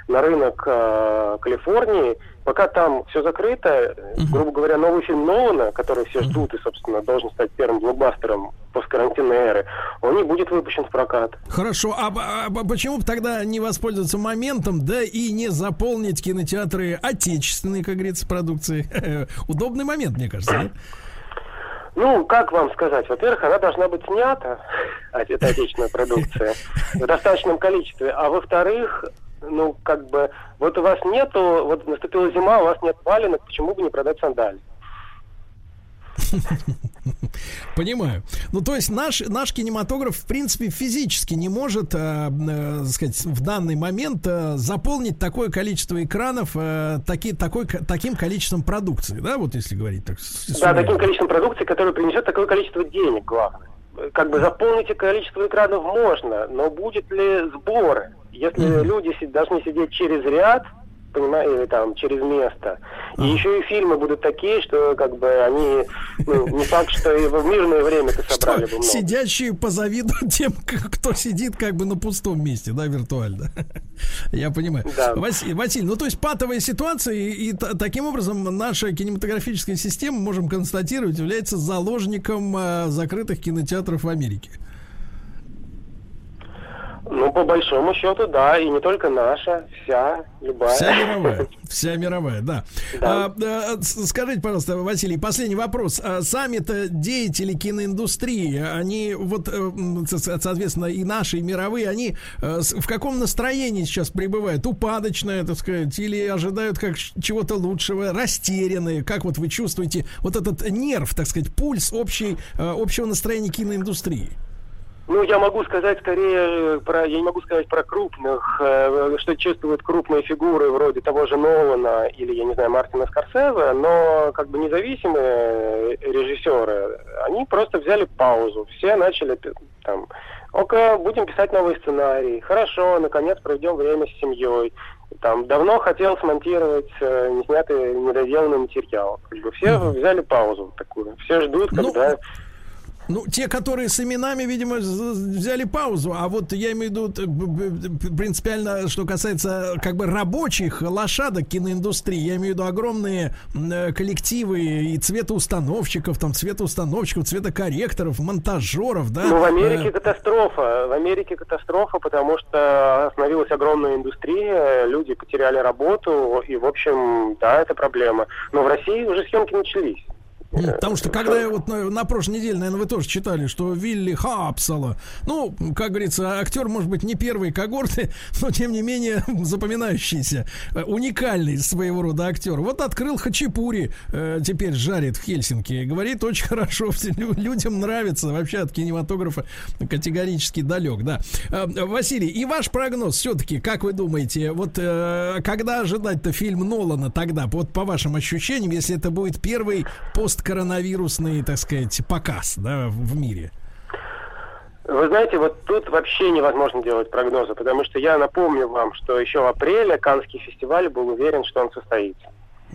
на рынок э, Калифорнии. Пока там все закрыто, э, грубо говоря, новый фильм Нолана, который все ждут и, собственно, должен стать первым блокбастером посткарантинной эры, он не будет выпущен в прокат. Хорошо, а, а- а почему бы тогда не воспользоваться моментом, да и не заполнить кинотеатры отечественной, как говорится, продукции? Удобный момент, мне кажется? Ну, как вам сказать? Во-первых, она должна быть снята, а- эта отечественная продукция, в достаточном количестве. А во-вторых, ну, как бы, вот у вас нету, вот наступила зима, у вас нет валенок, почему бы не продать сандали? Понимаю. Ну, то есть наш, наш кинематограф, в принципе, физически не может, э, э, сказать, в данный момент э, заполнить такое количество экранов э, таки, такой, ко- таким количеством продукции, да, вот если говорить так. Да, таким количеством продукции, которое принесет такое количество денег, главное. Как бы заполнить количество экранов можно, но будет ли сборы? Если люди должны сидеть через ряд, понимаете, или там через место, и еще и фильмы будут такие, что как бы они, ну, не факт, что и в мирное время-то собрали бы много. Сидящие позавидуют тем, кто сидит как бы на пустом месте, да, виртуально. Я понимаю. Да. Василий, Василий, ну то есть патовая ситуация, и, и та- таким образом наша кинематографическая система, можем констатировать, является заложником э, закрытых кинотеатров в Америке. Ну, по большому счету, да, и не только наша, вся, любая. Вся мировая. Вся мировая, да. Да. А, а, скажите, пожалуйста, Василий, последний вопрос. А Сами-то деятели киноиндустрии, они вот, э, соответственно, и наши, и мировые, они э, в каком настроении сейчас пребывают? Упадочное, так сказать, или ожидают как чего-то лучшего, растерянные? Как вот вы чувствуете вот этот нерв, так сказать, пульс общей, э, общего настроения киноиндустрии? Ну, я могу сказать скорее про, я не могу сказать про крупных, э, что чувствуют крупные фигуры вроде того же Нолана или, я не знаю, Мартина Скорсезе, но как бы независимые режиссеры, они просто взяли паузу. Все начали там, ока, будем писать новый сценарий. Хорошо, наконец проведем время с семьей. Там давно хотел смонтировать э, неснятый, недоделанный материал. Как бы все взяли паузу такую. Все ждут, когда Ну, те, которые с именами, видимо, взяли паузу. А вот я имею в виду принципиально, что касается как бы рабочих лошадок киноиндустрии. Я имею в виду огромные э, коллективы и цветоустановщиков, там цветоустановщиков, цветокорректоров, монтажеров, да. Ну, в Америке Э, катастрофа. В Америке катастрофа, потому что остановилась огромная индустрия, люди потеряли работу, и, в общем, да, это проблема. Но в России уже съемки начались. Ну, Потому что когда я вот на, на прошлой неделе, наверное, вы тоже читали, что Вилли Хапсала, ну, как говорится, актер, может быть, не первой когорты, но тем не менее запоминающийся, э, уникальный своего рода актер. Вот открыл хачапури, э, теперь жарит в Хельсинки. Говорит, очень хорошо, людям нравится. Вообще от кинематографа категорически далек, да. Э, Василий, и ваш прогноз все-таки, как вы думаете, вот э, когда ожидать-то фильм Нолана тогда, вот по вашим ощущениям, если это будет первый посткоронавирусный, так сказать, показ, да, в мире? Вы знаете, вот тут вообще невозможно делать прогнозы, потому что я напомню вам, что еще в апреле Каннский фестиваль был уверен, что он состоится.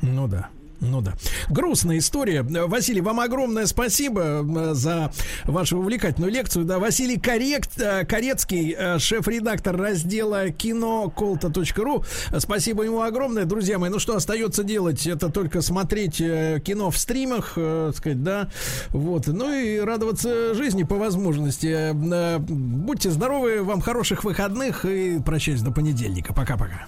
Ну да. Ну да. Грустная история. Василий, вам огромное спасибо за вашу увлекательную лекцию. Да, Василий Коррект, э, Корецкий, э, шеф-редактор раздела киноколта.ру. Спасибо ему огромное, друзья мои. Ну что остается делать? Это только смотреть э, кино в стримах, так сказать, да. Вот. Ну и радоваться жизни по возможности. Будьте здоровы, вам хороших выходных и прощаюсь до понедельника. Пока-пока.